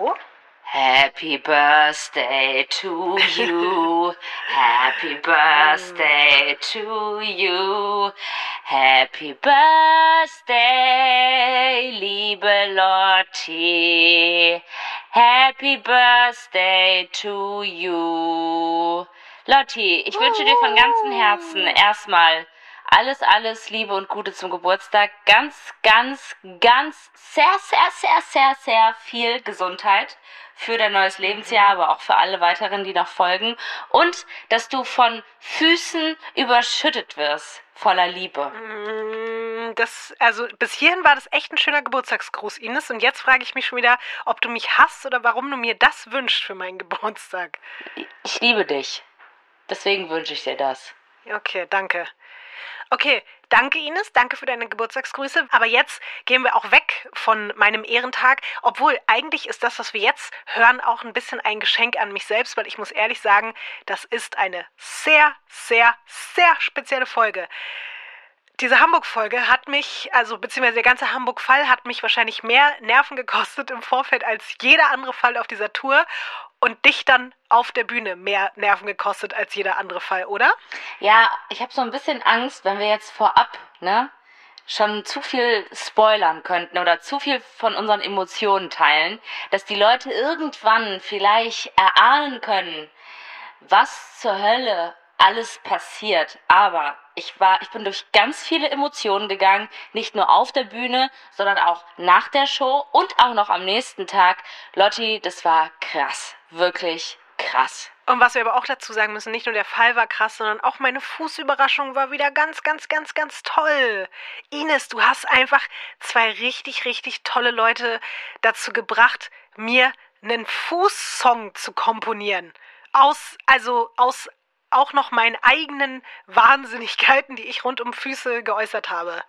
Hallo? Happy birthday to you. Happy birthday to you. Happy birthday, liebe Lotti. Happy birthday to you. Lotti, ich wünsche dir von ganzem Herzen erstmal alles, alles Liebe und Gute zum Geburtstag. Ganz, ganz, ganz, sehr, sehr, sehr, sehr, sehr viel Gesundheit für dein neues Lebensjahr, aber auch für alle weiteren, die noch folgen. Und dass du von Füßen überschüttet wirst voller Liebe. Mm, Das, also bis hierhin war das echt ein schöner Geburtstagsgruß, Ines. Und jetzt frage ich mich schon wieder, ob du mich hasst oder warum du mir das wünschst für meinen Geburtstag. Ich liebe dich. Deswegen wünsche ich dir das. Okay, danke. Okay, danke Ines, danke für deine Geburtstagsgrüße. Aber jetzt gehen wir auch weg von meinem Ehrentag. Obwohl, eigentlich ist das, was wir jetzt hören, auch ein bisschen ein Geschenk an mich selbst, weil ich muss ehrlich sagen, das ist eine sehr, sehr, sehr spezielle Folge. Diese Hamburg-Folge hat mich, also beziehungsweise der ganze Hamburg-Fall hat mich wahrscheinlich mehr Nerven gekostet im Vorfeld als jeder andere Fall auf dieser Tour und dich dann auf der Bühne mehr Nerven gekostet als jeder andere Fall, oder? Ja, ich habe so ein bisschen Angst, wenn wir jetzt vorab, ne, schon zu viel spoilern könnten oder zu viel von unseren Emotionen teilen, dass die Leute irgendwann vielleicht erahnen können, was zur Hölle alles passiert. Aber ich war, ich bin durch ganz viele Emotionen gegangen, nicht nur auf der Bühne, sondern auch nach der Show und auch noch am nächsten Tag. Lotti, das war krass, wirklich krass. Und was wir aber auch dazu sagen müssen, nicht nur der Fall war krass, sondern auch meine Fußüberraschung war wieder ganz, ganz, ganz, ganz toll. Ines, du hast einfach zwei richtig, richtig tolle Leute dazu gebracht, mir einen Fußsong zu komponieren. Aus, also aus auch noch meinen eigenen Wahnsinnigkeiten, die ich rund um Füße geäußert habe.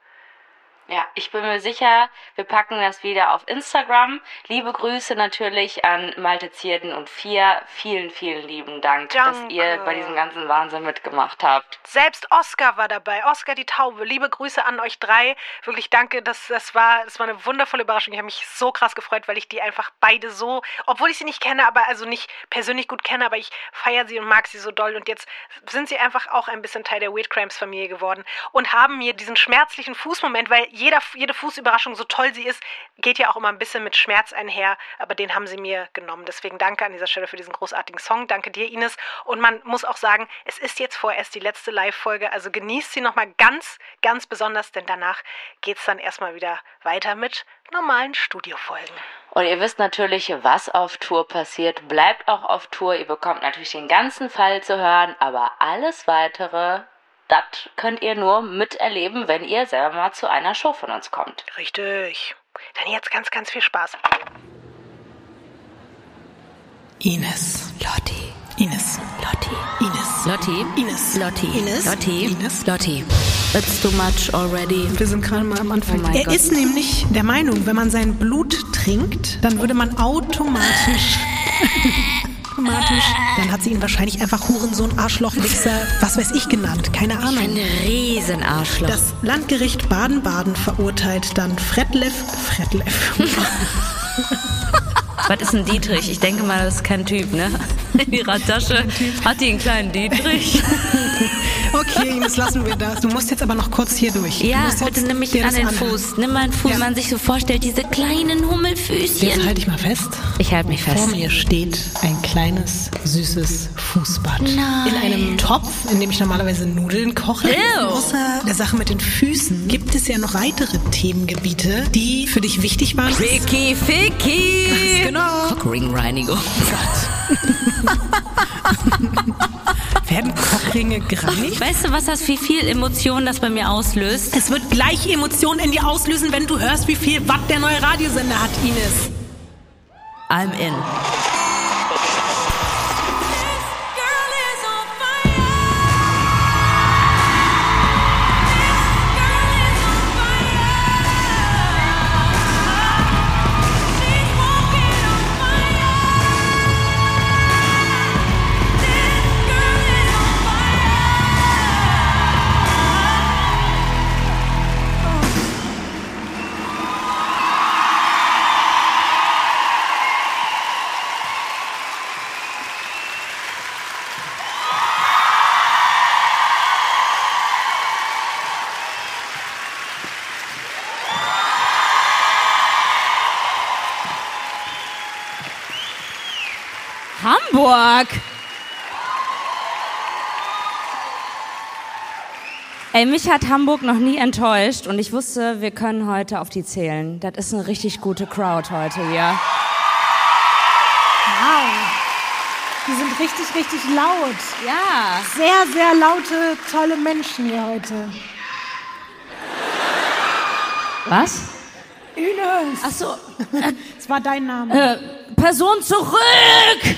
Ja, ich bin mir sicher, wir packen das wieder auf Instagram. Liebe Grüße natürlich an Malte Zierden und Fia. Vielen, vielen lieben Dank, dass Danke. ihr bei diesem ganzen Wahnsinn mitgemacht habt. Selbst Oscar war dabei. Oscar die Taube. Liebe Grüße an euch drei. Wirklich danke. Das, das, war, das war eine wundervolle Überraschung. Ich habe mich so krass gefreut, weil ich die einfach beide so, obwohl ich sie nicht kenne, aber also nicht persönlich gut kenne, aber ich feiere sie und mag sie so doll. Und jetzt sind sie einfach auch ein bisschen Teil der Weird Crimes Familie geworden und haben mir diesen schmerzlichen Fußmoment, weil jeder, jede Fußüberraschung, so toll sie ist, geht ja auch immer ein bisschen mit Schmerz einher. Aber den haben sie mir genommen. Deswegen danke an dieser Stelle für diesen großartigen Song. Danke dir, Ines. Und man muss auch sagen, es ist jetzt vorerst die letzte Live-Folge. Also genießt sie nochmal ganz, ganz besonders, denn danach geht es dann erstmal wieder weiter mit normalen Studiofolgen. Und ihr wisst natürlich, was auf Tour passiert. Bleibt auch auf Tour. Ihr bekommt natürlich den ganzen Fall zu hören, aber alles weitere, das könnt ihr nur miterleben, wenn ihr selber mal zu einer Show von uns kommt. Richtig. Dann jetzt ganz, ganz viel Spaß. Ines. Lotti. Ines. Lotti. Ines. Lotti. Ines. Lotti. Ines. Lotti. Ines. Lotti. It's too much already. Wir sind gerade mal am Anfang. Oh er Gott. ist nämlich der Meinung, wenn man sein Blut trinkt, dann würde man automatisch. automatisch. Dann hat sie ihn wahrscheinlich einfach Hurensohn, Arschloch, Wichser, was weiß ich genannt. Keine Ein Ahnung. Riesenarschloch. Das Landgericht Baden-Baden verurteilt dann Fredlev. Fredlev. Was ist ein Dietrich? Ich denke mal, das ist kein Typ, ne? In ihrer Tasche hat die einen kleinen Dietrich. Okay, Ines, lassen wir das. Du musst jetzt aber noch kurz hier durch. Du Ja, jetzt bitte nimm mich an den anhören. Fuß. Nimm meinen Fuß, Ja. man sich so vorstellt, diese kleinen Jetzt Hummelfüßchen. halte ich mal fest. Ich halte mich Vor fest. mir steht ein kleines, süßes Fußbad. Nein. In einem Topf, in dem ich normalerweise Nudeln koche. Ew. Außer der Sache mit den Füßen gibt es ja noch weitere Themengebiete, die für dich wichtig waren. Ficky, Ficky. Genau. Cockringreinigung. Werden Kochringe gereinigt? Weißt du, was das, wie viel Emotionen das bei mir auslöst? Es wird gleich Emotionen in dir auslösen, wenn du hörst, wie viel Watt der neue Radiosender hat, Ines. I'm in. Hamburg. Ey, mich hat Hamburg noch nie enttäuscht und ich wusste, wir können heute auf die zählen. Das ist eine richtig gute Crowd heute hier. Wow. Die sind richtig, richtig laut. Ja. Sehr, sehr laute, tolle Menschen hier heute. Was? Ines. Ach so, Das war dein Name. äh, Person zurück!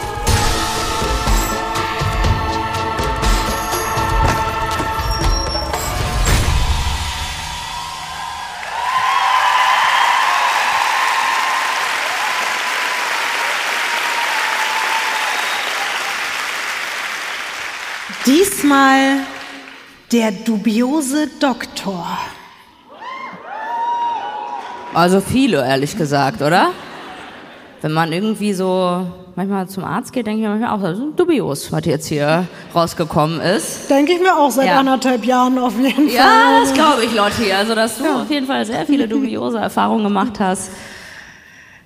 Diesmal der dubiose Doktor. Also viele, ehrlich gesagt, oder? Wenn man irgendwie so manchmal zum Arzt geht, denke ich mir manchmal auch, das ist dubios, was jetzt hier rausgekommen ist. Denke ich mir auch seit Ja. anderthalb Jahren auf jeden Fall. Ja, das glaube ich, Lotti. Also, dass du auf jeden Fall sehr viele dubiose Erfahrungen gemacht hast.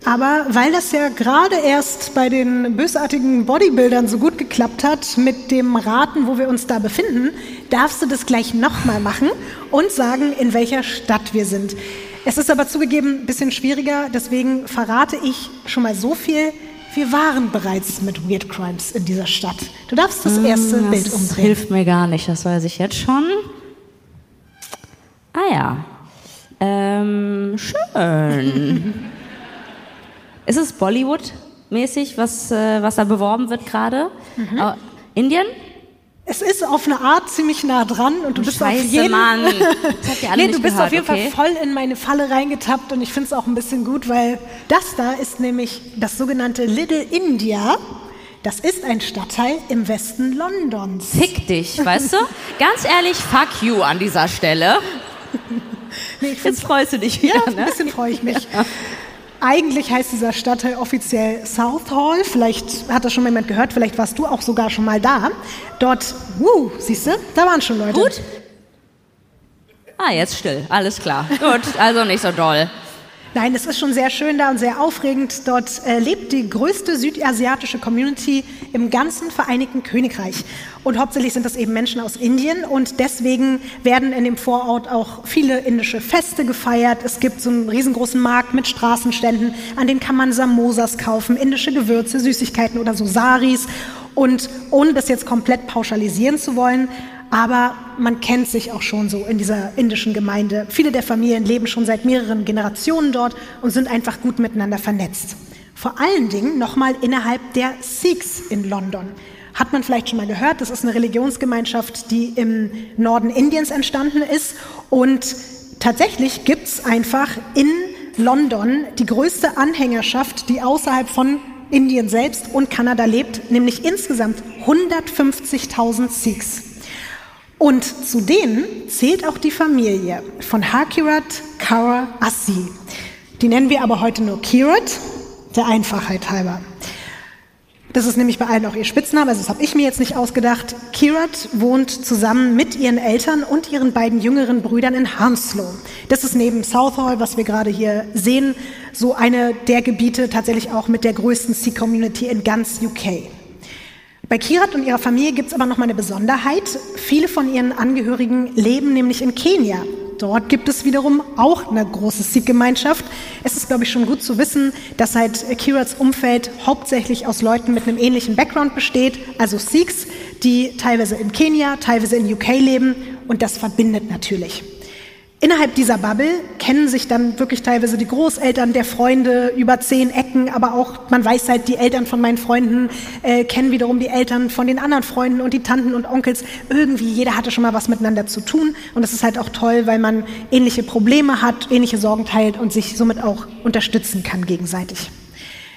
Aber weil das ja gerade erst bei den bösartigen Bodybuildern so gut geklappt hat mit dem Raten, wo wir uns da befinden, darfst du das gleich nochmal machen und sagen, in welcher Stadt wir sind. Es ist aber zugegeben ein bisschen schwieriger, deswegen verrate ich schon mal so viel. Wir waren bereits mit Weird Crimes in dieser Stadt. Du darfst das erste Bild Das umdrehen. hilft mir gar nicht, das weiß ich jetzt schon. Ah ja. Ähm, schön. Ist es Bollywood-mäßig, was, äh, was da beworben wird gerade? Mhm. Äh, Indien? Es ist auf eine Art ziemlich nah dran und du bist auf Scheiße, jeden Mann. Nee, du bist gehört, auf jeden okay? Fall voll in meine Falle reingetappt und ich finde es auch ein bisschen gut, weil das da ist nämlich das sogenannte Little India. Das ist ein Stadtteil im Westen Londons. Fick dich, weißt du? Ganz ehrlich, fuck you an dieser Stelle. Nee, Jetzt freust du dich ja, wieder, ein ne? bisschen freue ich mich. Eigentlich heißt dieser Stadtteil offiziell Southall. Vielleicht hat das schon mal jemand gehört, vielleicht warst du auch sogar schon mal da. Dort, uh, siehst du, da waren schon Leute. Gut? Ah, jetzt still. Alles klar. Gut, also nicht so doll. Nein, es ist schon sehr schön da und sehr aufregend. Dort äh, lebt die größte südasiatische Community im ganzen Vereinigten Königreich. Und hauptsächlich sind das eben Menschen aus Indien und deswegen werden in dem Vorort auch viele indische Feste gefeiert. Es gibt so einen riesengroßen Markt mit Straßenständen, an denen kann man Samosas kaufen, indische Gewürze, Süßigkeiten oder so Saris. Und ohne das jetzt komplett pauschalisieren zu wollen, aber man kennt sich auch schon so in dieser indischen Gemeinde. Viele der Familien leben schon seit mehreren Generationen dort und sind einfach gut miteinander vernetzt. Vor allen Dingen nochmal innerhalb der Sikhs in London. Hat man vielleicht schon mal gehört, das ist eine Religionsgemeinschaft, die im Norden Indiens entstanden ist. Und tatsächlich gibt es einfach in London die größte Anhängerschaft, die außerhalb von Indien selbst und Kanada lebt, nämlich insgesamt 150.000 Sikhs. Und zu denen zählt auch die Familie von Hakirat Kaur Assi. Die nennen wir aber heute nur Kirat, der Einfachheit halber. Das ist nämlich bei allen auch ihr Spitzname, also das habe ich mir jetzt nicht ausgedacht. Kirat wohnt zusammen mit ihren Eltern und ihren beiden jüngeren Brüdern in Hounslow. Das ist neben Southall, was wir gerade hier sehen, so eine der Gebiete tatsächlich auch mit der größten Sikh-Community in ganz UK. Bei Kirat und ihrer Familie gibt es aber noch mal eine Besonderheit. Viele von ihren Angehörigen leben nämlich in Kenia. Dort gibt es wiederum auch eine große Sikh-Gemeinschaft. Es ist, glaube ich, schon gut zu wissen, dass halt Kirats Umfeld hauptsächlich aus Leuten mit einem ähnlichen Background besteht, also Sikhs, die teilweise in Kenia, teilweise in UK leben und das verbindet natürlich. Innerhalb dieser Bubble kennen sich dann wirklich teilweise die Großeltern der Freunde über zehn Ecken, aber auch, man weiß halt, die Eltern von meinen Freunden äh, kennen wiederum die Eltern von den anderen Freunden und die Tanten und Onkels. Irgendwie, jeder hatte schon mal was miteinander zu tun und das ist halt auch toll, weil man ähnliche Probleme hat, ähnliche Sorgen teilt und sich somit auch unterstützen kann gegenseitig.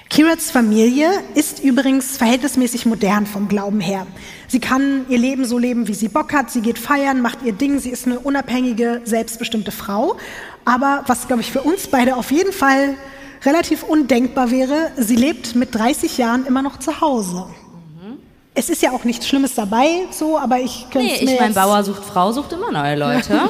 Kirats Familie ist übrigens verhältnismäßig modern vom Glauben her. Sie kann ihr Leben so leben, wie sie Bock hat. Sie geht feiern, macht ihr Ding. Sie ist eine unabhängige, selbstbestimmte Frau. Aber was, glaube ich, für uns beide auf jeden Fall relativ undenkbar wäre, sie lebt mit 30 Jahren immer noch zu Hause. Mhm. Es ist ja auch nichts Schlimmes dabei, so, aber ich könnte nee, ich mein Bauer sucht Frau, sucht immer neue Leute.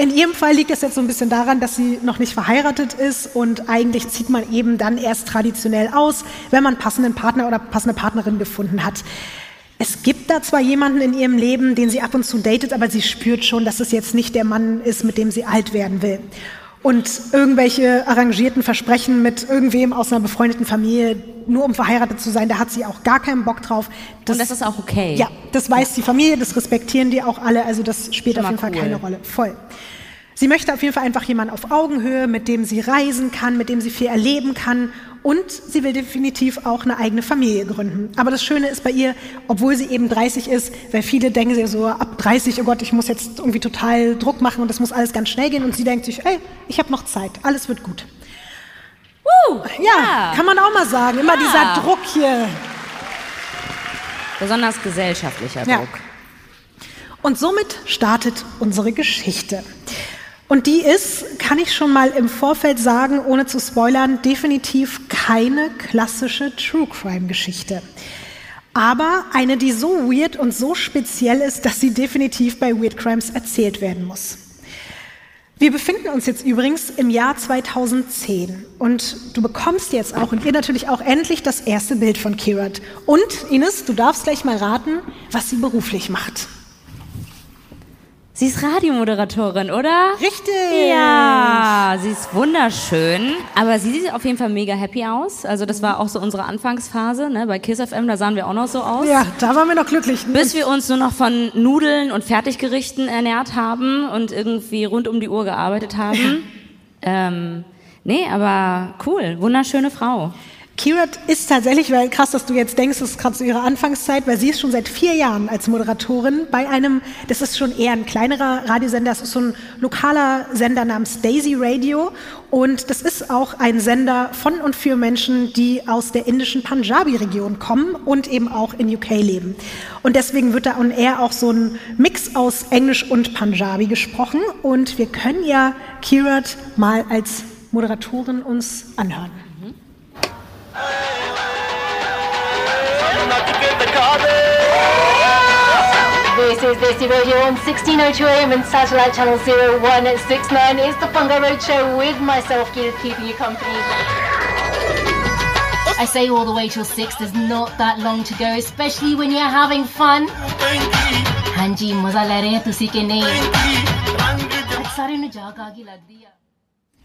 In ihrem Fall liegt es jetzt so ein bisschen daran, dass sie noch nicht verheiratet ist und eigentlich zieht man eben dann erst traditionell aus, wenn man passenden Partner oder passende Partnerin gefunden hat. Es gibt da zwar jemanden in ihrem Leben, den sie ab und zu datet, aber sie spürt schon, dass es jetzt nicht der Mann ist, mit dem sie alt werden will. Und irgendwelche arrangierten Versprechen mit irgendwem aus einer befreundeten Familie, nur um verheiratet zu sein, da hat sie auch gar keinen Bock drauf. Das, und das ist auch okay. Ja, das weiß die Familie, das respektieren die auch alle, also das spielt auf jeden cool. Fall keine Rolle. Voll. Sie möchte auf jeden Fall einfach jemanden auf Augenhöhe, mit dem sie reisen kann, mit dem sie viel erleben kann und sie will definitiv auch eine eigene Familie gründen. Aber das Schöne ist bei ihr, obwohl sie eben 30 ist, weil viele denken so ab 30, oh Gott, ich muss jetzt irgendwie total Druck machen und das muss alles ganz schnell gehen und sie denkt sich, ey, ich habe noch Zeit, alles wird gut. Uh, ja, ja, kann man auch mal sagen. Immer ja. dieser Druck hier. Besonders gesellschaftlicher Druck. Ja. Und somit startet unsere Geschichte. Und die ist, kann ich schon mal im Vorfeld sagen, ohne zu spoilern, definitiv keine klassische True Crime Geschichte. Aber eine, die so weird und so speziell ist, dass sie definitiv bei Weird Crimes erzählt werden muss. Wir befinden uns jetzt übrigens im Jahr 2010 und du bekommst jetzt auch und ihr natürlich auch endlich das erste Bild von Kirat. Und Ines, du darfst gleich mal raten, was sie beruflich macht. Sie ist Radiomoderatorin, oder? Richtig. Ja, sie ist wunderschön. Aber sie sieht auf jeden Fall mega happy aus. Also das war auch so unsere Anfangsphase. Ne? Bei Kiss FM, da sahen wir auch noch so aus. Ja, da waren wir noch glücklich. Bis wir uns nur noch von Nudeln und Fertiggerichten ernährt haben und irgendwie rund um die Uhr gearbeitet haben. ähm, nee, aber cool. Wunderschöne Frau. Kirat ist tatsächlich, weil krass, dass du jetzt denkst, das ist gerade zu ihrer Anfangszeit, weil sie ist schon seit vier Jahren als Moderatorin bei einem, das ist schon eher ein kleinerer Radiosender, das ist so ein lokaler Sender namens Daisy Radio und das ist auch ein Sender von und für Menschen, die aus der indischen Punjabi-Region kommen und eben auch in UK leben. Und deswegen wird da on air auch so ein Mix aus Englisch und Punjabi gesprochen und wir können ja Kirat mal als Moderatorin uns anhören. This is Desi Radio on 1602 AM and satellite channel 0169. It's the Fungo Road Show with myself, Kira, keeping you company. I say all the way till 6, there's not that long to go, especially when you're having fun. Hanji, maza le rahe hain tusi ke nahi? Sare nu jaag aagi lag diya.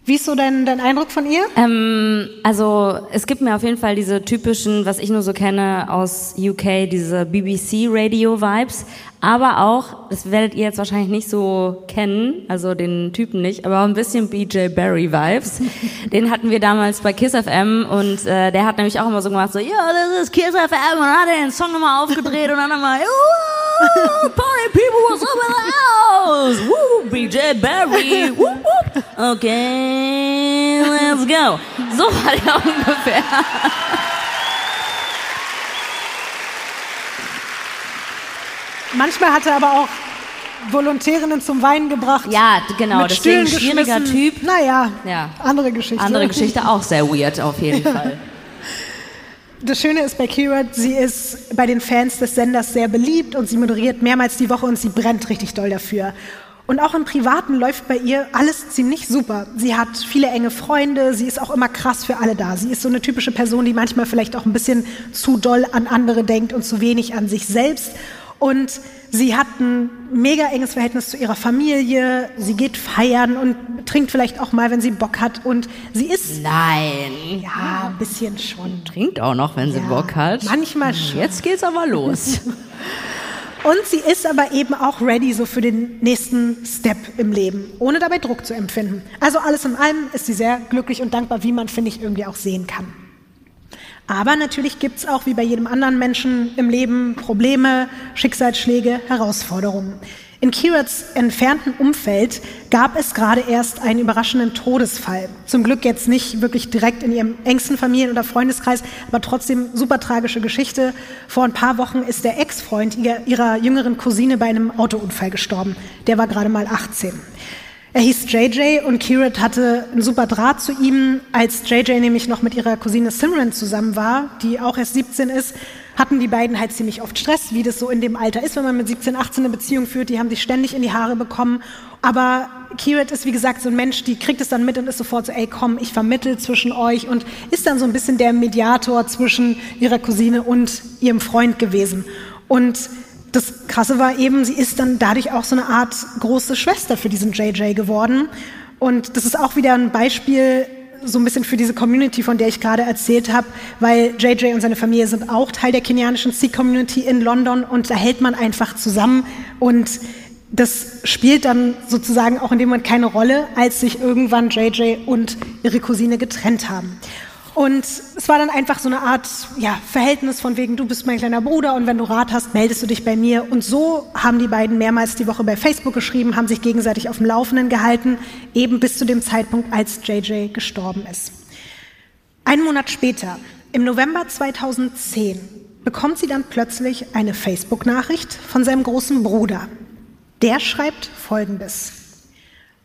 Wie ist so dein, dein Eindruck von ihr? Ähm, also es gibt mir auf jeden Fall diese typischen, was ich nur so kenne aus UK, diese BBC Radio Vibes, aber auch, das werdet ihr jetzt wahrscheinlich nicht so kennen, also den Typen nicht, aber auch ein bisschen BJ Barry Vibes. den hatten wir damals bei Kiss FM und äh, der hat nämlich auch immer so gemacht, so, ja, das ist Kiss FM und hat den Song nochmal aufgedreht und dann nochmal, Party people, what's up the house? Woo, BJ Barry, whoop, whoop. Okay, let's go. So war der ungefähr. Manchmal hat er aber auch Volontärinnen zum Weinen gebracht. Ja, genau. Mit Deswegen schwieriger Typ. Naja, ja. andere Geschichte. Andere Geschichte auch sehr weird auf jeden Fall. Das Schöne ist bei Kira, sie ist bei den Fans des Senders sehr beliebt und sie moderiert mehrmals die Woche und sie brennt richtig doll dafür. Und auch im Privaten läuft bei ihr alles ziemlich super. Sie hat viele enge Freunde, sie ist auch immer krass für alle da. Sie ist so eine typische Person, die manchmal vielleicht auch ein bisschen zu doll an andere denkt und zu wenig an sich selbst. Und sie hat ein mega enges Verhältnis zu ihrer Familie. Sie geht feiern und trinkt vielleicht auch mal, wenn sie Bock hat. Und sie ist. Nein. Ja, ein bisschen schon. Trinkt auch noch, wenn sie ja, Bock hat. Manchmal schon. Jetzt geht's aber los. Und sie ist aber eben auch ready so für den nächsten Step im Leben, ohne dabei Druck zu empfinden. Also alles in allem ist sie sehr glücklich und dankbar, wie man, finde ich, irgendwie auch sehen kann. Aber natürlich gibt es auch, wie bei jedem anderen Menschen im Leben, Probleme, Schicksalsschläge, Herausforderungen. In Kirats entfernten Umfeld gab es gerade erst einen überraschenden Todesfall. Zum Glück jetzt nicht wirklich direkt in ihrem engsten Familien- oder Freundeskreis, aber trotzdem super tragische Geschichte. Vor ein paar Wochen ist der Ex-Freund ihrer jüngeren Cousine bei einem Autounfall gestorben. Der war gerade mal 18. Er hieß JJ und Kirat hatte einen super Draht zu ihm. Als JJ nämlich noch mit ihrer Cousine Simran zusammen war, die auch erst 17 ist, hatten die beiden halt ziemlich oft Stress, wie das so in dem Alter ist, wenn man mit 17, 18 eine Beziehung führt. Die haben sich ständig in die Haare bekommen. Aber Kirat ist, wie gesagt, so ein Mensch, die kriegt es dann mit und ist sofort so, ey, komm, ich vermittel zwischen euch und ist dann so ein bisschen der Mediator zwischen ihrer Cousine und ihrem Freund gewesen. Und das Krasse war eben, sie ist dann dadurch auch so eine Art große Schwester für diesen JJ geworden. Und das ist auch wieder ein Beispiel so ein bisschen für diese Community, von der ich gerade erzählt habe, weil JJ und seine Familie sind auch Teil der kenianischen Sikh-Community in London und da hält man einfach zusammen und das spielt dann sozusagen auch in dem Moment keine Rolle, als sich irgendwann JJ und ihre Cousine getrennt haben. Und es war dann einfach so eine Art ja, Verhältnis von wegen, du bist mein kleiner Bruder und wenn du Rat hast, meldest du dich bei mir. Und so haben die beiden mehrmals die Woche bei Facebook geschrieben, haben sich gegenseitig auf dem Laufenden gehalten, eben bis zu dem Zeitpunkt, als JJ gestorben ist. Einen Monat später, im November 2010, bekommt sie dann plötzlich eine Facebook-Nachricht von seinem großen Bruder. Der schreibt Folgendes.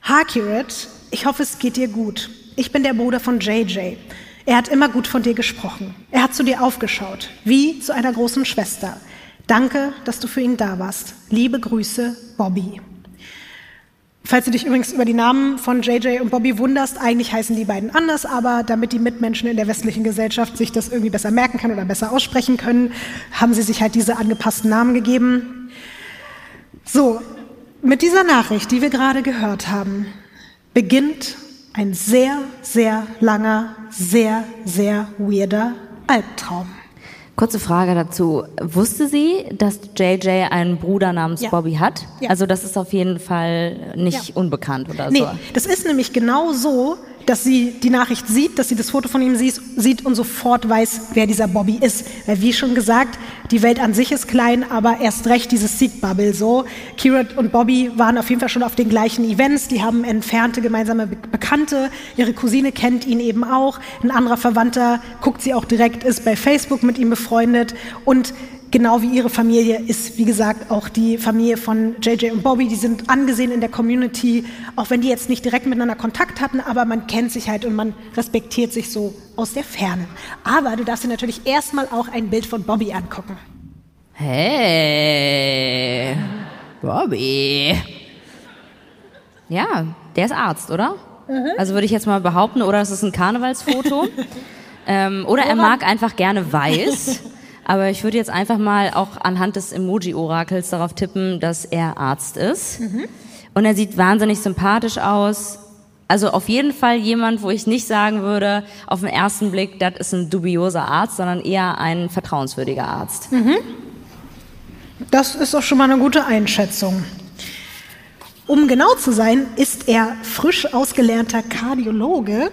Harkirat, ich hoffe, es geht dir gut. Ich bin der Bruder von JJ. Er hat immer gut von dir gesprochen. Er hat zu dir aufgeschaut, wie zu einer großen Schwester. Danke, dass du für ihn da warst. Liebe Grüße, Bobby. Falls du dich übrigens über die Namen von JJ und Bobby wunderst, eigentlich heißen die beiden anders, aber damit die Mitmenschen in der westlichen Gesellschaft sich das irgendwie besser merken können oder besser aussprechen können, haben sie sich halt diese angepassten Namen gegeben. So, mit dieser Nachricht, die wir gerade gehört haben, beginnt ein sehr, sehr langer, sehr, sehr weirder Albtraum. Kurze Frage dazu. Wusste sie, dass JJ einen Bruder namens ja. Bobby hat? Ja. Also das ist auf jeden Fall nicht ja. unbekannt oder nee, so. Das ist nämlich genau so, dass sie die Nachricht sieht, dass sie das Foto von ihm sieht und sofort weiß, wer dieser Bobby ist. Weil wie schon gesagt, die Welt an sich ist klein, aber erst recht dieses Seed-Bubble so. Kira und Bobby waren auf jeden Fall schon auf den gleichen Events, die haben entfernte gemeinsame Bekannte, ihre Cousine kennt ihn eben auch, ein anderer Verwandter guckt sie auch direkt, ist bei Facebook mit ihm befreundet und Genau wie ihre Familie ist, wie gesagt, auch die Familie von JJ und Bobby, die sind angesehen in der Community, auch wenn die jetzt nicht direkt miteinander Kontakt hatten, aber man kennt sich halt und man respektiert sich so aus der Ferne. Aber du darfst dir natürlich erstmal auch ein Bild von Bobby angucken. Hey, Bobby. Ja, der ist Arzt, oder? Mhm. Also würde ich jetzt mal behaupten, oder es ist ein Karnevalsfoto. ähm, oder er mag einfach gerne weiß. Aber ich würde jetzt einfach mal auch anhand des Emoji-Orakels darauf tippen, dass er Arzt ist. Mhm. Und er sieht wahnsinnig sympathisch aus. Also auf jeden Fall jemand, wo ich nicht sagen würde, auf den ersten Blick, das ist ein dubioser Arzt, sondern eher ein vertrauenswürdiger Arzt. Mhm. Das ist auch schon mal eine gute Einschätzung. Um genau zu sein, ist er frisch ausgelernter Kardiologe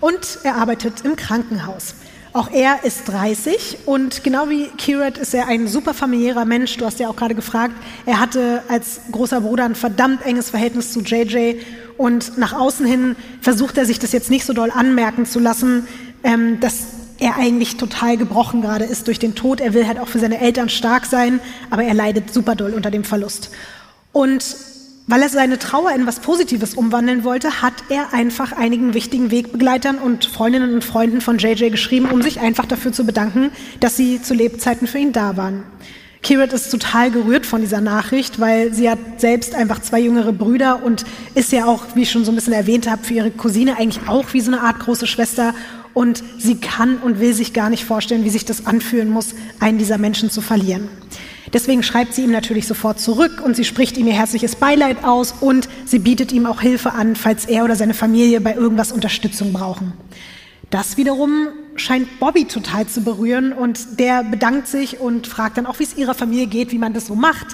und er arbeitet im Krankenhaus. Auch er ist 30 und genau wie Kirat ist er ein super familiärer Mensch. Du hast ja auch gerade gefragt. Er hatte als großer Bruder ein verdammt enges Verhältnis zu JJ und nach außen hin versucht er sich das jetzt nicht so doll anmerken zu lassen, ähm, dass er eigentlich total gebrochen gerade ist durch den Tod. Er will halt auch für seine Eltern stark sein, aber er leidet super doll unter dem Verlust. Und weil er seine Trauer in was Positives umwandeln wollte, hat er einfach einigen wichtigen Wegbegleitern und Freundinnen und Freunden von JJ geschrieben, um sich einfach dafür zu bedanken, dass sie zu Lebzeiten für ihn da waren. Kirat ist total gerührt von dieser Nachricht, weil sie hat selbst einfach zwei jüngere Brüder und ist ja auch, wie ich schon so ein bisschen erwähnt habe, für ihre Cousine eigentlich auch wie so eine Art große Schwester. Und sie kann und will sich gar nicht vorstellen, wie sich das anfühlen muss, einen dieser Menschen zu verlieren. Deswegen schreibt sie ihm natürlich sofort zurück und sie spricht ihm ihr herzliches Beileid aus und sie bietet ihm auch Hilfe an, falls er oder seine Familie bei irgendwas Unterstützung brauchen. Das wiederum scheint Bobby total zu berühren und der bedankt sich und fragt dann auch, wie es ihrer Familie geht, wie man das so macht.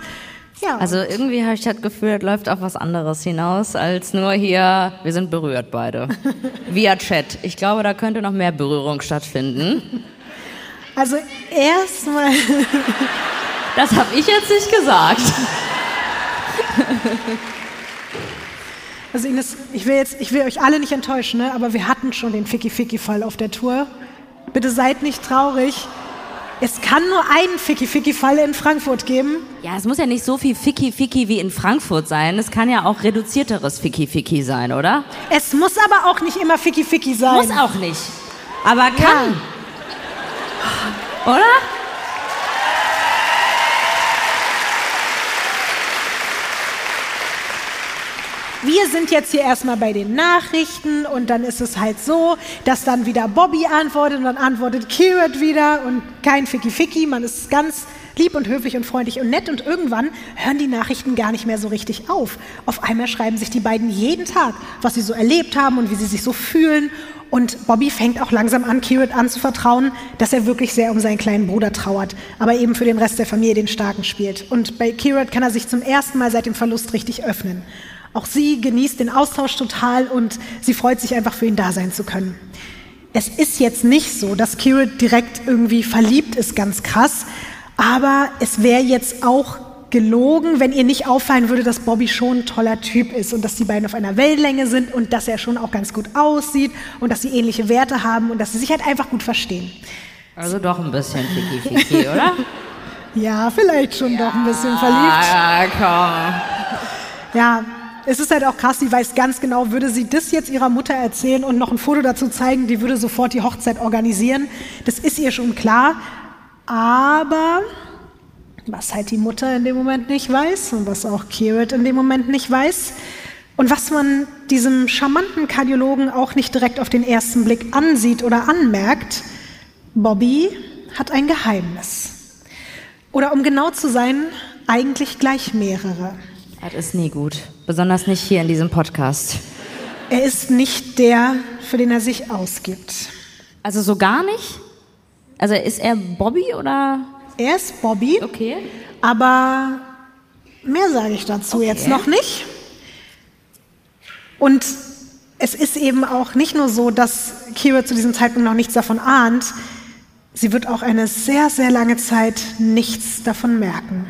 Ja. Also irgendwie habe ich das Gefühl, das läuft auf was anderes hinaus als nur hier, wir sind berührt beide. Via Chat. Ich glaube, da könnte noch mehr Berührung stattfinden. Also erstmal. Das habe ich jetzt nicht gesagt. Also Ines, ich will jetzt, ich will euch alle nicht enttäuschen, ne? aber wir hatten schon den Ficky-Ficky-Fall auf der Tour. Bitte seid nicht traurig. Es kann nur einen Ficky-Ficky-Fall in Frankfurt geben. Ja, es muss ja nicht so viel Ficky-Ficky wie in Frankfurt sein. Es kann ja auch reduzierteres Ficky-Ficky sein, oder? Es muss aber auch nicht immer Ficky-Ficky sein. Muss auch nicht. Aber kann. Ja. Oder? Wir sind jetzt hier erstmal bei den Nachrichten und dann ist es halt so, dass dann wieder Bobby antwortet und dann antwortet Kirat wieder und kein Ficky Ficky. Man ist ganz lieb und höflich und freundlich und nett und irgendwann hören die Nachrichten gar nicht mehr so richtig auf. Auf einmal schreiben sich die beiden jeden Tag, was sie so erlebt haben und wie sie sich so fühlen. Und Bobby fängt auch langsam an, Kirat anzuvertrauen, dass er wirklich sehr um seinen kleinen Bruder trauert, aber eben für den Rest der Familie den Starken spielt. Und bei Kirat kann er sich zum ersten Mal seit dem Verlust richtig öffnen. Auch sie genießt den Austausch total und sie freut sich einfach für ihn da sein zu können. Es ist jetzt nicht so, dass Kira direkt irgendwie verliebt ist, ganz krass, aber es wäre jetzt auch gelogen, wenn ihr nicht auffallen würde, dass Bobby schon ein toller Typ ist und dass die beiden auf einer Wellenlänge sind und dass er schon auch ganz gut aussieht und dass sie ähnliche Werte haben und dass sie sich halt einfach gut verstehen. Also doch ein bisschen Fiki-Fiki, oder? Ja, vielleicht schon ja, doch ein bisschen verliebt. Ja, komm. Ja, es ist halt auch krass, sie weiß ganz genau, würde sie das jetzt ihrer Mutter erzählen und noch ein Foto dazu zeigen, die würde sofort die Hochzeit organisieren. Das ist ihr schon klar. Aber was halt die Mutter in dem Moment nicht weiß und was auch Kirit in dem Moment nicht weiß und was man diesem charmanten Kardiologen auch nicht direkt auf den ersten Blick ansieht oder anmerkt, Bobby hat ein Geheimnis. Oder um genau zu sein, eigentlich gleich mehrere. Das ist nie gut. Besonders nicht hier in diesem Podcast. Er ist nicht der, für den er sich ausgibt. Also so gar nicht? Also ist er Bobby oder? Er ist Bobby. Okay. Aber mehr sage ich dazu okay. jetzt noch nicht. Und es ist eben auch nicht nur so, dass Kira zu diesem Zeitpunkt noch nichts davon ahnt. Sie wird auch eine sehr, sehr lange Zeit nichts davon merken.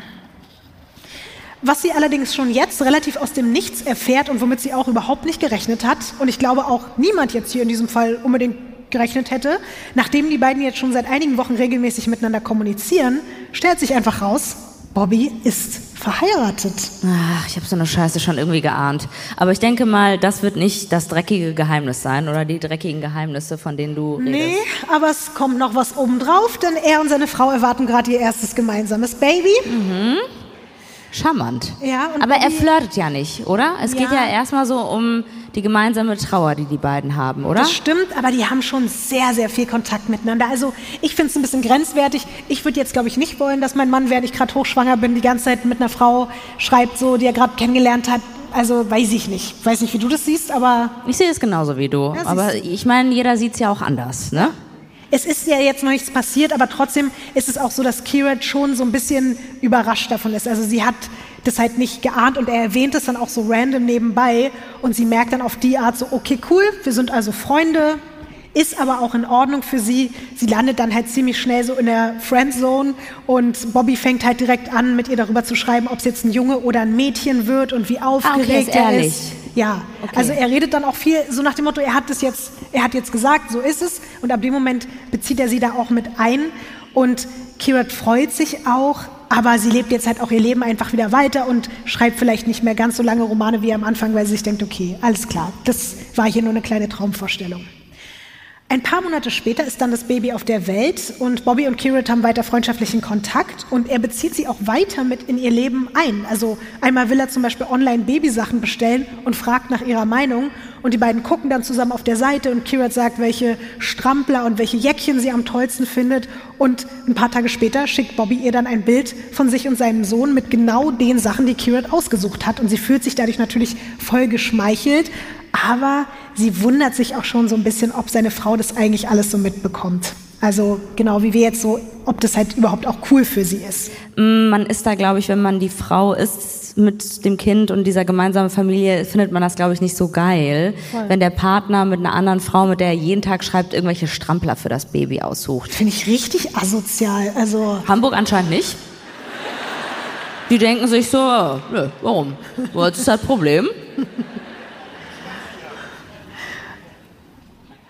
Was sie allerdings schon jetzt relativ aus dem Nichts erfährt und womit sie auch überhaupt nicht gerechnet hat, und ich glaube auch niemand jetzt hier in diesem Fall unbedingt gerechnet hätte, nachdem die beiden jetzt schon seit einigen Wochen regelmäßig miteinander kommunizieren, stellt sich einfach raus, Bobby ist verheiratet. Ach, ich habe so eine Scheiße schon irgendwie geahnt. Aber ich denke mal, das wird nicht das dreckige Geheimnis sein oder die dreckigen Geheimnisse, von denen du redest. Nee, aber es kommt noch was obendrauf, denn er und seine Frau erwarten gerade ihr erstes gemeinsames Baby. Mhm. Charmant. Ja, Aber er flirtet ja nicht, oder? Es ja. geht ja erstmal so um die gemeinsame Trauer, die die beiden haben, oder? Das stimmt, aber die haben schon sehr, sehr viel Kontakt miteinander. Also ich finde es ein bisschen grenzwertig. Ich würde jetzt, glaube ich, nicht wollen, dass mein Mann, während ich gerade hochschwanger bin, die ganze Zeit mit einer Frau schreibt, so, die er gerade kennengelernt hat. Also weiß ich nicht. Weiß nicht, wie du das siehst, aber... Ich sehe es genauso wie du. Ja, aber ich meine, jeder sieht es ja auch anders, ne? Es ist ja jetzt noch nichts passiert, aber trotzdem ist es auch so, dass Kirat schon so ein bisschen überrascht davon ist. Also sie hat das halt nicht geahnt und er erwähnt es dann auch so random nebenbei und sie merkt dann auf die Art so, okay, cool, wir sind also Freunde, ist aber auch in Ordnung für sie. Sie landet dann halt ziemlich schnell so in der Friendzone und Bobby fängt halt direkt an, mit ihr darüber zu schreiben, ob es jetzt ein Junge oder ein Mädchen wird und wie aufgeregt ah, okay, ist er ist. Ja, okay. also er redet dann auch viel so nach dem Motto, er hat das jetzt, er hat jetzt gesagt, so ist es und ab dem Moment bezieht er sie da auch mit ein und Kirat freut sich auch, aber sie lebt jetzt halt auch ihr Leben einfach wieder weiter und schreibt vielleicht nicht mehr ganz so lange Romane wie am Anfang, weil sie sich denkt, okay, alles klar, das war hier nur eine kleine Traumvorstellung. Ein paar Monate später ist dann das Baby auf der Welt und Bobby und Kirit haben weiter freundschaftlichen Kontakt und er bezieht sie auch weiter mit in ihr Leben ein. Also einmal will er zum Beispiel online Babysachen bestellen und fragt nach ihrer Meinung und die beiden gucken dann zusammen auf der Seite und Kirit sagt, welche Strampler und welche Jäckchen sie am tollsten findet und ein paar Tage später schickt Bobby ihr dann ein Bild von sich und seinem Sohn mit genau den Sachen, die Kirit ausgesucht hat und sie fühlt sich dadurch natürlich voll geschmeichelt, aber sie wundert sich auch schon so ein bisschen, ob seine Frau das eigentlich alles so mitbekommt. Also genau wie wir jetzt so, ob das halt überhaupt auch cool für sie ist. Mm, man ist da, glaube ich, wenn man die Frau ist mit dem Kind und dieser gemeinsamen Familie, findet man das, glaube ich, nicht so geil, Voll. wenn der Partner mit einer anderen Frau, mit der er jeden Tag schreibt, irgendwelche Strampler für das Baby aussucht. Finde ich richtig asozial. Also Hamburg anscheinend nicht. Die denken sich so, nö, warum? Was ist das Problem?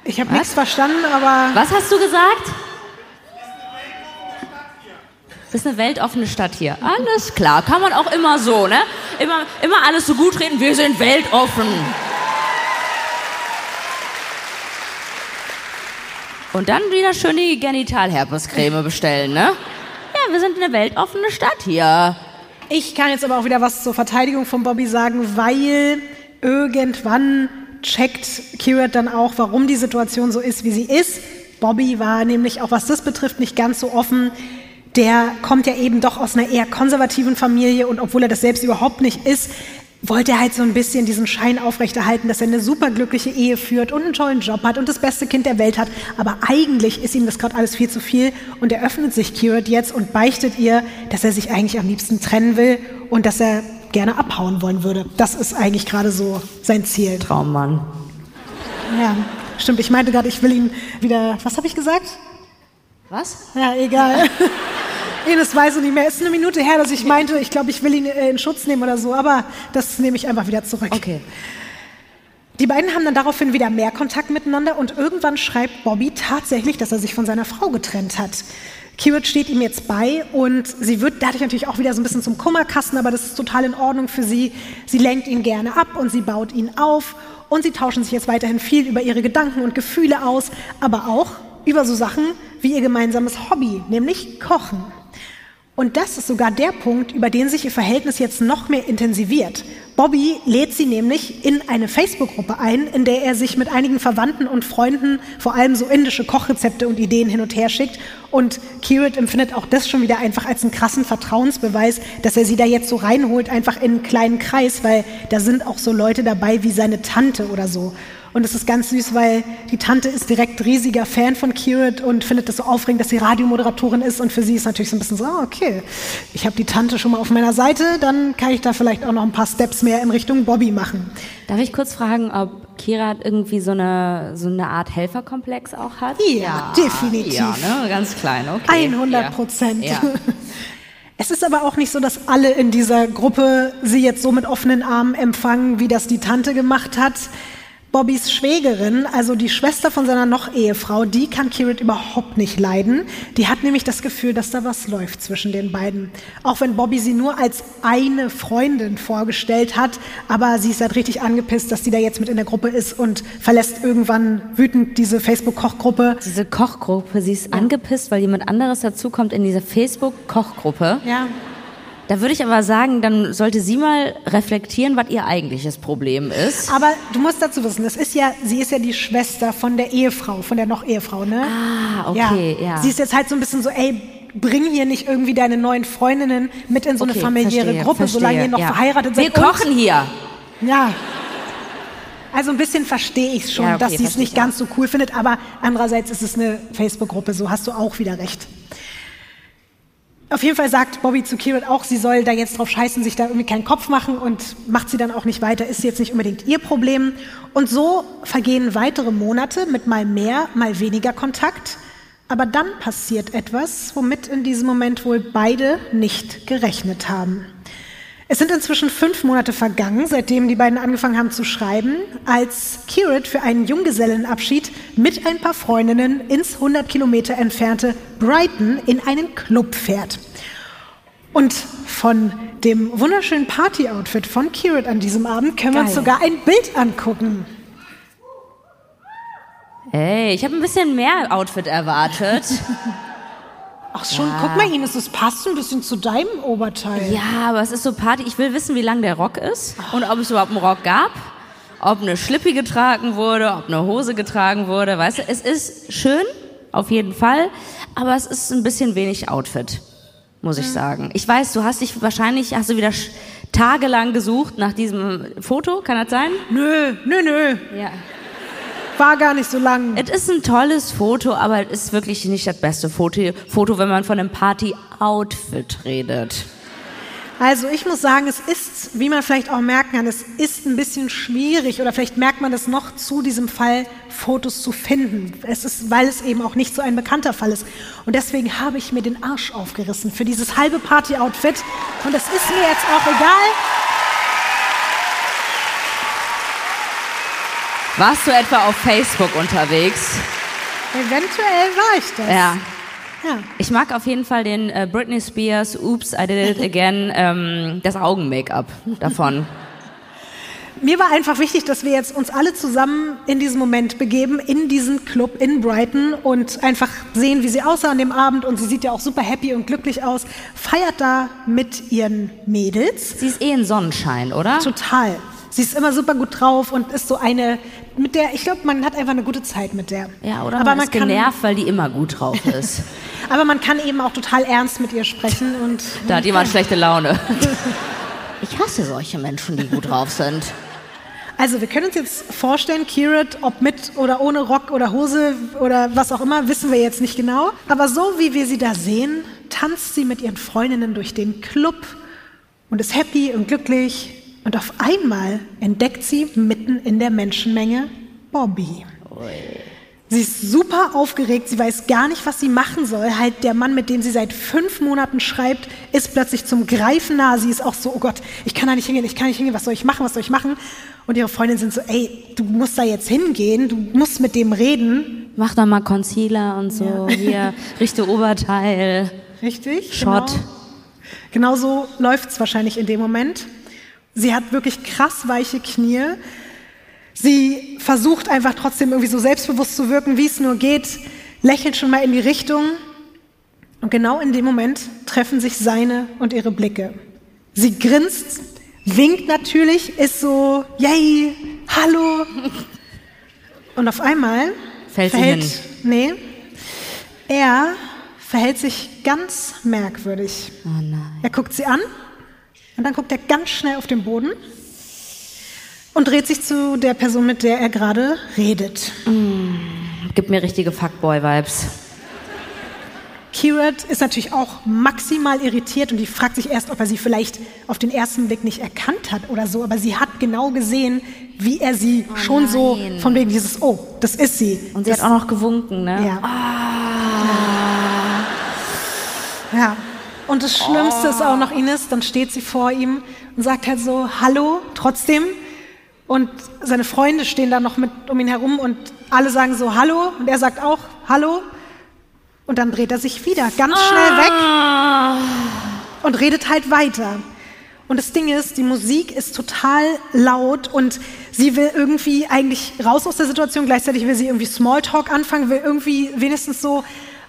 Ich habe nichts verstanden, aber Was hast du gesagt? Das ist eine weltoffene Stadt hier. Alles klar, kann man auch immer so, ne? Immer, immer alles so gut reden, wir sind weltoffen. Und dann wieder schön die Genitalherpescreme bestellen, ne? Ja, wir sind eine weltoffene Stadt hier. ich kann jetzt aber auch wieder was zur Verteidigung von Bobby sagen, weil irgendwann checkt Kirat dann auch, warum die Situation so ist, wie sie ist. Bobby war nämlich auch, was das betrifft, nicht ganz so offen. Der kommt ja eben doch aus einer eher konservativen Familie und obwohl er das selbst überhaupt nicht ist, wollte er halt so ein bisschen diesen Schein aufrechterhalten, dass er eine superglückliche Ehe führt und einen tollen Job hat und das beste Kind der Welt hat. Aber eigentlich ist ihm das gerade alles viel zu viel und er öffnet sich Kirat jetzt und beichtet ihr, dass er sich eigentlich am liebsten trennen will und dass er gerne abhauen wollen würde. Das ist eigentlich gerade so sein Ziel. Traummann. Ja, stimmt. Ich meinte gerade, ich will ihn wieder. Was habe ich gesagt? Was? Ja, egal. Ines weiß es nicht mehr. Es ist eine Minute her, dass ich meinte, ich glaube, ich will ihn äh, in Schutz nehmen oder so, aber das nehme ich einfach wieder zurück. Okay. Die beiden haben dann daraufhin wieder mehr Kontakt miteinander und irgendwann schreibt Bobby tatsächlich, dass er sich von seiner Frau getrennt hat. Kiewit steht ihm jetzt bei und sie wird dadurch natürlich auch wieder so ein bisschen zum Kummerkasten, aber das ist total in Ordnung für sie. Sie lenkt ihn gerne ab und sie baut ihn auf und sie tauschen sich jetzt weiterhin viel über ihre Gedanken und Gefühle aus, aber auch über so Sachen wie ihr gemeinsames Hobby, nämlich Kochen. Und das ist sogar der Punkt, über den sich ihr Verhältnis jetzt noch mehr intensiviert. Bobby lädt sie nämlich in eine Facebook-Gruppe ein, in der er sich mit einigen Verwandten und Freunden vor allem so indische Kochrezepte und Ideen hin und her schickt. Und Kirit empfindet auch das schon wieder einfach als einen krassen Vertrauensbeweis, dass er sie da jetzt so reinholt, einfach in einen kleinen Kreis, weil da sind auch so Leute dabei wie seine Tante oder so. Und es ist ganz süß, weil die Tante ist direkt riesiger Fan von Kirit und findet das so aufregend, dass sie Radiomoderatorin ist. Und für sie ist natürlich so ein bisschen so, ah, okay, ich habe die Tante schon mal auf meiner Seite, dann kann ich da vielleicht auch noch ein paar Steps mehr in Richtung Bobby machen. Darf ich kurz fragen, ob Kirat irgendwie so eine, so eine Art Helferkomplex auch hat? Ja, definitiv. Ja, ne? Ganz klein, okay. 100 Prozent. Ja. Es ist aber auch nicht so, dass alle in dieser Gruppe sie jetzt so mit offenen Armen empfangen, wie das die Tante gemacht hat. Bobbys Schwägerin, also die Schwester von seiner Noch-Ehefrau, die kann Kirit überhaupt nicht leiden. Die hat nämlich das Gefühl, dass da was läuft zwischen den beiden. Auch wenn Bobby sie nur als eine Freundin vorgestellt hat, aber sie ist halt richtig angepisst, dass sie da jetzt mit in der Gruppe ist und verlässt irgendwann wütend diese Facebook-Kochgruppe. Diese Kochgruppe, sie ist angepisst, weil jemand anderes dazukommt in diese Facebook-Kochgruppe. Ja. Da würde ich aber sagen, dann sollte sie mal reflektieren, was ihr eigentliches Problem ist. Aber du musst dazu wissen, das ist ja, sie ist ja die Schwester von der Ehefrau, von der Noch-Ehefrau, ne? Ah, okay, ja. Sie ist jetzt halt so ein bisschen so, ey, bring hier nicht irgendwie deine neuen Freundinnen mit in so eine Okay, familiäre verstehe, Gruppe, verstehe, solange ihr noch ja. verheiratet seid. Wir kochen hier. Ja. Also ein bisschen verstehe ich schon, Ja, okay, dass sie es nicht ich ganz so cool findet, aber andererseits ist es eine Facebook-Gruppe, so hast du auch wieder recht. Auf jeden Fall sagt Bobby zu Kirit auch, sie soll da jetzt drauf scheißen, sich da irgendwie keinen Kopf machen und macht sie dann auch nicht weiter, ist jetzt nicht unbedingt ihr Problem. Und so vergehen weitere Monate mit mal mehr, mal weniger Kontakt. Aber dann passiert etwas, womit in diesem Moment wohl beide nicht gerechnet haben. Es sind inzwischen fünf Monate vergangen, seitdem die beiden angefangen haben zu schreiben, als Kirit für einen Junggesellenabschied mit ein paar Freundinnen ins 100 Kilometer entfernte Brighton in einen Club fährt. Und von dem wunderschönen Party-Outfit von Kirit an diesem Abend können wir uns Geil. sogar ein Bild angucken. Ey, ich habe ein bisschen mehr Outfit erwartet. Ach schon, guck mal, Ines, es passt ein bisschen zu deinem Oberteil. ja, aber es ist so Party. Ich will wissen, wie lang der Rock ist und ob es überhaupt einen Rock gab. Ob eine Schlippi getragen wurde, ob eine Hose getragen wurde. Weißt du, es ist schön, auf jeden Fall, aber es ist ein bisschen wenig Outfit, muss ich sagen. Ich weiß, du hast dich wahrscheinlich, hast du wieder tagelang gesucht nach diesem Foto, kann das sein? Nö, nö, nö, Ja. War gar nicht so lang. Es ist ein tolles Foto, aber es ist wirklich nicht das beste Foto, Foto wenn man von einem Party-Outfit redet. Also ich muss sagen, es ist, wie man vielleicht auch merken kann, es ist ein bisschen schwierig oder vielleicht merkt man das noch zu diesem Fall, Fotos zu finden. Es ist, weil es eben auch nicht so ein bekannter Fall ist. Und deswegen habe ich mir den Arsch aufgerissen für dieses halbe Party-Outfit. Und es ist mir jetzt auch egal. Warst du etwa auf Facebook unterwegs? Eventuell war ich das. Ja. Ja. Ich mag auf jeden Fall den äh, Britney Spears Oops, I Did It Again, ähm, das Augen-Make-up davon. Mir war einfach wichtig, dass wir jetzt uns alle zusammen in diesen Moment begeben, in diesen Club in Brighton und einfach sehen, wie sie aussah an dem Abend. Und sie sieht ja auch super happy und glücklich aus. Feiert da mit ihren Mädels. Sie ist eh ein Sonnenschein, oder? Total. Sie ist immer super gut drauf und ist so eine, mit der, ich glaube, man hat einfach eine gute Zeit mit der. Ja, oder Aber man ist kann, genervt, weil die immer gut drauf ist. aber man kann eben auch total ernst mit ihr sprechen und. da hat jemand schlechte Laune. Ich hasse solche Menschen, die gut drauf sind. Also wir können uns jetzt vorstellen, Kirat, ob mit oder ohne Rock oder Hose oder was auch immer, wissen wir jetzt nicht genau. Aber so wie wir sie da sehen, tanzt sie mit ihren Freundinnen durch den Club und ist happy und glücklich. Und auf einmal entdeckt sie mitten in der Menschenmenge Bobby. Sie ist super aufgeregt, sie weiß gar nicht, was sie machen soll. Halt der Mann, mit dem sie seit fünf Monaten schreibt, ist plötzlich zum Greifen nah. Sie ist auch so, oh Gott, ich kann da nicht hingehen, ich kann nicht hingehen, was soll ich machen, was soll ich machen? Und ihre Freundinnen sind so, ey, du musst da jetzt hingehen, du musst mit dem reden. Mach doch mal Concealer und so. Hier, richte Oberteil. Richtig? Shot. Genau. Genauso läuft es wahrscheinlich in dem Moment. Sie hat wirklich krass weiche Knie. Sie versucht einfach trotzdem irgendwie so selbstbewusst zu wirken, wie es nur geht, lächelt schon mal in die Richtung. Und genau in dem Moment treffen sich seine und ihre Blicke. Sie grinst, winkt natürlich, ist so, yay, hallo. Und auf einmal Fällt verhält, nee, er verhält sich ganz merkwürdig. Oh. Er guckt sie an und dann guckt er ganz schnell auf den Boden und dreht sich zu der Person, mit der er gerade redet. Gibt mir richtige Fuckboy-Vibes. Kirat ist natürlich auch maximal irritiert und die fragt sich erst, ob er sie vielleicht auf den ersten Blick nicht erkannt hat oder so, aber sie hat genau gesehen, wie er sie schon so nein. von wegen dieses, oh, das ist sie. Und sie das, hat auch noch gewunken, ne? ja. ja. Und das Schlimmste ist auch noch Ines, dann steht sie vor ihm und sagt halt so, hallo, trotzdem. Und seine Freunde stehen da noch mit um ihn herum und alle sagen so, hallo. Und er sagt auch, hallo. Und dann dreht er sich wieder ganz schnell weg und redet halt weiter. Und das Ding ist, die Musik ist total laut und sie will irgendwie eigentlich raus aus der Situation. Gleichzeitig will sie irgendwie Smalltalk anfangen, will irgendwie wenigstens so.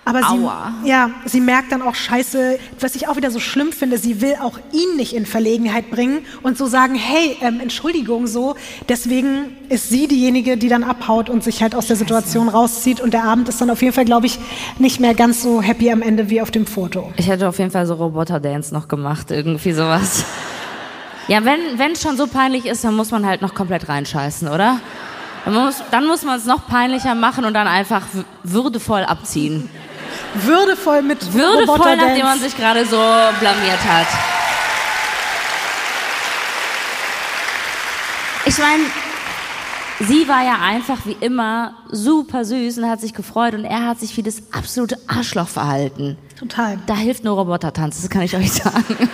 Aber sie, Aua. ja, sie merkt dann auch Scheiße, was ich auch wieder so schlimm finde, sie will auch ihn nicht in Verlegenheit bringen und so sagen, hey, ähm, Entschuldigung, so. Deswegen ist sie diejenige, die dann abhaut und sich halt aus der Situation rauszieht. Und der Abend ist dann auf jeden Fall, glaube ich, nicht mehr ganz so happy am Ende wie auf dem Foto. Ich hätte auf jeden Fall so Roboter-Dance noch gemacht, irgendwie sowas. Ja, wenn es schon so peinlich ist, dann muss man halt noch komplett reinscheißen, oder? Dann muss, dann muss man es noch peinlicher machen und dann einfach würdevoll abziehen. Würdevoll mit Würdevoll, nachdem man sich gerade so blamiert hat. Ich meine, sie war ja einfach wie immer super süß und hat sich gefreut und er hat sich wie das absolute Arschloch verhalten. Total. Da hilft nur Robotertanz, das kann ich euch sagen.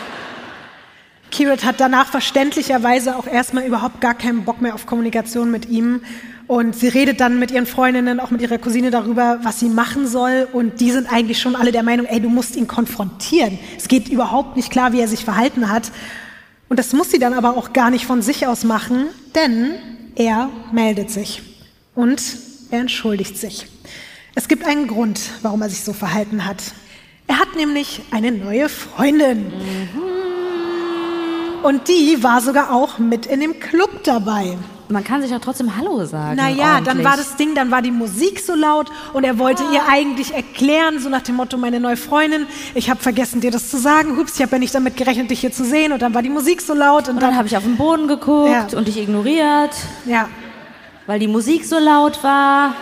Kirat hat danach verständlicherweise auch erstmal überhaupt gar keinen Bock mehr auf Kommunikation mit ihm. Und sie redet dann mit ihren Freundinnen, auch mit ihrer Cousine darüber, was sie machen soll. Und die sind eigentlich schon alle der Meinung, ey, du musst ihn konfrontieren. Es geht überhaupt nicht klar, wie er sich verhalten hat. Und das muss sie dann aber auch gar nicht von sich aus machen, denn er meldet sich. Und er entschuldigt sich. Es gibt einen Grund, warum er sich so verhalten hat. Er hat nämlich eine neue Freundin. Und die war sogar auch mit in dem Club dabei. Man kann sich auch trotzdem Hallo sagen. Naja, dann war das Ding, dann war die Musik so laut und er wollte ihr eigentlich erklären, so nach dem Motto, meine neue Freundin, ich habe vergessen dir das zu sagen, hups, ich habe ja nicht damit gerechnet, dich hier zu sehen und dann war die Musik so laut und Und dann dann, habe ich auf den Boden geguckt Ja. und dich ignoriert, ja, weil die Musik so laut war.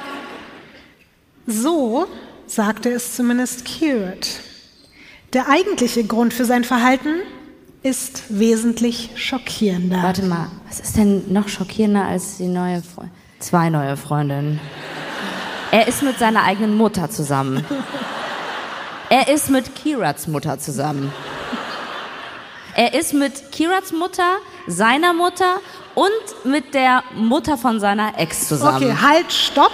so sagte es zumindest Kirat. Der eigentliche Grund für sein Verhalten ist wesentlich schockierender. Warte mal, was ist denn noch schockierender als die neue Freundin? Zwei neue Freundinnen. Er ist mit seiner eigenen Mutter zusammen. Er ist mit Kirats Mutter zusammen. Er ist mit Kirats Mutter, seiner Mutter und mit der Mutter von seiner Ex zusammen. Okay, halt, stopp.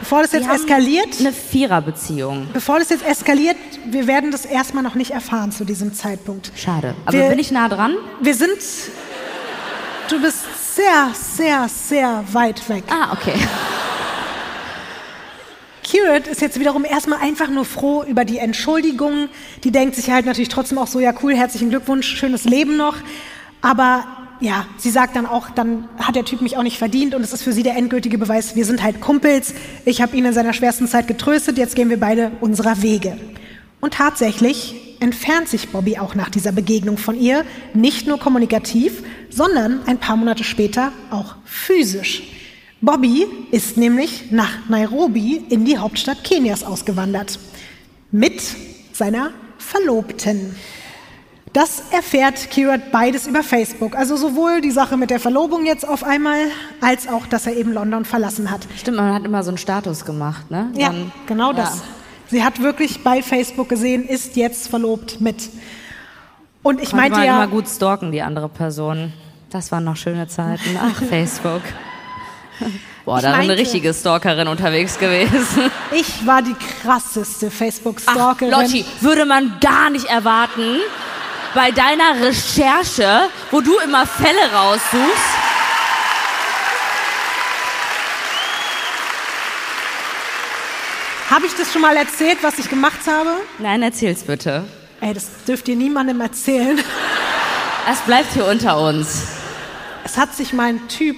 Bevor das jetzt eskaliert, Eine Viererbeziehung. bevor das jetzt eskaliert, wir werden das erstmal noch nicht erfahren zu diesem Zeitpunkt. Schade. Aber Wir- bin ich nah dran? Wir sind, du bist sehr, sehr, sehr weit weg. Ah, okay. Kirat ist jetzt wiederum erstmal einfach nur froh über die Entschuldigung. Die denkt sich halt natürlich trotzdem auch so, ja cool, herzlichen Glückwunsch, schönes Leben noch. Aber ja, sie sagt dann auch, dann hat der Typ mich auch nicht verdient und es ist für sie der endgültige Beweis, wir sind halt Kumpels. Ich habe ihn in seiner schwersten Zeit getröstet, jetzt gehen wir beide unserer Wege. Und tatsächlich entfernt sich Bobby auch nach dieser Begegnung von ihr, nicht nur kommunikativ, sondern ein paar Monate später auch physisch. Bobby ist nämlich nach Nairobi in die Hauptstadt Kenias ausgewandert. Mit seiner Verlobten. Das erfährt Kirat beides über Facebook. Also sowohl die Sache mit der Verlobung jetzt auf einmal, als auch, dass er eben London verlassen hat. Stimmt, man hat immer so einen Status gemacht, ne? Ja, Dann- genau ja. das. Sie hat wirklich bei Facebook gesehen, ist jetzt verlobt mit. Und ich Konnte meinte man ja, immer gut stalken, die andere Person. Das waren noch schöne Zeiten. Ach, Facebook. Boah, da ist eine richtige Stalkerin unterwegs gewesen. ich war die krasseste Facebook-Stalkerin. Lotti, würde man gar nicht erwarten bei deiner Recherche, wo du immer Fälle raussuchst. Habe ich das schon mal erzählt, was ich gemacht habe? Nein, erzähl's bitte. Ey, das dürft ihr niemandem erzählen. Es bleibt hier unter uns. Es hat sich mein Typ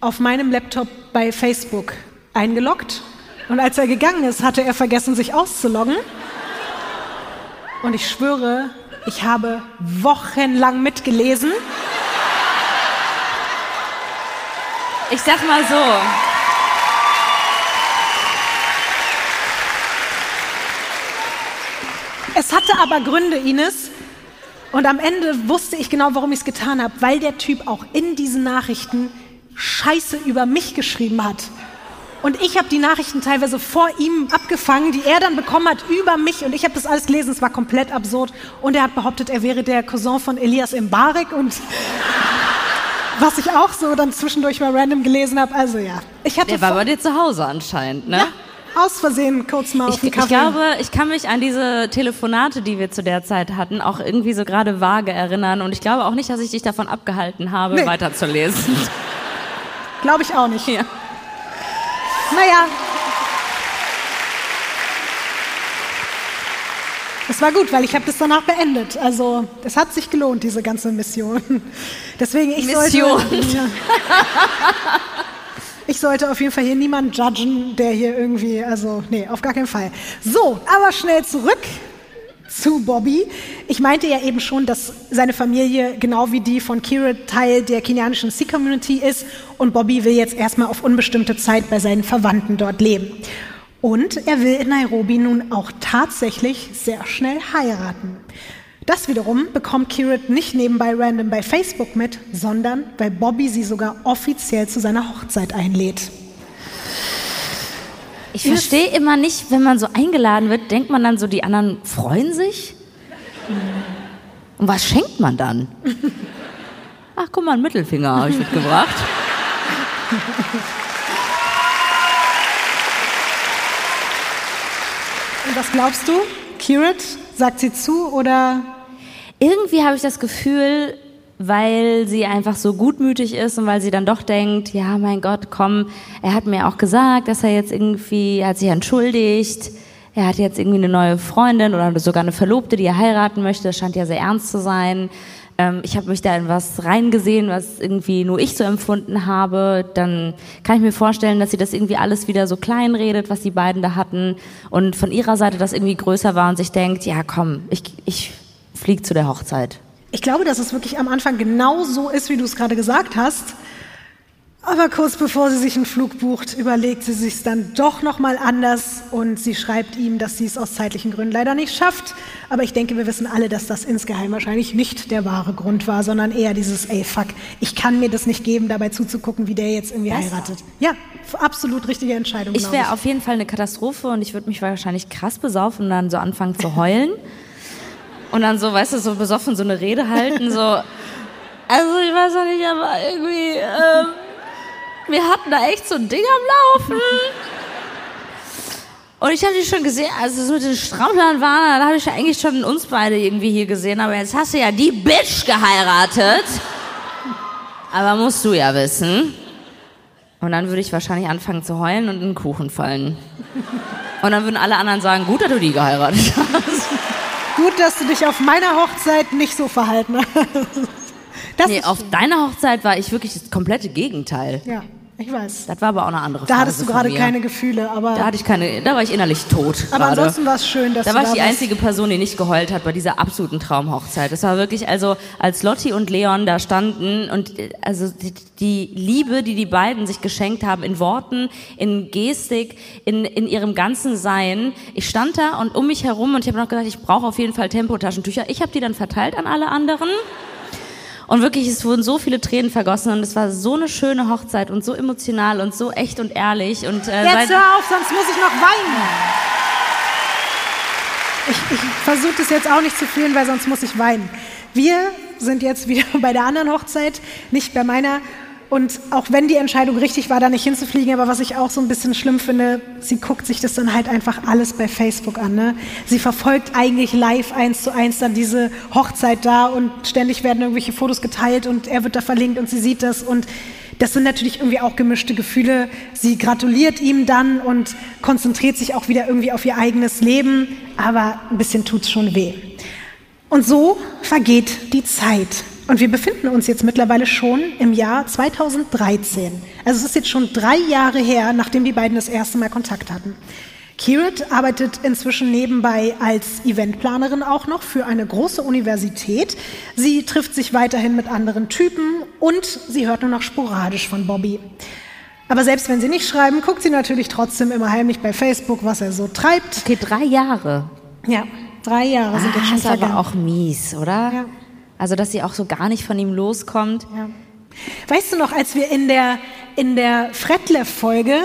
auf meinem Laptop bei Facebook eingeloggt. Und als er gegangen ist, hatte er vergessen, sich auszuloggen. Und ich schwöre, ich habe wochenlang mitgelesen. Ich sag mal so. Es hatte aber Gründe, Ines. Und am Ende wusste ich genau, warum ich es getan habe, weil der Typ auch in diesen Nachrichten Scheiße über mich geschrieben hat. Und ich habe die Nachrichten teilweise vor ihm abgefangen, die er dann bekommen hat über mich. Und ich habe das alles gelesen, es war komplett absurd. Und er hat behauptet, er wäre der Cousin von Elias Mbarek. Und was ich auch so dann zwischendurch mal random gelesen habe. Also ja, ich hatte Der war bei dir zu Hause anscheinend, ne? ja, aus Versehen kurz mal auf Ich, den ich Kaffee. glaube, ich kann mich an diese Telefonate, die wir zu der Zeit hatten, auch irgendwie so gerade vage erinnern. Und ich glaube auch nicht, dass ich dich davon abgehalten habe, Nee. weiterzulesen. Glaube ich auch nicht. Ja. Naja. Es war gut, weil ich habe das danach beendet. Also es hat sich gelohnt, diese ganze Mission. Deswegen, ich Mission. sollte... Ja. Ich sollte auf jeden Fall hier niemanden judgen, der hier irgendwie... Also, nee, auf gar keinen Fall. So, aber schnell zurück zu Bobby. Ich meinte ja eben schon, dass seine Familie genau wie die von Kira Teil der kenianischen Sikh-Community ist und Bobby will jetzt erstmal auf unbestimmte Zeit bei seinen Verwandten dort leben. Und er will in Nairobi nun auch tatsächlich sehr schnell heiraten. Das wiederum bekommt Kirit nicht nebenbei random bei Facebook mit, sondern weil Bobby sie sogar offiziell zu seiner Hochzeit einlädt. Ich verstehe immer nicht, wenn man so eingeladen wird, denkt man dann so, die anderen freuen sich? Und was schenkt man dann? Ach, guck mal, einen Mittelfinger habe ich mitgebracht. Und was glaubst du? Kirit, sagt sie zu oder Irgendwie habe ich das Gefühl, weil sie einfach so gutmütig ist und weil sie dann doch denkt, ja, mein Gott, komm, er hat mir auch gesagt, dass er jetzt irgendwie, er hat sich entschuldigt, er hat jetzt irgendwie eine neue Freundin oder sogar eine Verlobte, die er heiraten möchte, das scheint ja sehr ernst zu sein. Ähm, ich habe mich da in was reingesehen, was irgendwie nur ich so empfunden habe. Dann kann ich mir vorstellen, dass sie das irgendwie alles wieder so klein redet, was die beiden da hatten und von ihrer Seite das irgendwie größer war und sich denkt, ja, komm, ich, ich flieg zu der Hochzeit. Ich glaube, dass es wirklich am Anfang genau so ist, wie du es gerade gesagt hast. Aber kurz bevor sie sich einen Flug bucht, überlegt sie sich dann doch nochmal anders und sie schreibt ihm, dass sie es aus zeitlichen Gründen leider nicht schafft. Aber ich denke, wir wissen alle, dass das insgeheim wahrscheinlich nicht der wahre Grund war, sondern eher dieses, ey, fuck, ich kann mir das nicht geben, dabei zuzugucken, wie der jetzt irgendwie Besser. heiratet. Ja, absolut richtige Entscheidung. Ich wäre auf jeden Fall eine Katastrophe und ich würde mich wahrscheinlich krass besaufen und dann so anfangen zu heulen. und dann so, weißt du, so besoffen so eine Rede halten, so. Also ich weiß auch nicht, aber irgendwie. Ähm, wir hatten da echt so ein Ding am Laufen. Und ich habe die schon gesehen, als es mit den Stramplern war, da habe ich ja eigentlich schon uns beide irgendwie hier gesehen. Aber jetzt hast du ja die Bitch geheiratet. Aber musst du ja wissen. Und dann würde ich wahrscheinlich anfangen zu heulen und in den Kuchen fallen. Und dann würden alle anderen sagen, gut, dass du die geheiratet hast. Gut, dass du dich auf meiner Hochzeit nicht so verhalten hast. Das nee, auf deiner Hochzeit war ich wirklich das komplette Gegenteil. Ja. Ich weiß. Das war aber auch eine andere Phase. Da hattest du gerade keine Gefühle, aber. Da hatte ich keine, da war ich innerlich tot. Aber grade. ansonsten war es schön, dass da du war ich die bist. einzige Person, die nicht geheult hat bei dieser absoluten Traumhochzeit. Das war wirklich, also als Lotti und Leon da standen und also die, die Liebe, die die beiden sich geschenkt haben in Worten, in Gestik, in, in ihrem ganzen Sein. Ich stand da und um mich herum und ich habe noch gesagt, ich brauche auf jeden Fall Tempotaschentücher. Ich habe die dann verteilt an alle anderen. Und wirklich, es wurden so viele Tränen vergossen und es war so eine schöne Hochzeit und so emotional und so echt und ehrlich. Und, äh, Jetzt hör auf, sonst muss ich noch weinen. Ich, ich versuche das jetzt auch nicht zu fühlen, weil sonst muss ich weinen. Wir sind jetzt wieder bei der anderen Hochzeit, nicht bei meiner. Und auch wenn die Entscheidung richtig war, da nicht hinzufliegen, aber was ich auch so ein bisschen schlimm finde, sie guckt sich das dann halt einfach alles bei Facebook an. Ne? Sie verfolgt eigentlich live eins zu eins dann diese Hochzeit da und ständig werden irgendwelche Fotos geteilt und er wird da verlinkt und sie sieht das und das sind natürlich irgendwie auch gemischte Gefühle. Sie gratuliert ihm dann und konzentriert sich auch wieder irgendwie auf ihr eigenes Leben, aber ein bisschen tut's schon weh. Und so vergeht die Zeit. Und wir befinden uns jetzt mittlerweile schon im Jahr 2013. Also es ist jetzt schon drei Jahre her, nachdem die beiden das erste Mal Kontakt hatten. Kirit arbeitet inzwischen nebenbei als Eventplanerin auch noch für eine große Universität. Sie trifft sich weiterhin mit anderen Typen und sie hört nur noch sporadisch von Bobby. Aber selbst wenn sie nicht schreiben, guckt sie natürlich trotzdem immer heimlich bei Facebook, was er so treibt. Okay, drei Jahre. Ja, drei Jahre sind ah, jetzt schon Das ist aber auch mies, oder? Ja. Also, dass sie auch so gar nicht von ihm loskommt. Ja. Weißt du noch, als wir in der, in der Fretlev-Folge,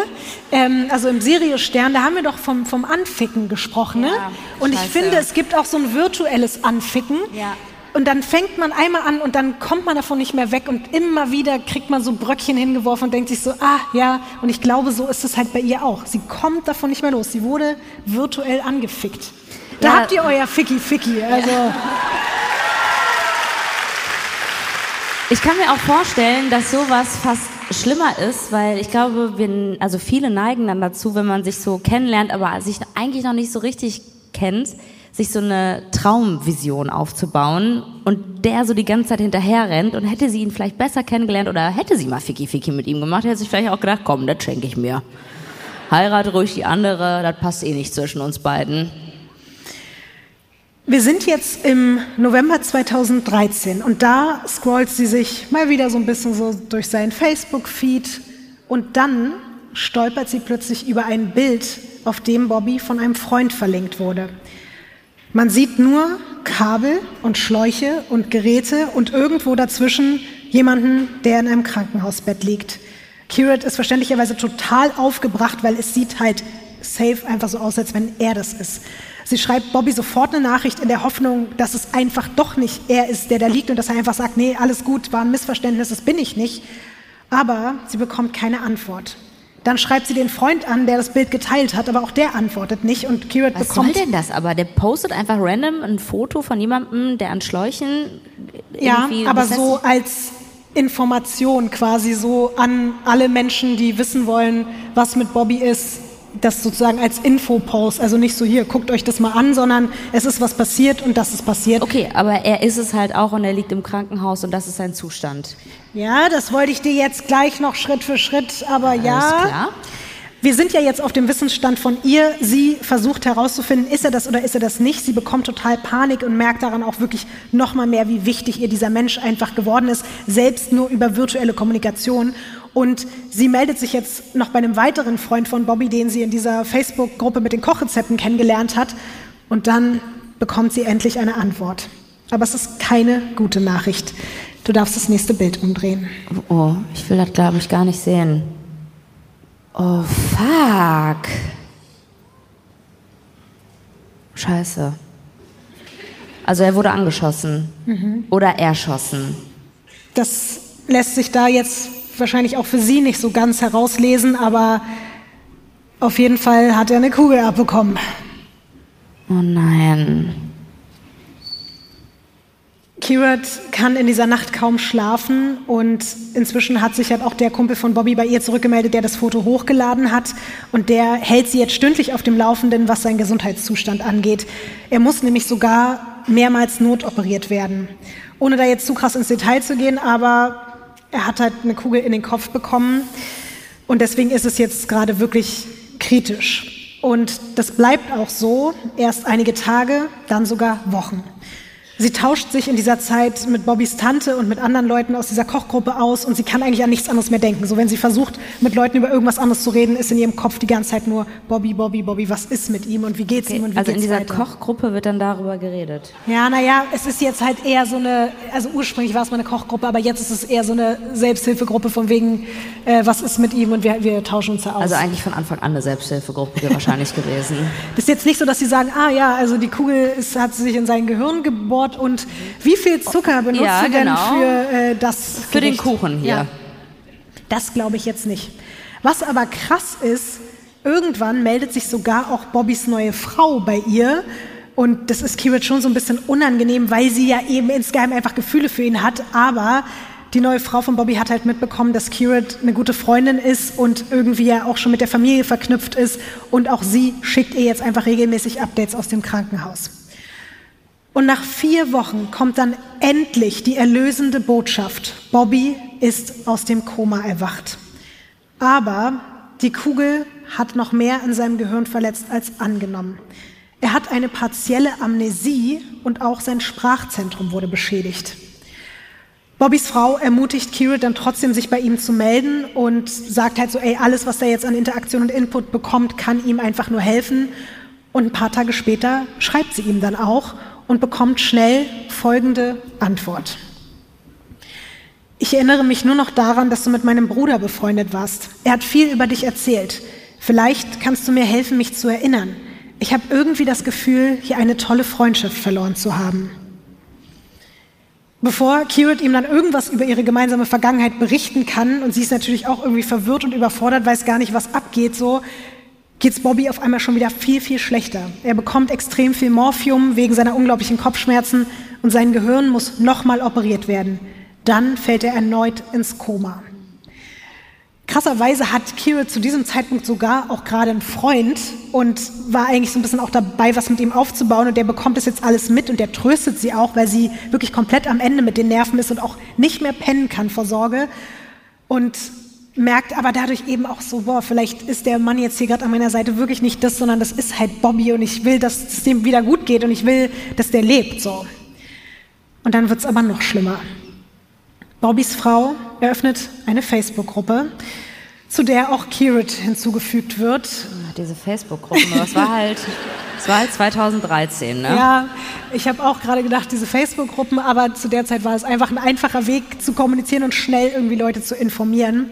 ähm, also im Sirius-Stern, da haben wir doch vom, vom Anficken gesprochen. Ne? Ja, und ich finde, es gibt auch so ein virtuelles Anficken. Ja. Und dann fängt man einmal an und dann kommt man davon nicht mehr weg und immer wieder kriegt man so Bröckchen hingeworfen und denkt sich so, ah ja, und ich glaube, so ist es halt bei ihr auch. Sie kommt davon nicht mehr los. Sie wurde virtuell angefickt. Da ja. habt ihr euer Ficky-Ficky. Also. Ich kann mir auch vorstellen, dass sowas fast schlimmer ist, weil ich glaube, wir, also viele neigen dann dazu, wenn man sich so kennenlernt, aber sich eigentlich noch nicht so richtig kennt, sich so eine Traumvision aufzubauen und der so die ganze Zeit hinterher rennt und hätte sie ihn vielleicht besser kennengelernt oder hätte sie mal Ficky Ficky mit ihm gemacht, hätte sich vielleicht auch gedacht, komm, das schenke ich mir. Heirate ruhig die andere, das passt eh nicht zwischen uns beiden. Wir sind jetzt im November 2013 und da scrollt sie sich mal wieder so ein bisschen so durch seinen Facebook-Feed und dann stolpert sie plötzlich über ein Bild, auf dem Bobby von einem Freund verlinkt wurde. Man sieht nur Kabel und Schläuche und Geräte und irgendwo dazwischen jemanden, der in einem Krankenhausbett liegt. Kirat ist verständlicherweise total aufgebracht, weil es sieht halt safe einfach so aus, als wenn er das ist. Sie schreibt Bobby sofort eine Nachricht in der Hoffnung, dass es einfach doch nicht er ist, der da liegt und dass er einfach sagt, nee, alles gut, war ein Missverständnis, das bin ich nicht. Aber sie bekommt keine Antwort. Dann schreibt sie den Freund an, der das Bild geteilt hat, aber auch der antwortet nicht und Kirat Was bekommt. Was soll denn das? Aber der postet einfach random ein Foto von jemandem, der an Schläuchen. Ja, aber so als Information quasi so an alle Menschen, die wissen wollen, was mit Bobby ist, das sozusagen als Infopost, also nicht so hier, guckt euch das mal an, sondern es ist was passiert und das ist passiert. Okay, aber er ist es halt auch und er liegt im Krankenhaus und das ist sein Zustand. Ja, das wollte ich dir jetzt gleich noch Schritt für Schritt, aber Alles ja. Klar. Wir sind ja jetzt auf dem Wissensstand von ihr. Sie versucht herauszufinden, ist er das oder ist er das nicht. Sie bekommt total Panik und merkt daran auch wirklich noch mal mehr, wie wichtig ihr dieser Mensch einfach geworden ist, selbst nur über virtuelle Kommunikation. Und sie meldet sich jetzt noch bei einem weiteren Freund von Bobby, den sie in dieser Facebook-Gruppe mit den Kochrezepten kennengelernt hat. Und dann bekommt sie endlich eine Antwort. Aber es ist keine gute Nachricht. Du darfst das nächste Bild umdrehen. Oh, ich will das, glaube ich, gar nicht sehen. Oh, fuck. Scheiße. Also er wurde angeschossen mhm. oder erschossen. Das lässt sich da jetzt wahrscheinlich auch für Sie nicht so ganz herauslesen, aber auf jeden Fall hat er eine Kugel abbekommen. Oh nein. Kirat kann in dieser Nacht kaum schlafen und inzwischen hat sich halt auch der Kumpel von Bobby bei ihr zurückgemeldet, der das Foto hochgeladen hat und der hält sie jetzt stündlich auf dem Laufenden, was seinen Gesundheitszustand angeht. Er muss nämlich sogar mehrmals notoperiert werden. Ohne da jetzt zu krass ins Detail zu gehen, aber er hat halt eine Kugel in den Kopf bekommen und deswegen ist es jetzt gerade wirklich kritisch. Und das bleibt auch so, erst einige Tage, dann sogar Wochen. Sie tauscht sich in dieser Zeit mit Bobbys Tante und mit anderen Leuten aus dieser Kochgruppe aus und sie kann eigentlich an nichts anderes mehr denken. So wenn sie versucht, mit Leuten über irgendwas anderes zu reden, ist in ihrem Kopf die ganze Zeit nur Bobby, Bobby, Bobby, was ist mit ihm und wie geht's okay. ihm und wie Also in dieser weiter? Kochgruppe wird dann darüber geredet. Ja, naja, es ist jetzt halt eher so eine, also ursprünglich war es mal eine Kochgruppe, aber jetzt ist es eher so eine Selbsthilfegruppe von wegen, äh, was ist mit ihm und wir, wir tauschen uns da aus. Also eigentlich von Anfang an eine Selbsthilfegruppe wahrscheinlich gewesen. Das ist jetzt nicht so, dass sie sagen, ah ja, also die Kugel ist, hat sich in sein Gehirn gebohrt und wie viel Zucker benutzt ja, du denn genau. für äh, das? Für Gericht? den Kuchen hier. Ja. Das glaube ich jetzt nicht. Was aber krass ist, irgendwann meldet sich sogar auch Bobbys neue Frau bei ihr. Und das ist Kirit schon so ein bisschen unangenehm, weil sie ja eben insgeheim einfach Gefühle für ihn hat. Aber die neue Frau von Bobby hat halt mitbekommen, dass Kirit eine gute Freundin ist und irgendwie ja auch schon mit der Familie verknüpft ist. Und auch sie schickt ihr jetzt einfach regelmäßig Updates aus dem Krankenhaus. Und nach vier Wochen kommt dann endlich die erlösende Botschaft. Bobby ist aus dem Koma erwacht. Aber die Kugel hat noch mehr in seinem Gehirn verletzt als angenommen. Er hat eine partielle Amnesie und auch sein Sprachzentrum wurde beschädigt. Bobbys Frau ermutigt Kira dann trotzdem, sich bei ihm zu melden und sagt halt so, ey, alles, was er jetzt an Interaktion und Input bekommt, kann ihm einfach nur helfen. Und ein paar Tage später schreibt sie ihm dann auch und bekommt schnell folgende Antwort. Ich erinnere mich nur noch daran, dass du mit meinem Bruder befreundet warst. Er hat viel über dich erzählt. Vielleicht kannst du mir helfen, mich zu erinnern. Ich habe irgendwie das Gefühl, hier eine tolle Freundschaft verloren zu haben. Bevor Kirit ihm dann irgendwas über ihre gemeinsame Vergangenheit berichten kann, und sie ist natürlich auch irgendwie verwirrt und überfordert, weiß gar nicht, was abgeht, so geht es Bobby auf einmal schon wieder viel, viel schlechter. Er bekommt extrem viel Morphium wegen seiner unglaublichen Kopfschmerzen und sein Gehirn muss nochmal operiert werden. Dann fällt er erneut ins Koma. Krasserweise hat Kira zu diesem Zeitpunkt sogar auch gerade einen Freund und war eigentlich so ein bisschen auch dabei, was mit ihm aufzubauen. Und der bekommt das jetzt alles mit und der tröstet sie auch, weil sie wirklich komplett am Ende mit den Nerven ist und auch nicht mehr pennen kann vor Sorge. Und merkt aber dadurch eben auch so, boah, vielleicht ist der Mann jetzt hier gerade an meiner Seite wirklich nicht das, sondern das ist halt Bobby und ich will, dass es dem wieder gut geht und ich will, dass der lebt, so. Und dann wird's aber noch schlimmer. Bobbys Frau eröffnet eine Facebook-Gruppe, zu der auch Kirit hinzugefügt wird. Diese Facebook-Gruppe, das war halt, das war halt 2013, ne? Ja, ich habe auch gerade gedacht, diese Facebook-Gruppen, aber zu der Zeit war es einfach ein einfacher Weg zu kommunizieren und schnell irgendwie Leute zu informieren.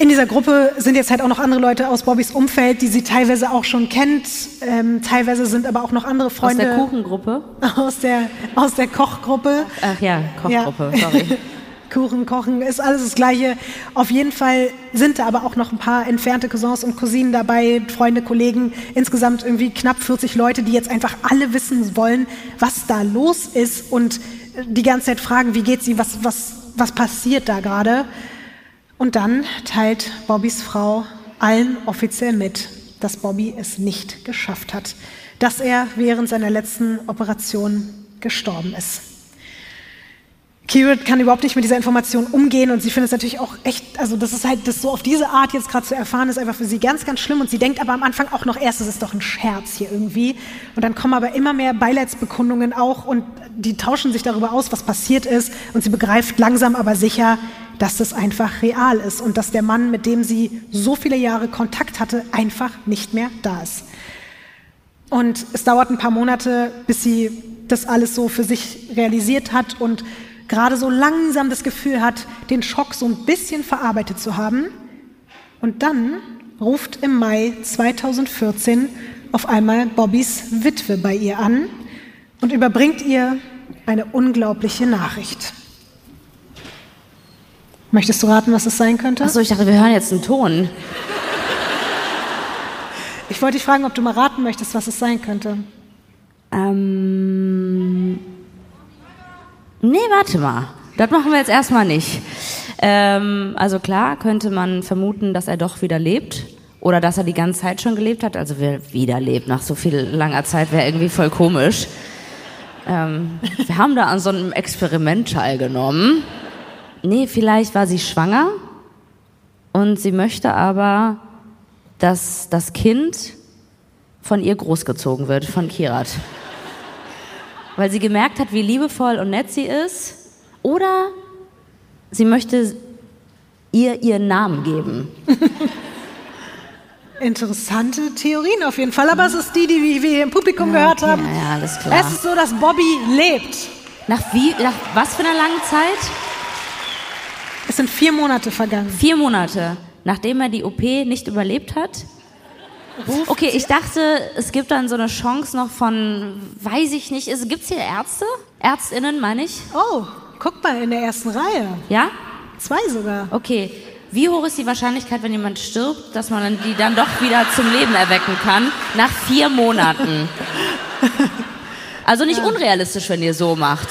In dieser Gruppe sind jetzt halt auch noch andere Leute aus Bobbys Umfeld, die sie teilweise auch schon kennt. Ähm, teilweise sind aber auch noch andere Freunde. Aus der Kuchengruppe? Aus der, aus der Kochgruppe. Ach ja, Kochgruppe, ja. sorry. Kuchen, Kochen, ist alles das Gleiche. Auf jeden Fall sind da aber auch noch ein paar entfernte Cousins und Cousinen dabei, Freunde, Kollegen, insgesamt irgendwie knapp 40 Leute, die jetzt einfach alle wissen wollen, was da los ist und die ganze Zeit fragen, wie geht sie, was, was, was passiert da gerade. Und dann teilt Bobbys Frau allen offiziell mit, dass Bobby es nicht geschafft hat, dass er während seiner letzten Operation gestorben ist. Kirit kann überhaupt nicht mit dieser Information umgehen und sie findet es natürlich auch echt, also das ist halt, das so auf diese Art jetzt gerade zu erfahren, ist einfach für sie ganz, ganz schlimm und sie denkt aber am Anfang auch noch erst, es ist doch ein Scherz hier irgendwie und dann kommen aber immer mehr Beileidsbekundungen auch und die tauschen sich darüber aus, was passiert ist und sie begreift langsam aber sicher, dass das einfach real ist und dass der Mann, mit dem sie so viele Jahre Kontakt hatte, einfach nicht mehr da ist. Und es dauert ein paar Monate, bis sie das alles so für sich realisiert hat und gerade so langsam das Gefühl hat, den Schock so ein bisschen verarbeitet zu haben. Und dann ruft im Mai 2014 auf einmal Bobbys Witwe bei ihr an und überbringt ihr eine unglaubliche Nachricht. Möchtest du raten, was es sein könnte? Achso, ich dachte, wir hören jetzt einen Ton. Ich wollte dich fragen, ob du mal raten möchtest, was es sein könnte. Ähm. Nee, warte mal. Das machen wir jetzt erstmal nicht. Ähm, also klar könnte man vermuten, dass er doch wieder lebt. Oder dass er die ganze Zeit schon gelebt hat. Also wer wieder lebt nach so viel langer Zeit wäre irgendwie voll komisch. Ähm, wir haben da an so einem Experiment teilgenommen. Nee, vielleicht war sie schwanger und sie möchte aber, dass das Kind von ihr großgezogen wird, von Kirat. Weil sie gemerkt hat, wie liebevoll und nett sie ist. Oder sie möchte ihr ihren Namen geben. Interessante Theorien auf jeden Fall, aber es ist die, die wir im Publikum ja, gehört haben. Ja, ja, alles klar. Es ist so, dass Bobby lebt. Nach wie, nach was für einer langen Zeit? Es sind vier Monate vergangen. Vier Monate, nachdem er die OP nicht überlebt hat? Okay, ich dachte, es gibt dann so eine Chance noch von, weiß ich nicht, gibt es hier Ärzte? Ärztinnen, meine ich? Oh, guck mal, in der ersten Reihe. Ja? Zwei sogar. Okay, wie hoch ist die Wahrscheinlichkeit, wenn jemand stirbt, dass man die dann doch wieder zum Leben erwecken kann? Nach vier Monaten. Also nicht unrealistisch, wenn ihr so macht.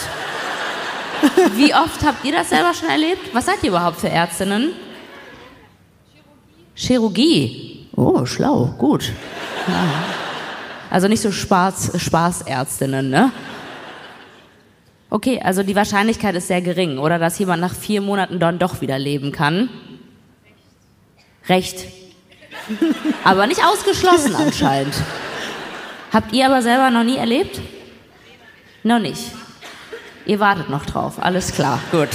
Wie oft habt ihr das selber schon erlebt? Was seid ihr überhaupt für Ärztinnen? Chirurgie. Oh, schlau, gut. Ja. Also nicht so Spaß, Spaßärztinnen, ne? Okay, also die Wahrscheinlichkeit ist sehr gering, oder dass jemand nach vier Monaten dann doch wieder leben kann. Recht. Aber nicht ausgeschlossen anscheinend. Habt ihr aber selber noch nie erlebt? Noch nicht. Ihr wartet noch drauf. Alles klar, gut.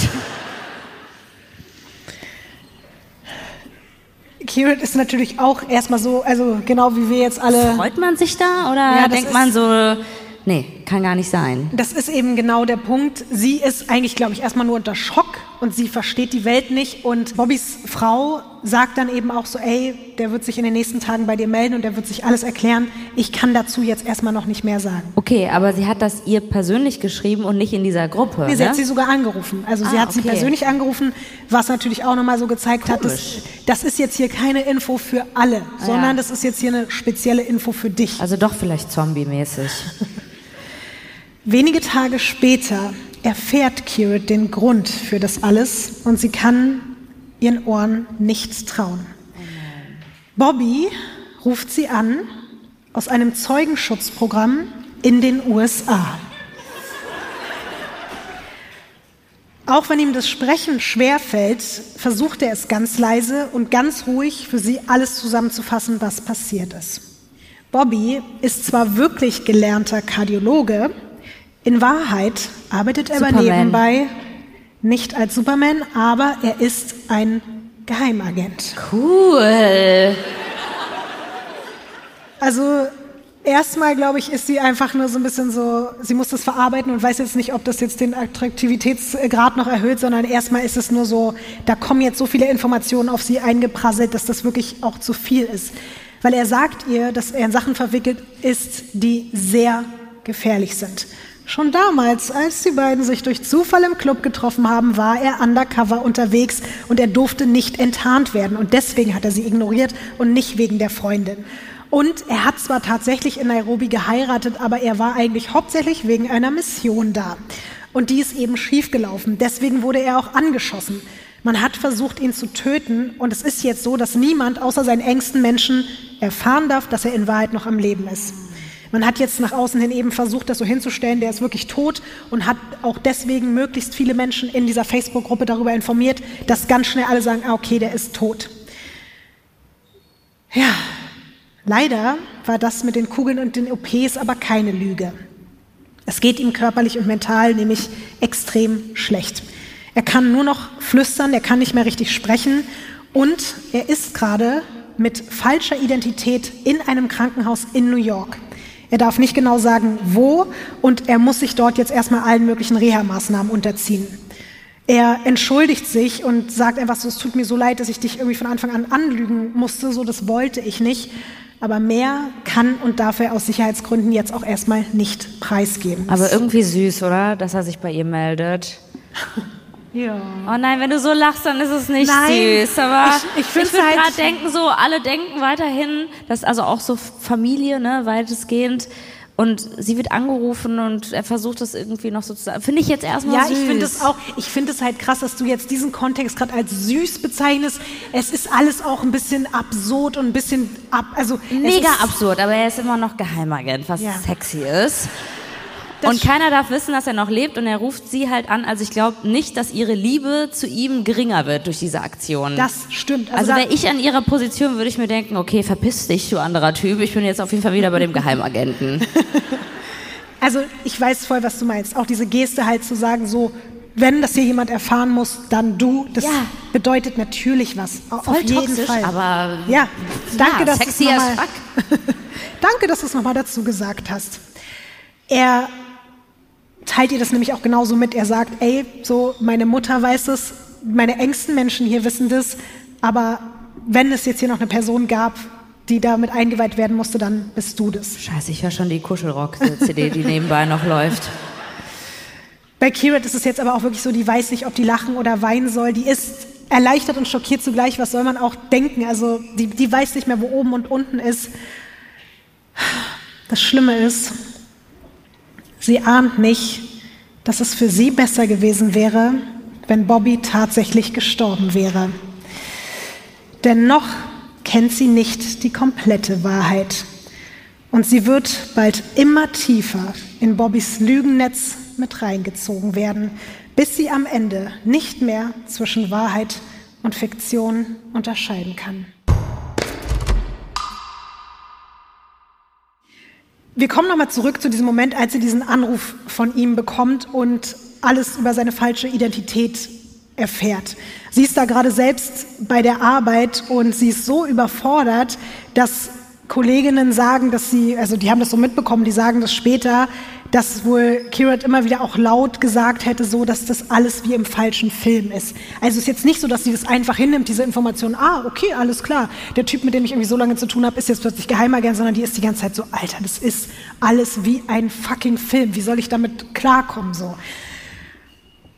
Kirit ist natürlich auch erstmal so, also genau wie wir jetzt alle. Freut man sich da oder ja, denkt man so, Nee, kann gar nicht sein. Das ist eben genau der Punkt. Sie ist eigentlich, glaube ich, erstmal nur unter Schock und sie versteht die Welt nicht. Und Bobbys Frau sagt dann eben auch so, ey, der wird sich in den nächsten Tagen bei dir melden und der wird sich alles erklären. Ich kann dazu jetzt erstmal noch nicht mehr sagen. Okay, aber sie hat das ihr persönlich geschrieben und nicht in dieser Gruppe. Nee, sie ne? hat sie sogar angerufen. Also ah, sie hat okay. sie persönlich angerufen, was natürlich auch nochmal so gezeigt Komisch. hat, dass, das ist jetzt hier keine Info für alle, ah, sondern ja. das ist jetzt hier eine spezielle Info für dich. Also doch vielleicht zombie-mäßig. Wenige Tage später erfährt Kirit den Grund für das alles und sie kann ihren Ohren nicht trauen. Bobby ruft sie an aus einem Zeugenschutzprogramm in den USA. Auch wenn ihm das Sprechen schwerfällt, versucht er es ganz leise und ganz ruhig für sie alles zusammenzufassen, was passiert ist. Bobby ist zwar wirklich gelernter Kardiologe, in Wahrheit arbeitet er aber nebenbei nicht als Superman, aber er ist ein Geheimagent. Cool. Also erstmal, glaube ich, ist sie einfach nur so ein bisschen so, sie muss das verarbeiten und weiß jetzt nicht, ob das jetzt den Attraktivitätsgrad noch erhöht, sondern erstmal ist es nur so, da kommen jetzt so viele Informationen auf sie eingeprasselt, dass das wirklich auch zu viel ist. Weil er sagt ihr, dass er in Sachen verwickelt ist, die sehr gefährlich sind. Schon damals, als die beiden sich durch Zufall im Club getroffen haben, war er undercover unterwegs und er durfte nicht enttarnt werden. Und deswegen hat er sie ignoriert und nicht wegen der Freundin. Und er hat zwar tatsächlich in Nairobi geheiratet, aber er war eigentlich hauptsächlich wegen einer Mission da. Und die ist eben schiefgelaufen. Deswegen wurde er auch angeschossen. Man hat versucht, ihn zu töten. Und es ist jetzt so, dass niemand außer seinen engsten Menschen erfahren darf, dass er in Wahrheit noch am Leben ist. Man hat jetzt nach außen hin eben versucht, das so hinzustellen, der ist wirklich tot und hat auch deswegen möglichst viele Menschen in dieser Facebook-Gruppe darüber informiert, dass ganz schnell alle sagen, ah, okay, der ist tot. Ja, leider war das mit den Kugeln und den OPs aber keine Lüge. Es geht ihm körperlich und mental nämlich extrem schlecht. Er kann nur noch flüstern, er kann nicht mehr richtig sprechen und er ist gerade mit falscher Identität in einem Krankenhaus in New York. Er darf nicht genau sagen, wo und er muss sich dort jetzt erstmal allen möglichen Reha-Maßnahmen unterziehen. Er entschuldigt sich und sagt einfach so, es tut mir so leid, dass ich dich irgendwie von Anfang an anlügen musste, so das wollte ich nicht. Aber mehr kann und darf er aus Sicherheitsgründen jetzt auch erstmal nicht preisgeben. Aber irgendwie süß, oder? Dass er sich bei ihr meldet. Ja. Oh nein, wenn du so lachst, dann ist es nicht nein, süß. Aber ich, ich, ich würde halt gerade denken, so alle denken weiterhin, dass also auch so Familie, ne, weitestgehend. Und sie wird angerufen und er versucht das irgendwie noch so zu sagen. Finde ich jetzt erstmal ja, süß. Ja, ich finde es auch, ich finde es halt krass, dass du jetzt diesen Kontext gerade als süß bezeichnest. Es ist alles auch ein bisschen absurd und ein bisschen ab, also. Mega absurd, aber er ist immer noch Geheimagent, was ja. sexy ist. Und keiner darf wissen, dass er noch lebt und er ruft sie halt an. Also ich glaube nicht, dass ihre Liebe zu ihm geringer wird durch diese Aktion. Das stimmt. Also, also wäre ich an ihrer Position, würde ich mir denken, okay, verpiss dich, du anderer Typ. Ich bin jetzt auf jeden Fall wieder bei dem Geheimagenten. also ich weiß voll, was du meinst. Auch diese Geste halt zu sagen, so, wenn das hier jemand erfahren muss, dann du. Das ja. bedeutet natürlich was. Voll auf jeden toxisch, Fall. aber ja, danke, ja, dass sexy as fuck. danke, dass du es nochmal dazu gesagt hast. Er teilt ihr das nämlich auch genauso mit. Er sagt, ey, so meine Mutter weiß es, meine engsten Menschen hier wissen das, aber wenn es jetzt hier noch eine Person gab, die damit eingeweiht werden musste, dann bist du das. Scheiße, ich höre schon die Kuschelrock-CD, die nebenbei noch läuft. Bei Kirat ist es jetzt aber auch wirklich so, die weiß nicht, ob die lachen oder weinen soll. Die ist erleichtert und schockiert zugleich. Was soll man auch denken? Also die, die weiß nicht mehr, wo oben und unten ist. Das Schlimme ist, Sie ahnt nicht, dass es für sie besser gewesen wäre, wenn Bobby tatsächlich gestorben wäre. Denn noch kennt sie nicht die komplette Wahrheit. Und sie wird bald immer tiefer in Bobbys Lügennetz mit reingezogen werden, bis sie am Ende nicht mehr zwischen Wahrheit und Fiktion unterscheiden kann. Wir kommen nochmal zurück zu diesem Moment, als sie diesen Anruf von ihm bekommt und alles über seine falsche Identität erfährt. Sie ist da gerade selbst bei der Arbeit und sie ist so überfordert, dass Kolleginnen sagen, dass sie, also die haben das so mitbekommen, die sagen das später, dass wohl Kirat immer wieder auch laut gesagt hätte, so dass das alles wie im falschen Film ist. Also ist jetzt nicht so, dass sie das einfach hinnimmt, diese Information, ah, okay, alles klar, der Typ, mit dem ich irgendwie so lange zu tun habe, ist jetzt plötzlich Geheimagent, sondern die ist die ganze Zeit so, Alter, das ist alles wie ein fucking Film, wie soll ich damit klarkommen so?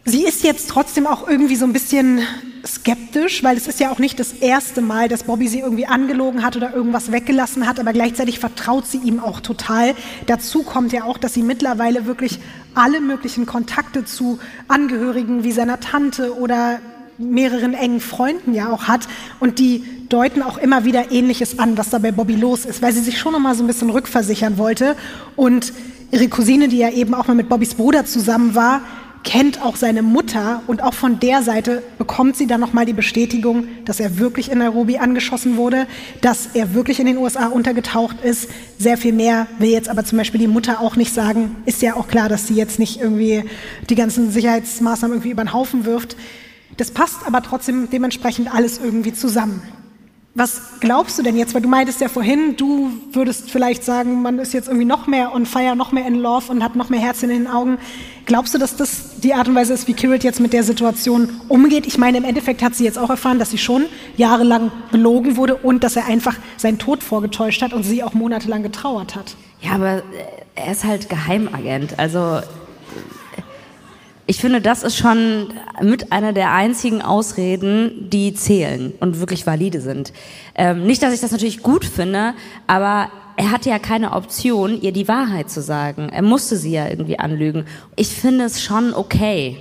Sie ist jetzt trotzdem auch irgendwie so ein bisschen skeptisch, weil es ist ja auch nicht das erste Mal, dass Bobby sie irgendwie angelogen hat oder irgendwas weggelassen hat, aber gleichzeitig vertraut sie ihm auch total. Dazu kommt ja auch, dass sie mittlerweile wirklich alle möglichen Kontakte zu Angehörigen wie seiner Tante oder mehreren engen Freunden ja auch hat und die deuten auch immer wieder Ähnliches an, was da bei Bobby los ist, weil sie sich schon noch mal so ein bisschen rückversichern wollte und ihre Cousine, die ja eben auch mal mit Bobbys Bruder zusammen war, kennt auch seine Mutter und auch von der Seite bekommt sie dann nochmal die Bestätigung, dass er wirklich in Nairobi angeschossen wurde, dass er wirklich in den USA untergetaucht ist. Sehr viel mehr will jetzt aber zum Beispiel die Mutter auch nicht sagen. Ist ja auch klar, dass sie jetzt nicht irgendwie die ganzen Sicherheitsmaßnahmen irgendwie über den Haufen wirft. Das passt aber trotzdem dementsprechend alles irgendwie zusammen. Was glaubst du denn jetzt? Weil du meintest ja vorhin, du würdest vielleicht sagen, man ist jetzt irgendwie noch mehr on fire, noch mehr in love und hat noch mehr Herz in den Augen. Glaubst du, dass das die Art und Weise ist, wie Kirit jetzt mit der Situation umgeht? Ich meine, im Endeffekt hat sie jetzt auch erfahren, dass sie schon jahrelang belogen wurde und dass er einfach seinen Tod vorgetäuscht hat und sie auch monatelang getrauert hat. Ja, aber er ist halt Geheimagent. Also ich finde, das ist schon mit einer der einzigen Ausreden, die zählen und wirklich valide sind. Ähm, nicht, dass ich das natürlich gut finde, aber er hatte ja keine Option, ihr die Wahrheit zu sagen. Er musste sie ja irgendwie anlügen. Ich finde es schon okay.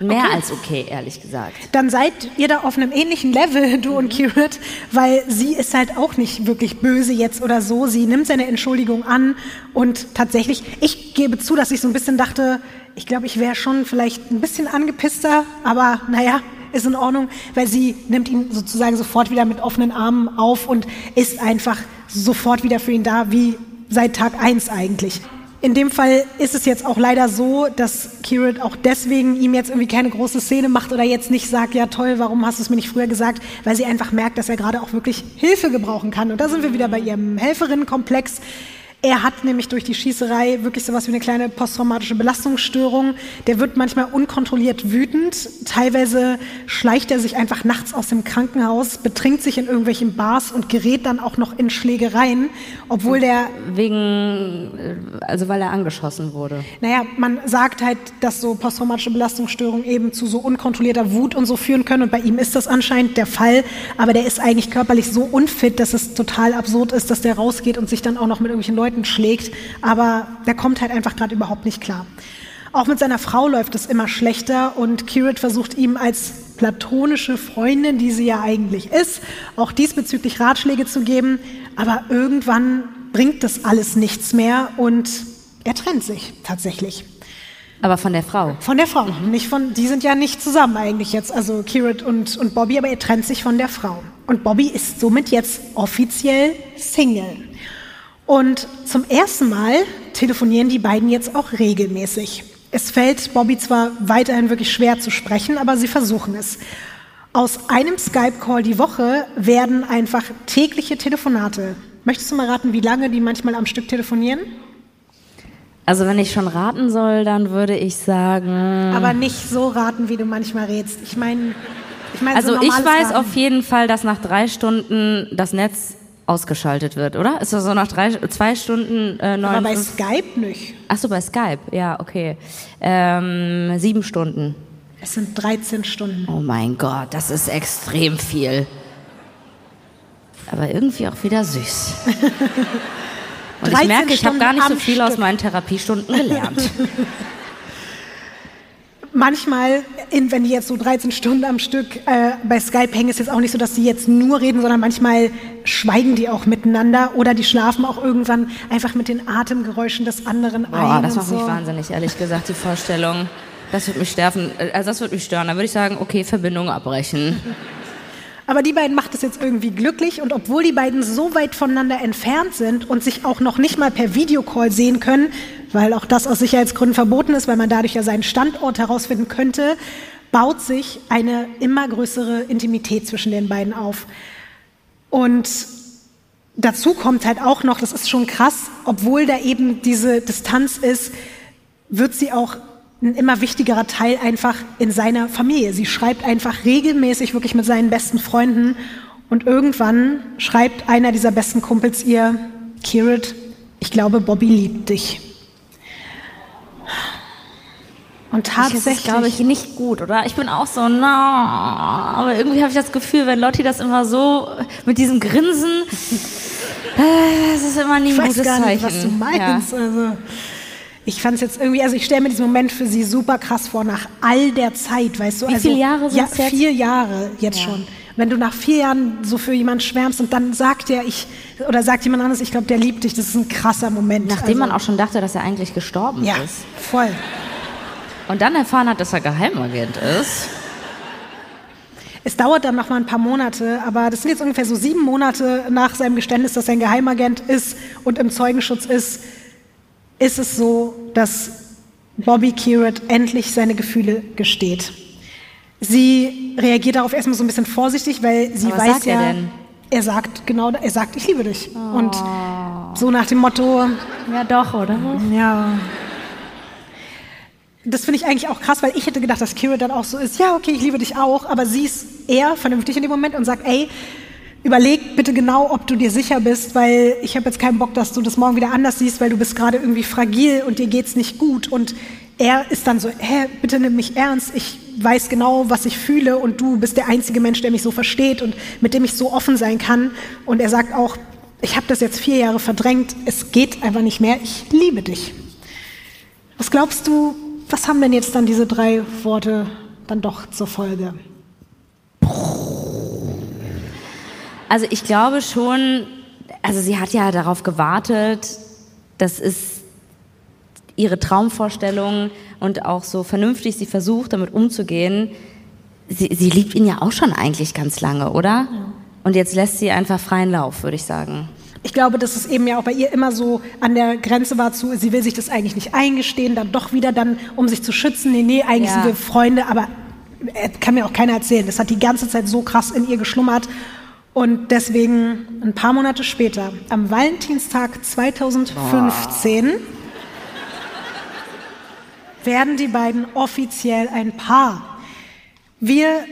Mehr okay. als okay, ehrlich gesagt. Dann seid ihr da auf einem ähnlichen Level, du und Kirit, weil sie ist halt auch nicht wirklich böse jetzt oder so. Sie nimmt seine Entschuldigung an und tatsächlich, ich gebe zu, dass ich so ein bisschen dachte, ich glaube, ich wäre schon vielleicht ein bisschen angepisster, aber naja, ist in Ordnung, weil sie nimmt ihn sozusagen sofort wieder mit offenen Armen auf und ist einfach sofort wieder für ihn da, wie seit Tag eins eigentlich. in dem Fall ist es jetzt auch leider so, dass Kirit auch deswegen ihm jetzt irgendwie keine große Szene macht oder jetzt nicht sagt, ja toll, warum hast du es mir nicht früher gesagt, weil sie einfach merkt, dass er gerade auch wirklich Hilfe gebrauchen kann. Und da sind wir wieder bei ihrem Helferinnenkomplex. Er hat nämlich durch die Schießerei wirklich sowas wie eine kleine posttraumatische Belastungsstörung. Der wird manchmal unkontrolliert wütend. Teilweise schleicht er sich einfach nachts aus dem Krankenhaus, betrinkt sich in irgendwelchen Bars und gerät dann auch noch in Schlägereien, obwohl der... Wegen, also weil er angeschossen wurde. Naja, man sagt halt, dass so posttraumatische Belastungsstörungen eben zu so unkontrollierter Wut und so führen können. Und bei ihm ist das anscheinend der Fall. Aber der ist eigentlich körperlich so unfit, dass es total absurd ist, dass der rausgeht und sich dann auch noch mit irgendwelchen Leuten Leuten schlägt, aber der kommt halt einfach gerade überhaupt nicht klar. Auch mit seiner Frau läuft es immer schlechter und Kirit versucht ihm als platonische Freundin, die sie ja eigentlich ist, auch diesbezüglich Ratschläge zu geben, aber irgendwann bringt das alles nichts mehr und er trennt sich tatsächlich. Aber von der Frau? Von der Frau. Mhm. Nicht von, die sind ja nicht zusammen eigentlich jetzt, also Kirit und, und Bobby, aber er trennt sich von der Frau. Und Bobby ist somit jetzt offiziell Single. Und zum ersten Mal telefonieren die beiden jetzt auch regelmäßig. Es fällt Bobby zwar weiterhin wirklich schwer zu sprechen, aber sie versuchen es. Aus einem Skype-Call die Woche werden einfach tägliche Telefonate. Möchtest du mal raten, wie lange die manchmal am Stück telefonieren? Also wenn ich schon raten soll, dann würde ich sagen. Aber nicht so raten, wie du manchmal rätst. Ich meine, ich meine. Also so ich weiß raten. auf jeden Fall, dass nach drei Stunden das Netz ausgeschaltet wird, oder? Ist das so nach drei, zwei Stunden äh, neun? Aber bei Skype nicht. Ach so, bei Skype, ja, okay. Ähm, sieben Stunden. Es sind 13 Stunden. Oh mein Gott, das ist extrem viel. Aber irgendwie auch wieder süß. Und ich merke, ich habe gar nicht so viel Stück. aus meinen Therapiestunden gelernt. manchmal, in, wenn die jetzt so 13 Stunden am Stück äh, bei Skype hängen, ist es jetzt auch nicht so, dass die jetzt nur reden, sondern manchmal schweigen die auch miteinander oder die schlafen auch irgendwann einfach mit den Atemgeräuschen des anderen Boah, ein. das macht so. mich wahnsinnig, ehrlich gesagt, die Vorstellung. Das wird mich sterben, also das wird mich stören. Da würde ich sagen, okay, Verbindung abbrechen. Aber die beiden macht es jetzt irgendwie glücklich und obwohl die beiden so weit voneinander entfernt sind und sich auch noch nicht mal per Videocall sehen können, weil auch das aus Sicherheitsgründen verboten ist, weil man dadurch ja seinen Standort herausfinden könnte, baut sich eine immer größere Intimität zwischen den beiden auf. Und dazu kommt halt auch noch, das ist schon krass, obwohl da eben diese Distanz ist, wird sie auch ein immer wichtigerer Teil einfach in seiner Familie. Sie schreibt einfach regelmäßig wirklich mit seinen besten Freunden und irgendwann schreibt einer dieser besten Kumpels ihr, Kirit, ich glaube, Bobby liebt dich. Und tatsächlich. Das ist, glaube ich, nicht gut, oder? Ich bin auch so, na, no. aber irgendwie habe ich das Gefühl, wenn Lotti das immer so mit diesem Grinsen, äh, das ist immer nie ein gutes Zeichen. Nicht, was du meinst. Ja. Also, ich fand es jetzt irgendwie, also ich stelle mir diesen Moment für sie super krass vor, nach all der Zeit, weißt du? Wie also, viele Jahre sind Ja, vier jetzt? Jahre jetzt ja. schon. Wenn du nach vier Jahren so für jemanden schwärmst und dann sagt er, ich, oder sagt jemand anderes, ich glaube, der liebt dich, das ist ein krasser Moment. Nachdem also, man auch schon dachte, dass er eigentlich gestorben ja, ist. voll. Und dann erfahren hat, dass er Geheimagent ist. Es dauert dann noch mal ein paar Monate, aber das sind jetzt ungefähr so sieben Monate nach seinem Geständnis, dass er ein Geheimagent ist und im Zeugenschutz ist, ist es so, dass Bobby Kirat endlich seine Gefühle gesteht. Sie reagiert darauf erstmal so ein bisschen vorsichtig, weil sie Aber weiß sagt ja, er, denn? er sagt genau, er sagt, ich liebe dich. Oh. Und so nach dem Motto, ja doch, oder? Ja. Das finde ich eigentlich auch krass, weil ich hätte gedacht, dass Kira dann auch so ist, ja, okay, ich liebe dich auch, aber sie ist eher vernünftig in dem Moment und sagt, ey, überleg bitte genau, ob du dir sicher bist, weil ich habe jetzt keinen Bock, dass du das morgen wieder anders siehst, weil du bist gerade irgendwie fragil und dir geht's nicht gut. Und er ist dann so, hä, bitte nimm mich ernst, ich weiß genau, was ich fühle und du bist der einzige Mensch, der mich so versteht und mit dem ich so offen sein kann. Und er sagt auch, ich habe das jetzt vier Jahre verdrängt, es geht einfach nicht mehr, ich liebe dich. Was glaubst du, was haben denn jetzt dann diese drei Worte dann doch zur Folge? Also ich glaube schon, also sie hat ja darauf gewartet, das ist ihre Traumvorstellung und auch so vernünftig sie versucht, damit umzugehen. Sie, sie liebt ihn ja auch schon eigentlich ganz lange, oder? Ja. Und jetzt lässt sie einfach freien Lauf, würde ich sagen. Ich glaube, dass es eben ja auch bei ihr immer so an der Grenze war zu, sie will sich das eigentlich nicht eingestehen, dann doch wieder dann, um sich zu schützen, nee, nee, eigentlich Ja. sind wir Freunde, aber äh, kann mir auch keiner erzählen. Das hat die ganze Zeit so krass in ihr geschlummert. Und deswegen ein paar Monate später, am Valentinstag 2015, werden die beiden offiziell ein Paar. Wir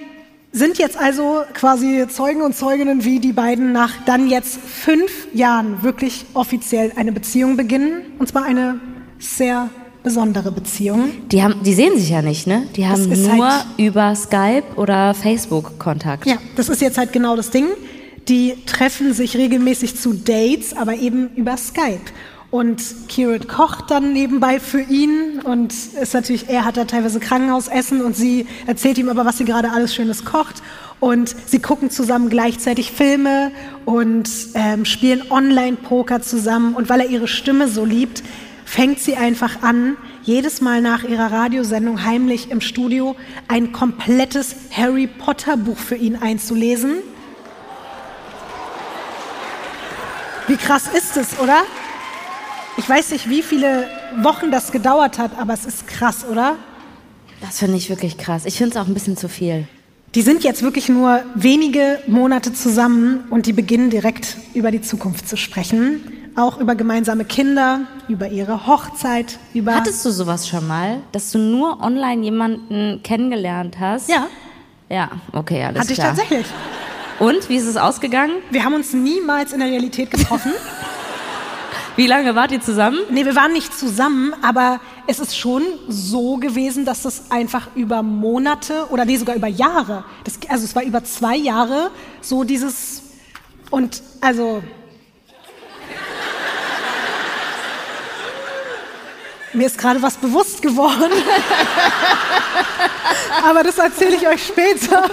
sind jetzt also quasi Zeugen und Zeuginnen, wie die beiden nach dann jetzt fünf Jahren wirklich offiziell eine Beziehung beginnen. Und zwar eine sehr besondere Beziehung. Die, haben, die sehen sich ja nicht, ne? Die haben nur halt- über Skype oder Facebook Kontakt. Ja, das ist jetzt halt genau das Ding. Die treffen sich regelmäßig zu Dates, aber eben über Skype. Und Kirit kocht dann nebenbei für ihn und ist natürlich, er hat da teilweise Krankenhausessen und sie erzählt ihm aber, was sie gerade alles Schönes kocht. Und sie gucken zusammen gleichzeitig Filme und ähm, spielen Online-Poker zusammen. Und weil er ihre Stimme so liebt, fängt sie einfach an, jedes Mal nach ihrer Radiosendung heimlich im Studio ein komplettes Harry Potter Buch für ihn einzulesen. Wie krass ist es, oder? Ich weiß nicht, wie viele Wochen das gedauert hat, aber es ist krass, oder? Das finde ich wirklich krass. Ich finde es auch ein bisschen zu viel. Die sind jetzt wirklich nur wenige Monate zusammen und die beginnen direkt über die Zukunft zu sprechen. Auch über gemeinsame Kinder, über ihre Hochzeit, über. Hattest du sowas schon mal, dass du nur online jemanden kennengelernt hast? Ja, Ja, okay, alles hatte ich klar. tatsächlich. Und, wie ist es ausgegangen? Wir haben uns niemals in der Realität getroffen. Wie lange wart ihr zusammen? Nee, wir waren nicht zusammen, aber es ist schon so gewesen, dass das einfach über Monate oder nee, sogar über Jahre, das, also es war über zwei Jahre so dieses und also mir ist gerade was bewusst geworden, aber das erzähle ich euch später.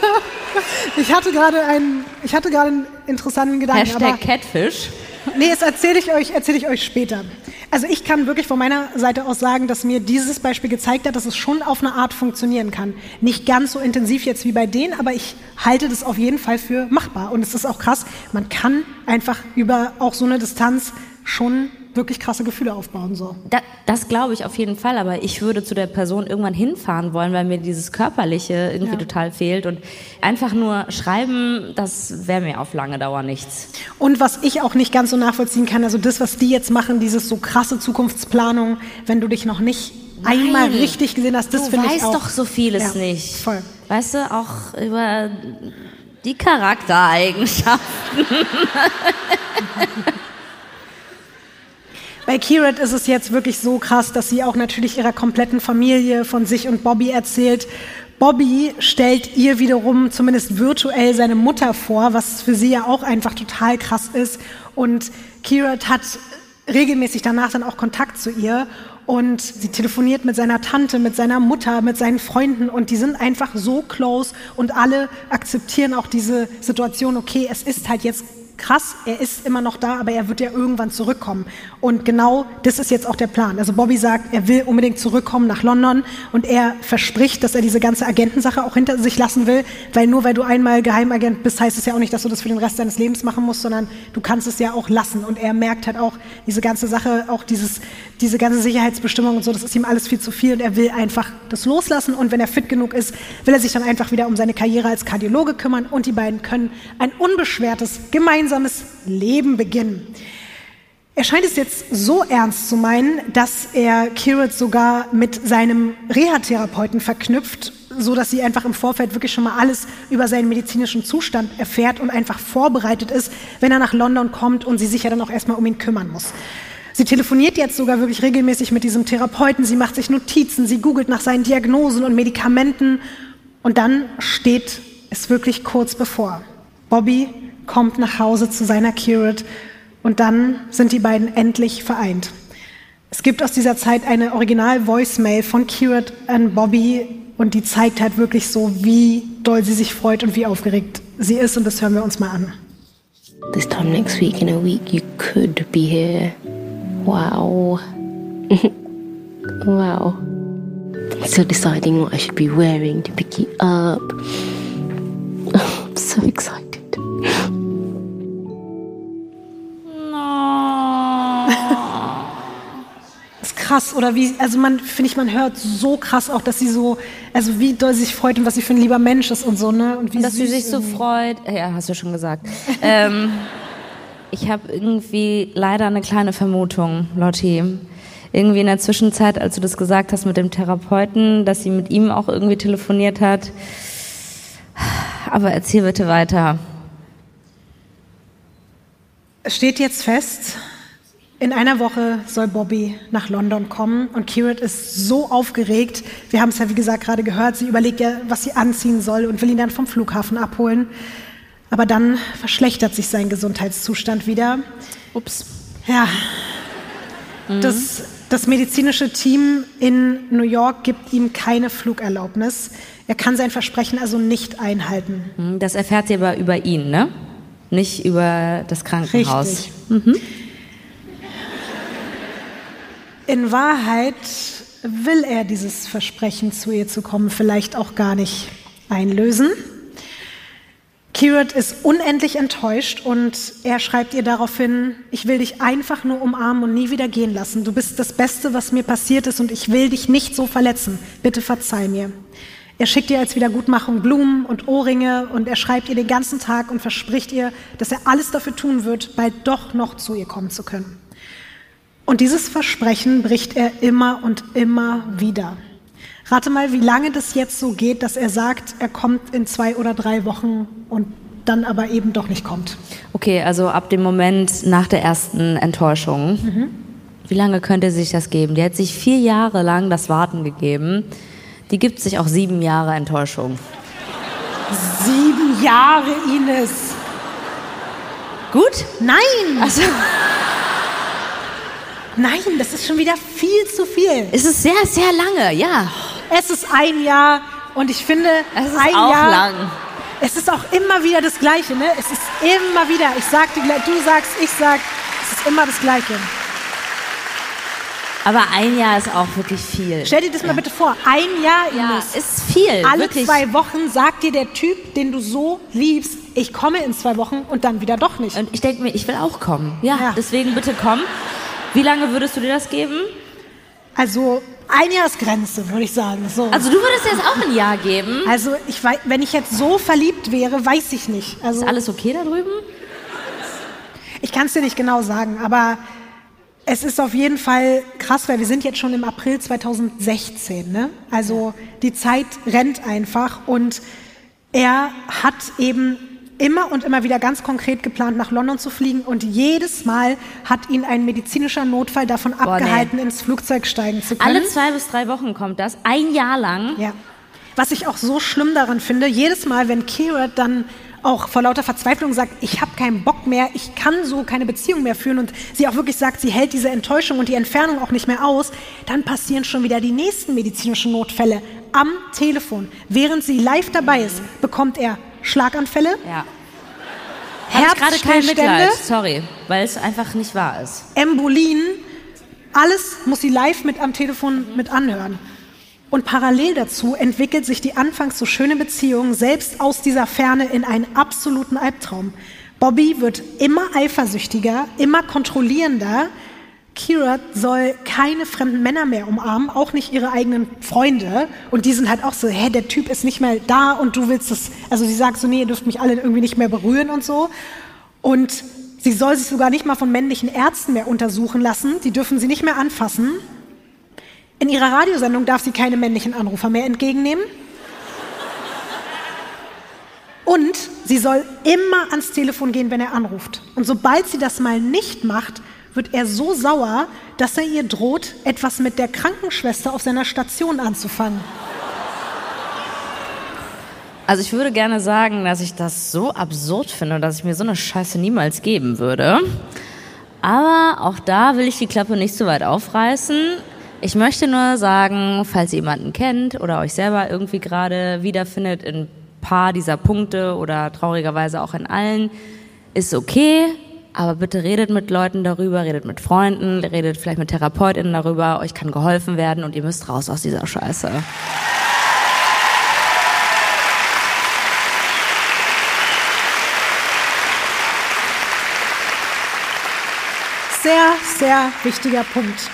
Ich hatte gerade einen, ich hatte gerade einen interessanten Gedanken. Hashtag Catfish. Nee, das erzähle ich euch, erzähle ich euch später. Also ich kann wirklich von meiner Seite aus sagen, dass mir dieses Beispiel gezeigt hat, dass es schon auf eine Art funktionieren kann. Nicht ganz so intensiv jetzt wie bei denen, aber ich halte das auf jeden Fall für machbar. Und es ist auch krass, man kann einfach über auch so eine Distanz schon wirklich krasse Gefühle aufbauen. So. Da, das glaube ich auf jeden Fall, aber ich würde zu der Person irgendwann hinfahren wollen, weil mir dieses Körperliche irgendwie Ja. total fehlt. Und einfach nur schreiben, das wäre mir auf lange Dauer nichts. Und was ich auch nicht ganz so nachvollziehen kann, also das, was die jetzt machen, dieses so krasse Zukunftsplanung, wenn du dich noch nicht einmal Nein. richtig gesehen hast, das du finde ich weißt auch. doch so vieles Ja, nicht. voll. Weißt du, auch über die Charaktereigenschaften. Bei Kirat ist es jetzt wirklich so krass, dass sie auch natürlich ihrer kompletten Familie von sich und Bobby erzählt. Bobby stellt ihr wiederum zumindest virtuell seine Mutter vor, was für sie ja auch einfach total krass ist. Und Kirat hat regelmäßig danach dann auch Kontakt zu ihr und sie telefoniert mit seiner Tante, mit seiner Mutter, mit seinen Freunden und die sind einfach so close und alle akzeptieren auch diese Situation, okay, es ist halt jetzt krass, er ist immer noch da, aber er wird ja irgendwann zurückkommen. Und genau das ist jetzt auch der Plan. Also Bobby sagt, er will unbedingt zurückkommen nach London und er verspricht, dass er diese ganze Agentensache auch hinter sich lassen will, weil nur weil du einmal Geheimagent bist, heißt es ja auch nicht, dass du das für den Rest deines Lebens machen musst, sondern du kannst es ja auch lassen. Und er merkt halt auch diese ganze Sache, auch dieses, diese ganze Sicherheitsbestimmung und so, das ist ihm alles viel zu viel und er will einfach das loslassen und wenn er fit genug ist, will er sich dann einfach wieder um seine Karriere als Kardiologe kümmern und die beiden können ein unbeschwertes, gemeinsames Leben beginnen. Er scheint es jetzt so ernst zu meinen, dass er Kirit sogar mit seinem Reha-Therapeuten verknüpft, so dass sie einfach im Vorfeld wirklich schon mal alles über seinen medizinischen Zustand erfährt und einfach vorbereitet ist, wenn er nach London kommt und sie sich ja dann auch erstmal um ihn kümmern muss. Sie telefoniert jetzt sogar wirklich regelmäßig mit diesem Therapeuten, sie macht sich Notizen, sie googelt nach seinen Diagnosen und Medikamenten und dann steht es wirklich kurz bevor. Bobby kommt nach Hause zu seiner Curate und dann sind die beiden endlich vereint. Es gibt aus dieser Zeit eine Original-Voicemail von Curate an Bobby und die zeigt halt wirklich so, wie doll sie sich freut und wie aufgeregt sie ist und das hören wir uns mal an. This time next week, in a week, you could be here. Wow. wow. Still deciding what I should be wearing to pick you up. I'm so excited. Krass. Oder wie, also man, finde ich, man hört so krass auch, dass sie so, also wie doll sie sich freut und was sie für ein lieber Mensch ist und so, ne? Und wie Und dass sie sich so freut. Ja, hast du schon gesagt. ähm, ich habe irgendwie leider eine kleine Vermutung, Lotti. Irgendwie in der Zwischenzeit, als du das gesagt hast mit dem Therapeuten, dass sie mit ihm auch irgendwie telefoniert hat. Aber erzähl bitte weiter. Es steht jetzt fest, in einer Woche soll Bobby nach London kommen und Kirat ist so aufgeregt. Wir haben es ja, wie gesagt, gerade gehört. Sie überlegt ja, was sie anziehen soll und will ihn dann vom Flughafen abholen. Aber dann verschlechtert sich sein Gesundheitszustand wieder. Ups. Ja. Das, das medizinische Team in New York gibt ihm keine Flugerlaubnis. Er kann sein Versprechen also nicht einhalten. Hm, Das erfährt sie aber über ihn, ne? Nicht über das Krankenhaus. Richtig. In Wahrheit will er dieses Versprechen, zu ihr zu kommen, vielleicht auch gar nicht einlösen. Kirat ist unendlich enttäuscht und er schreibt ihr daraufhin, ich will dich einfach nur umarmen und nie wieder gehen lassen. Du bist das Beste, was mir passiert ist und ich will dich nicht so verletzen. Bitte verzeih mir. Er schickt ihr als Wiedergutmachung Blumen und Ohrringe und er schreibt ihr den ganzen Tag und verspricht ihr, dass er alles dafür tun wird, bald doch noch zu ihr kommen zu können. Und dieses Versprechen bricht er immer und immer wieder. Rate mal, wie lange das jetzt so geht, dass er sagt, er kommt in zwei oder drei Wochen und dann aber eben doch nicht kommt. Okay, also ab dem Moment nach der ersten Enttäuschung. Wie lange könnte sich das geben? Die hat sich vier Jahre lang das Warten gegeben. Die gibt sich auch sieben Jahre Enttäuschung. Sieben Jahre, Ines. Gut? Nein, Also, nein, das ist schon wieder viel zu viel. es ist sehr, sehr lange, ja. Es ist ein Jahr und ich finde, Es ist ein auch Jahr. lang. Es ist auch immer wieder das Gleiche, ne? Es ist immer wieder. Ich sag dir, gleich, du sagst, ich sag, es ist immer das Gleiche. Aber ein Jahr ist auch wirklich viel. Stell dir das mal bitte vor. Ein Jahr, Ja, Ines. ist viel. Alle wirklich. zwei Wochen sagt dir der Typ, den du so liebst, ich komme in zwei Wochen und dann wieder doch nicht. Und ich denke mir, ich will auch kommen. Ja, Ja. deswegen bitte komm. Wie lange würdest du dir das geben? Also ein Jahresgrenze, würde ich sagen. So. Also du würdest dir jetzt auch ein Jahr geben? Also ich weiß, wenn ich jetzt so verliebt wäre, weiß ich nicht. Also Ist alles okay da drüben? ich kann es dir nicht genau sagen, aber es ist auf jeden Fall krass, weil wir sind jetzt schon im April 2016. Ne? Also die Zeit rennt einfach und er hat eben immer und immer wieder ganz konkret geplant, nach London zu fliegen und jedes Mal hat ihn ein medizinischer Notfall davon nee. abgehalten, ins Flugzeug steigen zu können. Alle zwei bis drei Wochen kommt das. Ein Jahr lang. Ja. Was ich auch so schlimm daran finde, jedes Mal, wenn Kira dann auch vor lauter Verzweiflung sagt, ich habe keinen Bock mehr, ich kann so keine Beziehung mehr führen und sie auch wirklich sagt, sie hält diese Enttäuschung und die Entfernung auch nicht mehr aus, dann passieren schon wieder die nächsten medizinischen Notfälle am Telefon. Während sie live dabei ist, bekommt er Schlaganfälle, Ja. Gerade kein Mitleid. Sorry, weil es einfach nicht wahr ist. Embolien, alles muss sie live mit am Telefon mit anhören. Und parallel dazu entwickelt sich die anfangs so schöne Beziehung selbst aus dieser Ferne in einen absoluten Albtraum. Bobby wird immer eifersüchtiger, immer kontrollierender. Kira soll keine fremden Männer mehr umarmen, auch nicht ihre eigenen Freunde. Und die sind halt auch so, hä, der Typ ist nicht mehr da und du willst das, also sie sagt so, nee, ihr dürft mich alle irgendwie nicht mehr berühren und so. Und sie soll sich sogar nicht mal von männlichen Ärzten mehr untersuchen lassen. Die dürfen sie nicht mehr anfassen. In ihrer Radiosendung darf sie keine männlichen Anrufer mehr entgegennehmen. Und sie soll immer ans Telefon gehen, wenn er anruft. Und sobald sie das mal nicht macht, wird er so sauer, dass er ihr droht, etwas mit der Krankenschwester auf seiner Station anzufangen. Also ich würde gerne sagen, dass ich das so absurd finde, dass ich mir so eine Scheiße niemals geben würde. Aber auch da will ich die Klappe nicht so weit aufreißen. Ich möchte nur sagen, falls ihr jemanden kennt oder euch selber irgendwie gerade wiederfindet in ein paar dieser Punkte oder traurigerweise auch in allen, ist okay. Aber bitte redet mit Leuten darüber, redet mit Freunden, redet vielleicht mit TherapeutInnen darüber. Euch kann geholfen werden und ihr müsst raus aus dieser Scheiße. Sehr, sehr wichtiger Punkt.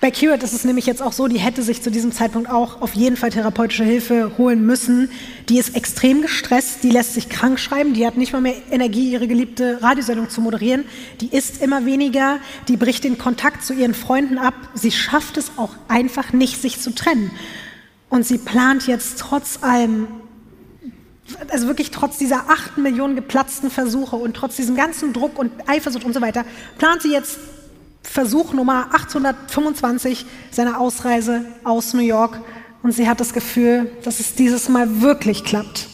Bei Kirat ist es nämlich jetzt auch so, die hätte sich zu diesem Zeitpunkt auch auf jeden Fall therapeutische Hilfe holen müssen. Die ist extrem gestresst, die lässt sich krank schreiben, die hat nicht mal mehr Energie, ihre geliebte Radiosendung zu moderieren. Die isst immer weniger, die bricht den Kontakt zu ihren Freunden ab. Sie schafft es auch einfach nicht, sich zu trennen. Und sie plant jetzt trotz allem also wirklich trotz dieser acht Millionen geplatzten Versuche und trotz diesem ganzen Druck und Eifersucht und so weiter, plant sie jetzt Versuch Nummer 825 seiner Ausreise aus New York und sie hat das Gefühl, dass es dieses Mal wirklich klappt.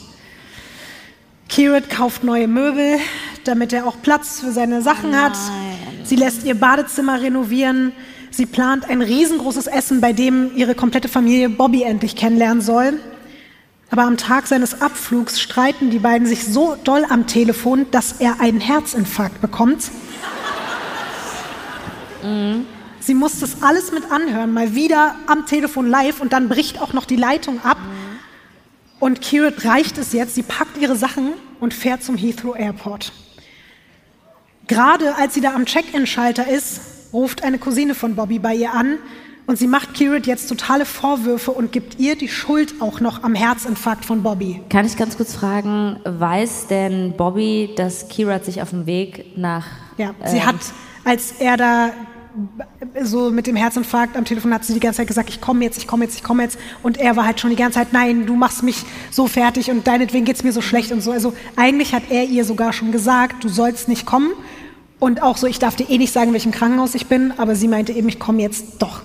Kirit kauft neue Möbel, damit er auch Platz für seine Sachen hat. Sie lässt ihr Badezimmer renovieren. Sie plant ein riesengroßes Essen, bei dem ihre komplette Familie Bobby endlich kennenlernen soll. Aber am Tag seines Abflugs streiten die beiden sich so doll am Telefon, dass er einen Herzinfarkt bekommt. Mhm. Sie muss das alles mit anhören, mal wieder am Telefon live und dann bricht auch noch die Leitung ab. Mhm. Und Kirit reicht es jetzt, sie packt ihre Sachen und fährt zum Heathrow Airport. Gerade als sie da am Check-in-Schalter ist, ruft eine Cousine von Bobby bei ihr an und sie macht Kirit jetzt totale Vorwürfe und gibt ihr die Schuld auch noch am Herzinfarkt von Bobby. Kann ich ganz kurz fragen, weiß denn Bobby, dass Kirat sich auf dem Weg nach... Ja, sie ähm, hat, als er da so mit dem Herzinfarkt am Telefon hat sie die ganze Zeit gesagt, ich komme jetzt, ich komme jetzt, ich komme jetzt. Und er war halt schon die ganze Zeit, nein, du machst mich so fertig und deinetwegen geht es mir so schlecht und so. Also eigentlich hat er ihr sogar schon gesagt, du sollst nicht kommen. Und auch so, ich darf dir eh nicht sagen, welchem Krankenhaus ich bin, aber sie meinte eben, ich komme jetzt doch.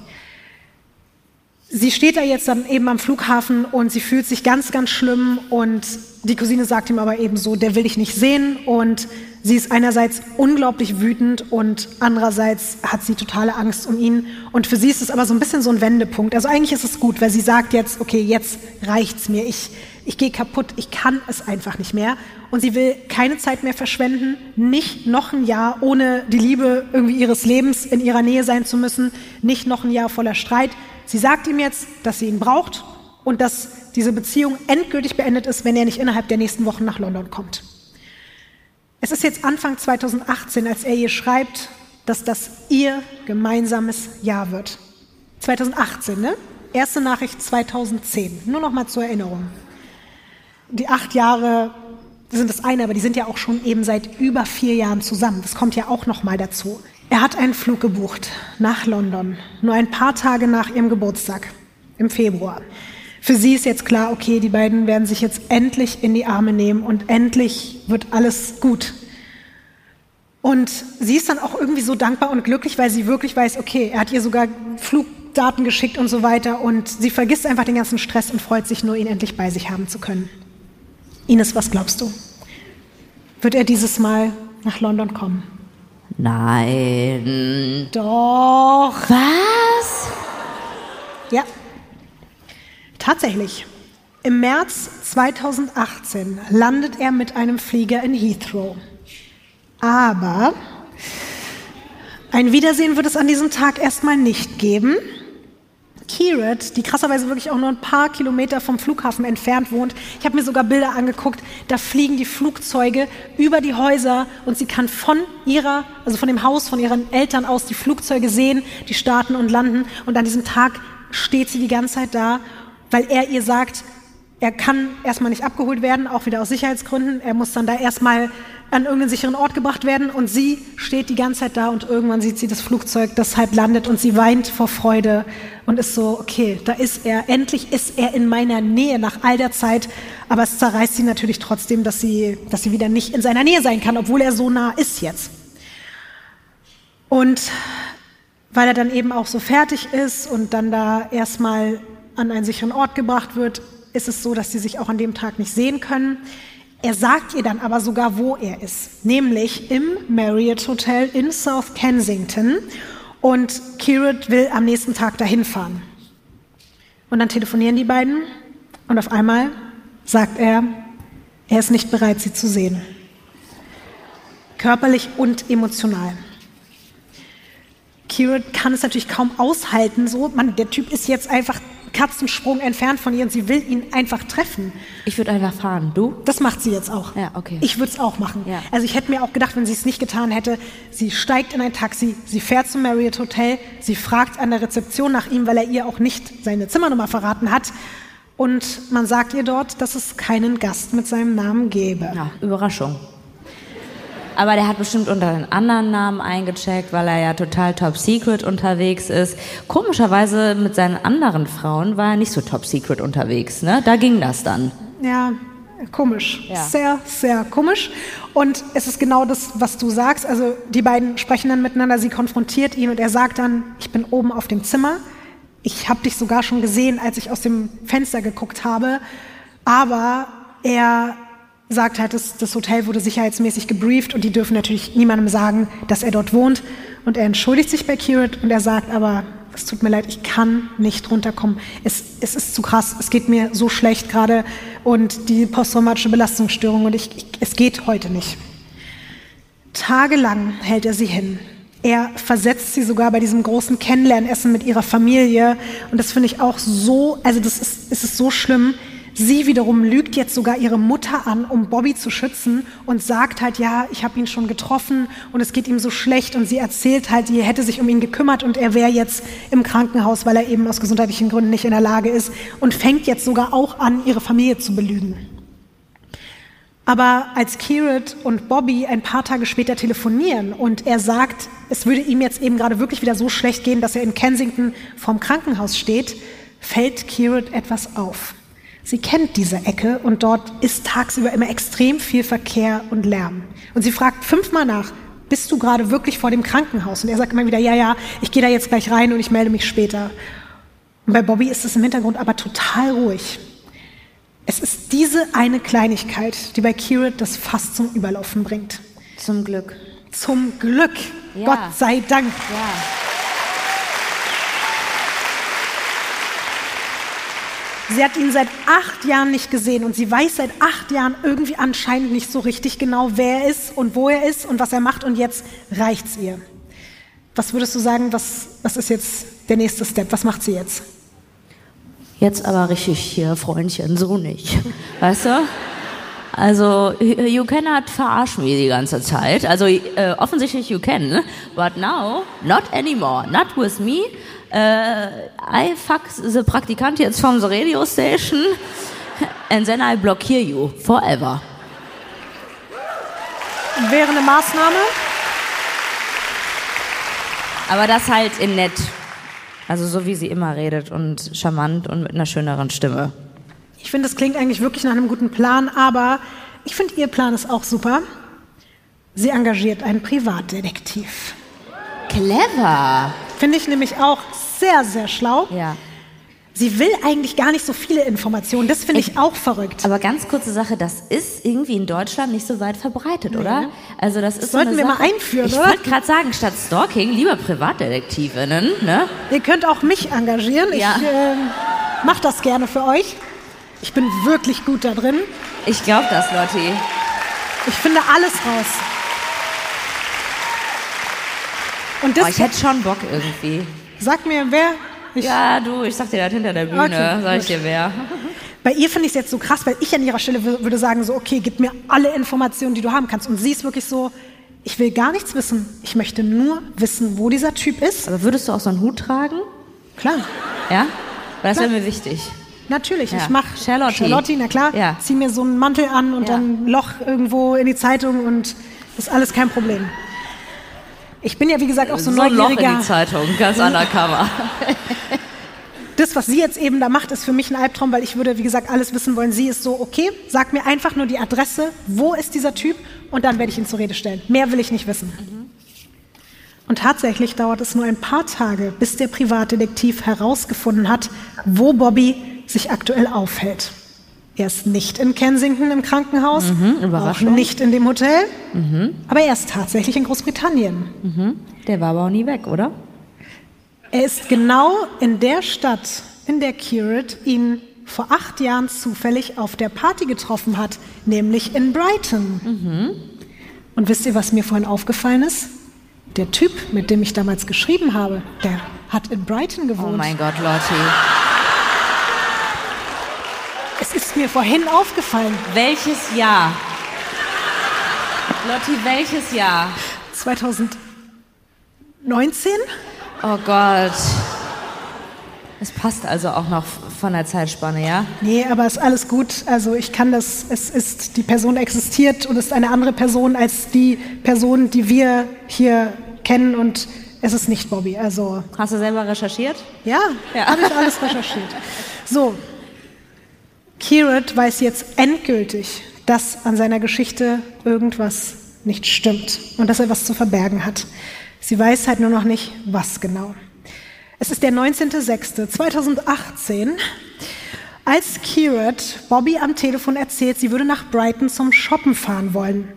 Sie steht da jetzt dann eben am Flughafen und sie fühlt sich ganz, ganz schlimm und die Cousine sagt ihm aber eben so, der will dich nicht sehen und Sie ist einerseits unglaublich wütend und andererseits hat sie totale Angst um ihn. Und für sie ist es aber so ein bisschen so ein Wendepunkt. Also eigentlich ist es gut, weil sie sagt jetzt, okay, jetzt reicht's mir. Ich, ich gehe kaputt, ich kann es einfach nicht mehr. Und sie will keine Zeit mehr verschwenden, nicht noch ein Jahr ohne die Liebe irgendwie ihres Lebens in ihrer Nähe sein zu müssen, nicht noch ein Jahr voller Streit. Sie sagt ihm jetzt, dass sie ihn braucht und dass diese Beziehung endgültig beendet ist, wenn er nicht innerhalb der nächsten Wochen nach London kommt. Es ist jetzt Anfang 2018, als er ihr schreibt, dass das ihr gemeinsames Jahr wird. 2018, ne? Erste Nachricht 2010. Nur noch mal zur Erinnerung. Die acht Jahre sind das eine, aber die sind ja auch schon eben seit über vier Jahren zusammen. Das kommt ja auch noch mal dazu. Er hat einen Flug gebucht nach London, nur ein paar Tage nach ihrem Geburtstag im Februar. Für sie ist jetzt klar, okay, die beiden werden sich jetzt endlich in die Arme nehmen und endlich wird alles gut. Und sie ist dann auch irgendwie so dankbar und glücklich, weil sie wirklich weiß, okay, er hat ihr sogar Flugdaten geschickt und so weiter und sie vergisst einfach den ganzen Stress und freut sich nur, ihn endlich bei sich haben zu können. Ines, was glaubst du? Wird er dieses Mal nach London kommen? Nein. Doch. Was? Ja, Tatsächlich. Im März 2018 landet er mit einem Flieger in Heathrow. Aber ein Wiedersehen wird es an diesem Tag erstmal nicht geben. Kirat, die krasserweise wirklich auch nur ein paar Kilometer vom Flughafen entfernt wohnt, ich habe mir sogar Bilder angeguckt, da fliegen die Flugzeuge über die Häuser und sie kann von ihrer, also von dem Haus von ihren Eltern aus die Flugzeuge sehen, die starten und landen. Und an diesem Tag steht sie die ganze Zeit da weil er ihr sagt, er kann erstmal nicht abgeholt werden, auch wieder aus Sicherheitsgründen. Er muss dann da erstmal an irgendeinen sicheren Ort gebracht werden und sie steht die ganze Zeit da und irgendwann sieht sie das Flugzeug, das halb landet und sie weint vor Freude und ist so, okay, da ist er, endlich ist er in meiner Nähe nach all der Zeit, aber es zerreißt sie natürlich trotzdem, dass sie, dass sie wieder nicht in seiner Nähe sein kann, obwohl er so nah ist jetzt. Und weil er dann eben auch so fertig ist und dann da erstmal an einen sicheren Ort gebracht wird, ist es so, dass sie sich auch an dem Tag nicht sehen können. Er sagt ihr dann aber sogar, wo er ist, nämlich im Marriott Hotel in South Kensington. Und Kirit will am nächsten Tag dahin fahren. Und dann telefonieren die beiden und auf einmal sagt er, er ist nicht bereit, sie zu sehen. Körperlich und emotional. Kirit kann es natürlich kaum aushalten, so, man, der Typ ist jetzt einfach Katzensprung entfernt von ihr und sie will ihn einfach treffen. Ich würde einfach fahren. Du? Das macht sie jetzt auch. Ja, okay. Ich würde es auch machen. Ja. Also ich hätte mir auch gedacht, wenn sie es nicht getan hätte, sie steigt in ein Taxi, sie fährt zum Marriott Hotel, sie fragt an der Rezeption nach ihm, weil er ihr auch nicht seine Zimmernummer verraten hat. Und man sagt ihr dort, dass es keinen Gast mit seinem Namen gäbe. Ja, Überraschung. Aber der hat bestimmt unter den anderen Namen eingecheckt, weil er ja total top secret unterwegs ist. Komischerweise mit seinen anderen Frauen war er nicht so top secret unterwegs, ne? Da ging das dann. Ja, komisch. Ja. Sehr, sehr komisch. Und es ist genau das, was du sagst. Also die beiden sprechen dann miteinander, sie konfrontiert ihn und er sagt dann, ich bin oben auf dem Zimmer. Ich habe dich sogar schon gesehen, als ich aus dem Fenster geguckt habe. Aber er sagt halt, das, das Hotel wurde sicherheitsmäßig gebrieft und die dürfen natürlich niemandem sagen, dass er dort wohnt. Und er entschuldigt sich bei Kirit und er sagt aber, es tut mir leid, ich kann nicht runterkommen. Es, es ist zu krass, es geht mir so schlecht gerade und die posttraumatische Belastungsstörung und ich, ich, es geht heute nicht. Tagelang hält er sie hin. Er versetzt sie sogar bei diesem großen Kennenlernessen mit ihrer Familie. Und das finde ich auch so, also das ist, es ist so schlimm. Sie wiederum lügt jetzt sogar ihre Mutter an, um Bobby zu schützen und sagt halt, ja, ich habe ihn schon getroffen und es geht ihm so schlecht und sie erzählt halt, die hätte sich um ihn gekümmert und er wäre jetzt im Krankenhaus, weil er eben aus gesundheitlichen Gründen nicht in der Lage ist und fängt jetzt sogar auch an, ihre Familie zu belügen. Aber als Kirit und Bobby ein paar Tage später telefonieren und er sagt, es würde ihm jetzt eben gerade wirklich wieder so schlecht gehen, dass er in Kensington vorm Krankenhaus steht, fällt Kirit etwas auf. Sie kennt diese Ecke und dort ist tagsüber immer extrem viel Verkehr und Lärm. Und sie fragt fünfmal nach, bist du gerade wirklich vor dem Krankenhaus? Und er sagt immer wieder, ja, ja, ich gehe da jetzt gleich rein und ich melde mich später. Und bei Bobby ist es im Hintergrund aber total ruhig. Es ist diese eine Kleinigkeit, die bei Kirit das Fass zum Überlaufen bringt. Zum Glück. Zum Glück. Ja. Gott sei Dank. Ja. Sie hat ihn seit acht Jahren nicht gesehen und sie weiß seit acht Jahren irgendwie anscheinend nicht so richtig genau, wer er ist und wo er ist und was er macht und jetzt reicht's ihr. Was würdest du sagen, was, was ist jetzt der nächste Step? Was macht sie jetzt? Jetzt aber richtig hier, Freundchen, so nicht. Weißt du? Also, you cannot verarsch me die ganze Zeit. Also, äh, offensichtlich you can, but now, not anymore. Not with me. Äh, I fuck the Praktikant jetzt from the radio station and then I blockiere you forever. Wäre eine Maßnahme? Aber das halt in nett. Also so wie sie immer redet und charmant und mit einer schöneren Stimme. Ich finde, das klingt eigentlich wirklich nach einem guten Plan, aber ich finde, ihr Plan ist auch super. Sie engagiert einen Privatdetektiv. Clever. Finde ich nämlich auch sehr, sehr schlau. Ja. Sie will eigentlich gar nicht so viele Informationen. Das finde ich auch verrückt. Aber ganz kurze Sache, das ist irgendwie in Deutschland nicht so weit verbreitet, oder? Also das ist so Sollten eine wir mal Sache- einführen, Ich oder? wollte gerade sagen, statt Stalking lieber Privatdetektivinnen, ne? Ihr könnt auch mich engagieren. Ja. Ich ähm, mache das gerne für euch. Ich bin wirklich gut da drin. Ich glaube das, Lotti. Ich finde alles raus. Und Oh, das ich hätte schon Bock irgendwie. sag mir, wer. Ich, Ja, du, ich sag dir das hinter der Bühne, Okay, sag ich gut. dir wer. Bei ihr finde ich es jetzt so krass, weil ich an ihrer Stelle wür- würde sagen, so, okay, gib mir alle Informationen, die du haben kannst. Und sie ist wirklich so, ich will gar nichts wissen. Ich möchte nur wissen, wo dieser Typ ist. Aber würdest du auch so einen Hut tragen? Klar, Ja? Weil das wäre mir wichtig. natürlich. Ja. Ich mache Charlotte. Charlotte, na klar. Ja. Zieh mir so einen Mantel an und Ja. dann ein Loch irgendwo in die Zeitung und ist alles kein Problem. Ich bin ja, wie gesagt, auch so, so ein Loch in die Zeitung, ganz undercover. das, was sie jetzt eben da macht, ist für mich ein Albtraum, weil ich würde, wie gesagt, alles wissen wollen. Sie ist so, okay, sag mir einfach nur die Adresse, wo ist dieser Typ und dann werde ich ihn zur Rede stellen. Mehr will ich nicht wissen. Und tatsächlich dauert es nur ein paar Tage, bis der Privatdetektiv herausgefunden hat, wo Bobby sich aktuell aufhält. Er ist nicht in Kensington im Krankenhaus, auch Mhm. Mhm. nicht in dem Hotel, aber er ist tatsächlich in Großbritannien. Der war aber auch nie weg, oder? Er ist genau in der Stadt, in der Kirit ihn vor acht Jahren zufällig auf der Party getroffen hat, nämlich in Brighton. Und wisst ihr, was mir vorhin aufgefallen ist? Der Typ, mit dem ich damals geschrieben habe, der hat in Brighton Oh gewohnt. mein Gott, Lotti. Mir vorhin aufgefallen. Welches Jahr? Lotti, welches Jahr? 2019? Oh Gott. Es passt also auch noch von der Zeitspanne, ja? Nee, aber ist alles gut. Also ich kann das, es ist, die Person existiert und ist eine andere Person als die Person, die wir hier kennen und es ist nicht Bobby. Also Hast du selber recherchiert? ja, Ja. habe ich alles recherchiert. So, Kirat weiß jetzt endgültig, dass an seiner Geschichte irgendwas nicht stimmt und dass er was zu verbergen hat. Sie weiß halt nur noch nicht, was genau. Es ist der 19.06.2018, als Kirat Bobby am Telefon erzählt, sie würde nach Brighton zum Shoppen fahren wollen.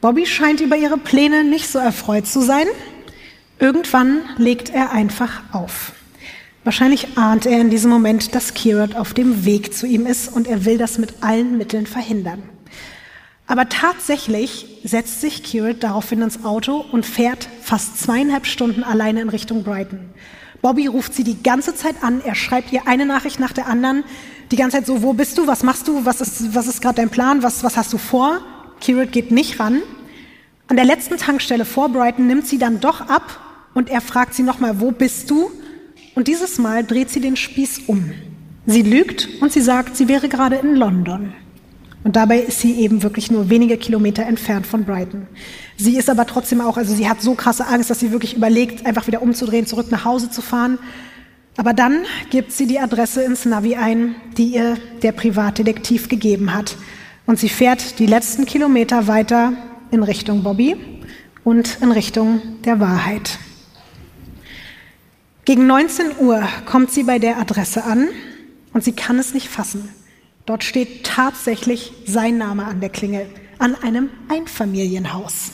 Bobby scheint über ihre Pläne nicht so erfreut zu sein. Irgendwann legt er einfach auf. Wahrscheinlich ahnt er in diesem Moment, dass Kirat auf dem Weg zu ihm ist und er will das mit allen Mitteln verhindern. Aber tatsächlich setzt sich Kirat daraufhin ins Auto und fährt fast zweieinhalb Stunden alleine in Richtung Brighton. Bobby ruft sie die ganze Zeit an, er schreibt ihr eine Nachricht nach der anderen, die ganze Zeit so, wo bist du, was machst du, was ist, was ist gerade dein Plan, was, was hast du vor? Kirat geht nicht ran. An der letzten Tankstelle vor Brighton nimmt sie dann doch ab und er fragt sie nochmal, wo bist du? Und dieses Mal dreht sie den Spieß um. Sie lügt und sie sagt, sie wäre gerade in London. Und dabei ist sie eben wirklich nur wenige Kilometer entfernt von Brighton. Sie ist aber trotzdem auch, also sie hat so krasse Angst, dass sie wirklich überlegt, einfach wieder umzudrehen, zurück nach Hause zu fahren. Aber dann gibt sie die Adresse ins Navi ein, die ihr der Privatdetektiv gegeben hat. Und sie fährt die letzten Kilometer weiter in Richtung Bobby und in Richtung der Wahrheit. Gegen 19 Uhr kommt sie bei der Adresse an und sie kann es nicht fassen. Dort steht tatsächlich sein Name an der Klingel, an einem Einfamilienhaus.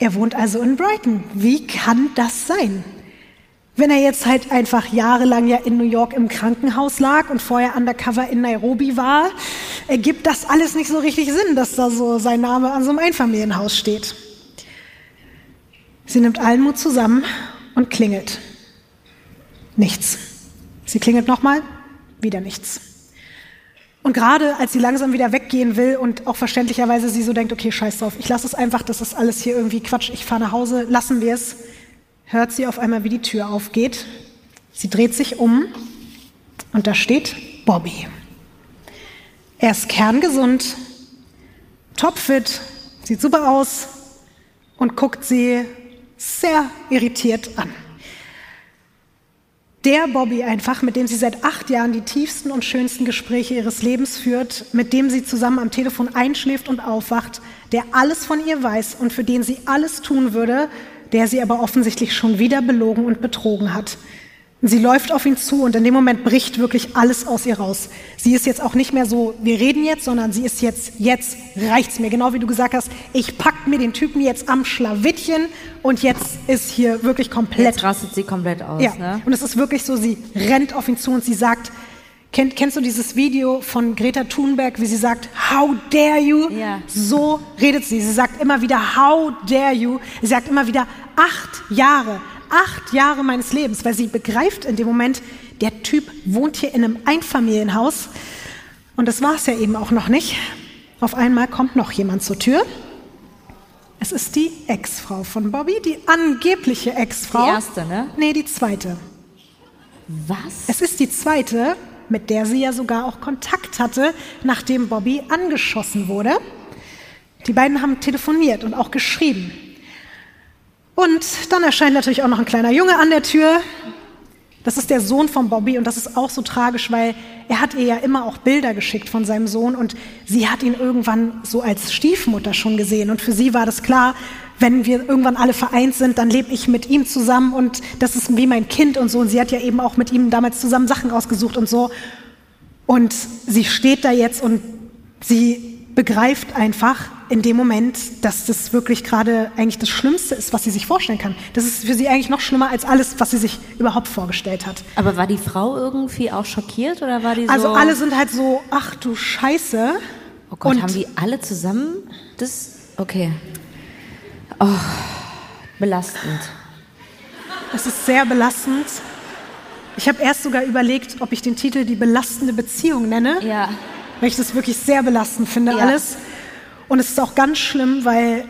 Er wohnt also in Brighton. Wie kann das sein? Wenn er jetzt halt einfach jahrelang ja in New York im Krankenhaus lag und vorher undercover in Nairobi war, ergibt das alles nicht so richtig Sinn, dass da so sein Name an so einem Einfamilienhaus steht. Sie nimmt allen Mut zusammen und klingelt. Nichts. Sie klingelt nochmal, wieder nichts. Und gerade als sie langsam wieder weggehen will und auch verständlicherweise sie so denkt, okay, scheiß drauf, ich lasse es einfach, das ist alles hier irgendwie Quatsch, ich fahre nach Hause, lassen wir es, hört sie auf einmal, wie die Tür aufgeht. Sie dreht sich um und da steht Bobby. Er ist kerngesund, topfit, sieht super aus und guckt sie sehr irritiert an. Der Bobby einfach, mit dem sie seit acht Jahren die tiefsten und schönsten Gespräche ihres Lebens führt, mit dem sie zusammen am Telefon einschläft und aufwacht, der alles von ihr weiß und für den sie alles tun würde, der sie aber offensichtlich schon wieder belogen und betrogen hat. Sie läuft auf ihn zu und in dem Moment bricht wirklich alles aus ihr raus. Sie ist jetzt auch nicht mehr so, wir reden jetzt, sondern sie ist jetzt, jetzt reicht's mir. Genau wie du gesagt hast, ich pack mir den Typen jetzt am Schlawittchen und jetzt ist hier wirklich komplett. Jetzt rastet sie komplett aus, ja. ne? Und es ist wirklich so, sie rennt auf ihn zu und sie sagt, kenn, kennst du dieses Video von Greta Thunberg, wie sie sagt, how dare you? Ja. So redet sie. Sie sagt immer wieder, how dare you? Sie sagt immer wieder, acht Jahre, acht Jahre meines Lebens, weil sie begreift in dem Moment, der Typ wohnt hier in einem Einfamilienhaus. Und das war es ja eben auch noch nicht. Auf einmal kommt noch jemand zur Tür. Es ist die Ex-Frau von Bobby, die angebliche Ex-Frau. Die erste, ne? Nee, die zweite. Was? Es ist die zweite, mit der sie ja sogar auch Kontakt hatte, nachdem Bobby angeschossen wurde. Die beiden haben telefoniert und auch geschrieben. Und dann erscheint natürlich auch noch ein kleiner Junge an der Tür. Das ist der Sohn von Bobby und das ist auch so tragisch, weil er hat ihr ja immer auch Bilder geschickt von seinem Sohn und sie hat ihn irgendwann so als Stiefmutter schon gesehen. Und für sie war das klar, wenn wir irgendwann alle vereint sind, dann lebe ich mit ihm zusammen und das ist wie mein Kind und so. Und sie hat ja eben auch mit ihm damals zusammen Sachen rausgesucht und so. Und sie steht da jetzt und sie begreift einfach in dem Moment, dass das wirklich gerade eigentlich das Schlimmste ist, was sie sich vorstellen kann. Das ist für sie eigentlich noch schlimmer als alles, was sie sich überhaupt vorgestellt hat. Aber war die Frau irgendwie auch schockiert oder war die so? Also alle sind halt so, ach du Scheiße. Oh Gott, Und- haben die alle zusammen das? Okay. Oh, belastend. Es ist sehr belastend. Ich habe erst sogar überlegt, ob ich den Titel Die belastende Beziehung nenne, Ja. Weil ich das wirklich sehr belastend finde, Ja. alles. Und es ist auch ganz schlimm, weil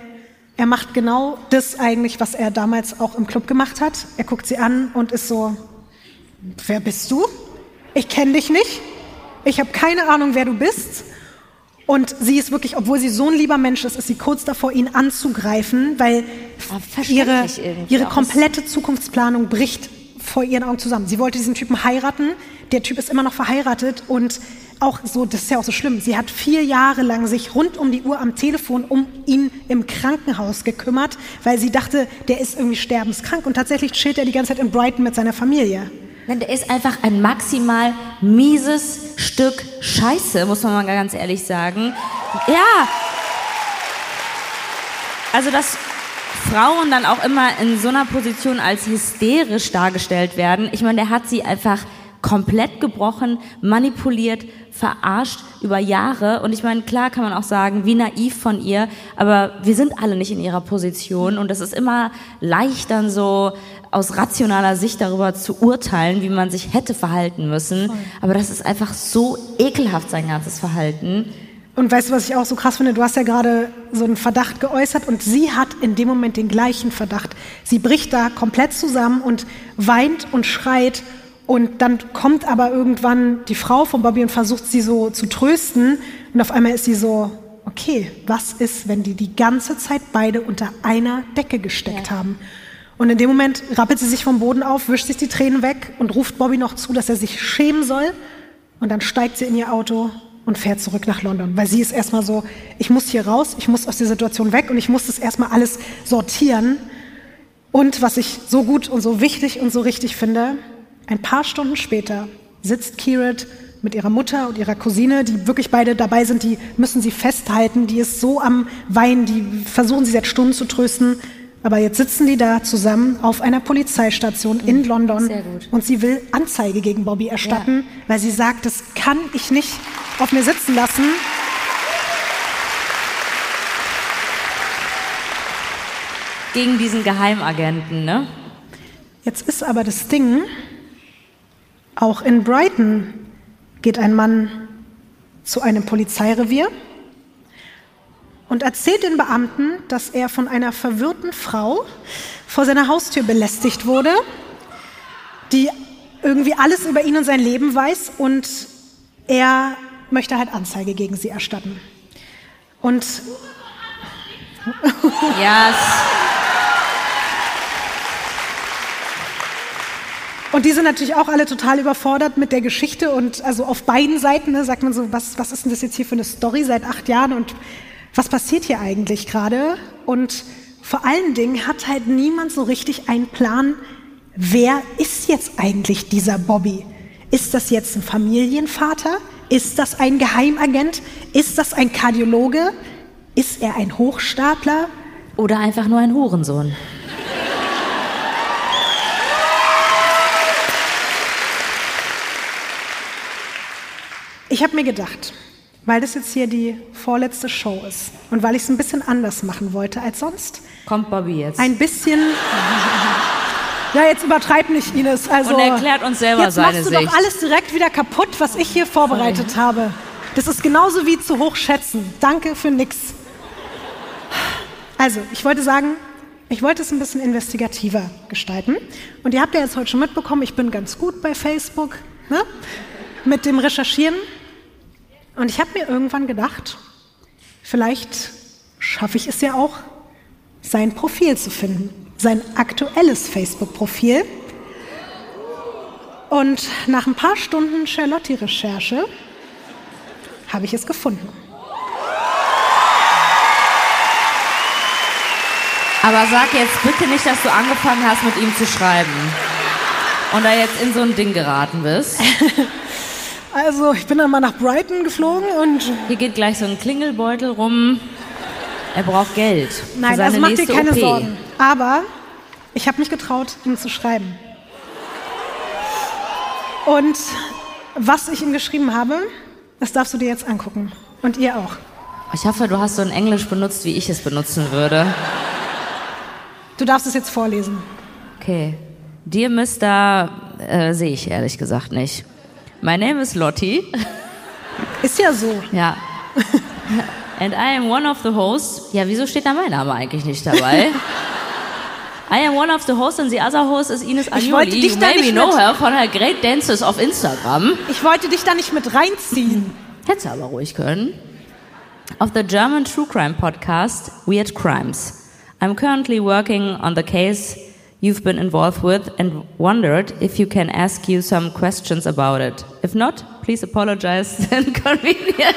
er macht genau das eigentlich, was er damals auch im Club gemacht hat. Er guckt sie an und ist so, wer bist du? Ich kenne dich nicht. Ich habe keine Ahnung, wer du bist. Und sie ist wirklich, obwohl sie so ein lieber Mensch ist, ist sie kurz davor, ihn anzugreifen, weil verständlich ihre, ihre komplette Zukunftsplanung bricht vor ihren Augen zusammen. Sie wollte diesen Typen heiraten. Der Typ ist immer noch verheiratet und auch so, das ist ja auch so schlimm. Sie hat vier Jahre lang sich rund um die Uhr am Telefon um ihn im Krankenhaus gekümmert, weil sie dachte, der ist irgendwie sterbenskrank und tatsächlich chillt er die ganze Zeit in Brighton mit seiner Familie. Nein, Der ist einfach ein maximal mieses Stück Scheiße, muss man mal ganz ehrlich sagen. Ja. Also, dass Frauen dann auch immer in so einer Position als hysterisch dargestellt werden. Ich meine, der hat sie einfach komplett gebrochen, manipuliert, verarscht über Jahre. Und ich meine, klar kann man auch sagen, wie naiv von ihr, aber wir sind alle nicht in ihrer Position. Und es ist immer leicht dann so aus rationaler Sicht darüber zu urteilen, wie man sich hätte verhalten müssen. Aber das ist einfach so ekelhaft, sein ganzes Verhalten. Und weißt du, was ich auch so krass finde? Du hast ja gerade so einen Verdacht geäußert und sie hat in dem Moment den gleichen Verdacht. Sie bricht da komplett zusammen und weint und schreit. Und dann kommt aber irgendwann die Frau von Bobby und versucht sie so zu trösten. Und auf einmal ist sie so, okay, was ist, wenn die die ganze Zeit beide unter einer Decke gesteckt haben? Und in dem Moment rappelt sie sich vom Boden auf, wischt sich die Tränen weg und ruft Bobby noch zu, dass er sich schämen soll. Und dann steigt sie in ihr Auto und fährt zurück nach London, weil sie ist erstmal so, ich muss hier raus, ich muss aus der Situation weg und ich muss das erstmal alles sortieren. Und was ich so gut und so wichtig und so richtig finde, ein paar Stunden später sitzt Kirat mit ihrer Mutter und ihrer Cousine, die wirklich beide dabei sind, die müssen sie festhalten, die ist so am Weinen, die versuchen sie seit Stunden zu trösten. Aber jetzt sitzen die da zusammen auf einer Polizeistation in London Sehr gut. und sie will Anzeige gegen Bobby erstatten, weil sie sagt, das kann ich nicht auf mir sitzen lassen. Gegen diesen Geheimagenten, ne? Jetzt ist aber das Ding, auch in Brighton geht ein Mann zu einem Polizeirevier und erzählt den Beamten, dass er von einer verwirrten Frau vor seiner Haustür belästigt wurde, die irgendwie alles über ihn und sein Leben weiß und er möchte halt Anzeige gegen sie erstatten. Und Ja, es- Und die sind natürlich auch alle total überfordert mit der Geschichte und also auf beiden Seiten ne, sagt man so, was, was ist denn das jetzt hier für eine Story seit acht Jahren und was passiert hier eigentlich gerade? Und vor allen Dingen hat halt niemand so richtig einen Plan, wer ist jetzt eigentlich dieser Bobby? Ist das jetzt ein Familienvater? Ist das ein Geheimagent? Ist das ein Kardiologe? Ist er ein Hochstapler? oder einfach nur ein Hurensohn. Ich habe mir gedacht, weil das jetzt hier die vorletzte Show ist und weil ich es ein bisschen anders machen wollte als sonst, Kommt Bobby jetzt. ein bisschen. Ja, jetzt übertreib nicht, Ines. Also, Und erklärt uns selber jetzt seine machst du Sicht. doch alles direkt wieder kaputt, was ich hier vorbereitet habe. Das ist genauso wie zu hoch schätzen. Danke für nix. Also, ich wollte sagen, ich wollte es ein bisschen investigativer gestalten. Und ihr habt ja jetzt heute schon mitbekommen, ich bin ganz gut bei Facebook ne? mit dem Recherchieren. Und ich habe mir irgendwann gedacht, vielleicht schaffe ich es ja auch, sein Profil zu finden, sein aktuelles Facebook-Profil. Und nach ein paar Stunden Charlotte-Recherche habe ich es gefunden. Aber sag jetzt bitte nicht, dass du angefangen hast, mit ihm zu schreiben. Und da jetzt in so ein Ding geraten bist. Also, ich bin dann mal nach Brighton geflogen und Hier geht gleich so ein Klingelbeutel rum. Er braucht Geld. für nein, seine also mach dir keine OP. Sorgen. Aber ich habe mich getraut, ihm zu schreiben. Und was ich ihm geschrieben habe, das darfst du dir jetzt angucken. Und ihr auch. Ich hoffe, du hast so ein Englisch benutzt, wie ich es benutzen würde. Du darfst es jetzt vorlesen. Okay. Dear Mr. äh, sehe ich ehrlich gesagt nicht. My name is Lottie. Ist ja so. Ja. And I am one of the hosts. Ja, wieso steht da mein Name eigentlich nicht dabei? I am one of the hosts and the other host is Ines Agnoli. Ich wollte dich you da maybe nicht know mit- her von her great dances auf Instagram. Ich wollte dich da nicht mit reinziehen. Hätte sie aber ruhig können. Of the German True Crime podcast, Weird Crimes. I'm currently working on the case you've been involved with and wondered if you can ask you some questions about it. If not, please apologize the inconvenience.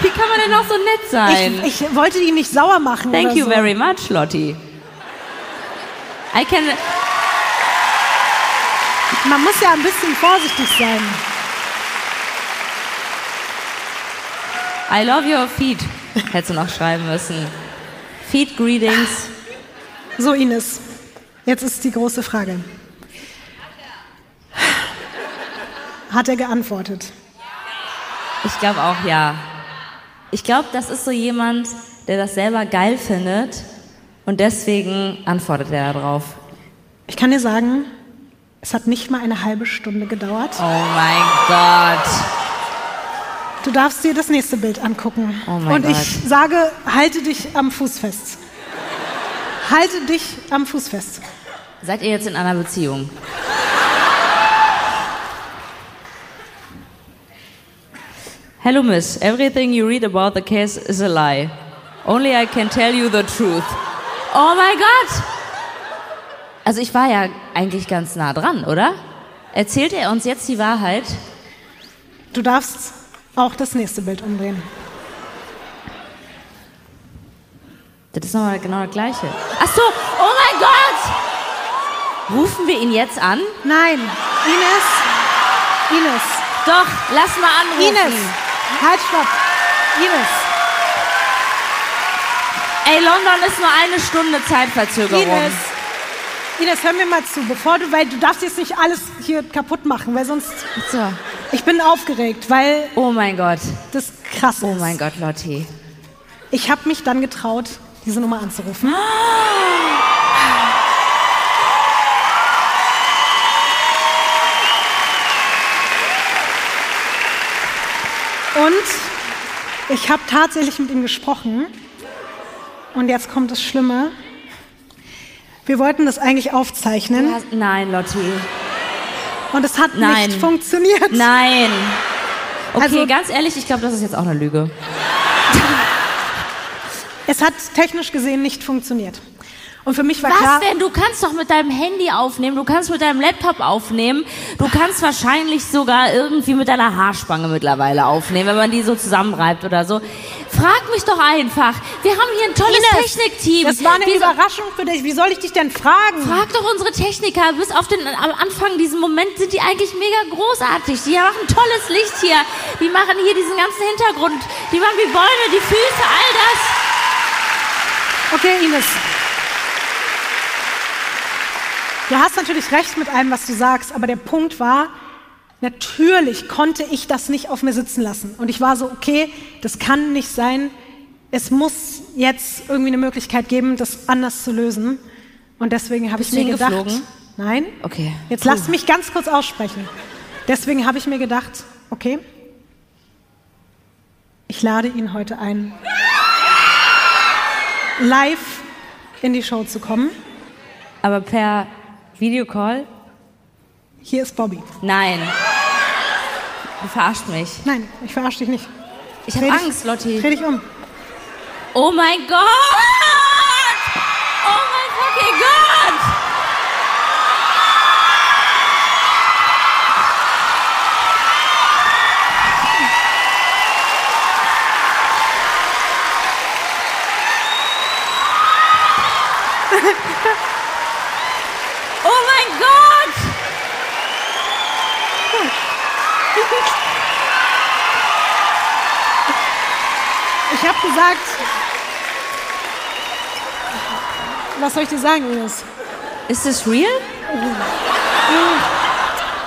Wie kann man denn auch so nett sein? Ich, ich wollte die nicht sauer machen. Thank you so. very much, Lottie. I can. Man muss ja ein bisschen vorsichtig sein. I love your feet. Hättest du noch schreiben müssen. Feet greetings. So, Ines, jetzt ist die große Frage. Hat er geantwortet? Ich glaube auch ja. Ich glaube, das ist so jemand, der das selber geil findet und deswegen antwortet er darauf. Ich kann dir sagen, es hat nicht mal eine halbe Stunde gedauert. Oh mein Gott. Du darfst dir das nächste Bild angucken. Oh mein Und ich Gott. sage, halte dich am Fuß fest. Halte dich am Fuß fest. Seid ihr jetzt in einer Beziehung? Hello, Miss. Everything you read about the case is a lie. Only I can tell you the truth. Oh mein Gott! Also ich war ja eigentlich ganz nah dran, oder? Erzählt er uns jetzt die Wahrheit? Du darfst auch das nächste Bild umdrehen. Das ist nochmal genau das Gleiche. Ach so, oh mein Gott! Rufen wir ihn jetzt an? Nein, Ines, Ines, Doch, lass mal anrufen. Ines, halt, stopp. Ines, Ey, London ist nur eine Stunde Zeitverzögerung. Ines, Ines, hör mir mal zu, bevor du, weil du darfst jetzt nicht alles hier kaputt machen, weil sonst, So. ich bin aufgeregt, weil Oh mein Gott. das krass ist. Oh mein Gott, Lotti. Ich habe mich dann getraut, diese Nummer anzurufen. Und ich habe tatsächlich mit ihm gesprochen. Und jetzt kommt das Schlimme. Wir wollten das eigentlich aufzeichnen hast, nein, Lotti. und es hat Nein. nicht funktioniert. Nein. Okay, Also- ganz ehrlich, ich glaube, das ist jetzt auch eine Lüge. Es hat technisch gesehen nicht funktioniert. Und für mich war Was klar, denn? Du kannst doch mit deinem Handy aufnehmen, du kannst mit deinem Laptop aufnehmen, du kannst wahrscheinlich sogar irgendwie mit deiner Haarspange mittlerweile aufnehmen, wenn man die so zusammenreibt oder so. Frag mich doch einfach. Wir haben hier ein tolles Ines, Technikteam. das war eine so- Überraschung für dich. Wie soll ich dich denn fragen? Frag doch unsere Techniker, bis auf den am Anfang diesen Moment sind die eigentlich mega großartig. Die machen tolles Licht hier. Die machen hier diesen ganzen Hintergrund. Die machen die Bäume, die Füße, all das. Okay, Ines. Du hast natürlich recht mit allem, was du sagst, aber der Punkt war, natürlich konnte ich das nicht auf mir sitzen lassen. Und ich war so, okay, das kann nicht sein. Es muss jetzt irgendwie eine Möglichkeit geben, das anders zu lösen. Und deswegen habe ich mir gedacht, hingeflogen? nein. Okay. Jetzt lasst mich ganz kurz aussprechen. Deswegen habe ich mir gedacht, okay, ich lade ihn heute ein, live in die Show zu kommen. Aber per Videocall? Hier ist Bobby. Nein. Du verarscht mich. Nein, ich verarsche dich nicht. Ich habe Angst, Lotti. Dreh dich um. Oh mein Gott! Gesagt, was soll ich dir sagen, Ines? Ist das real?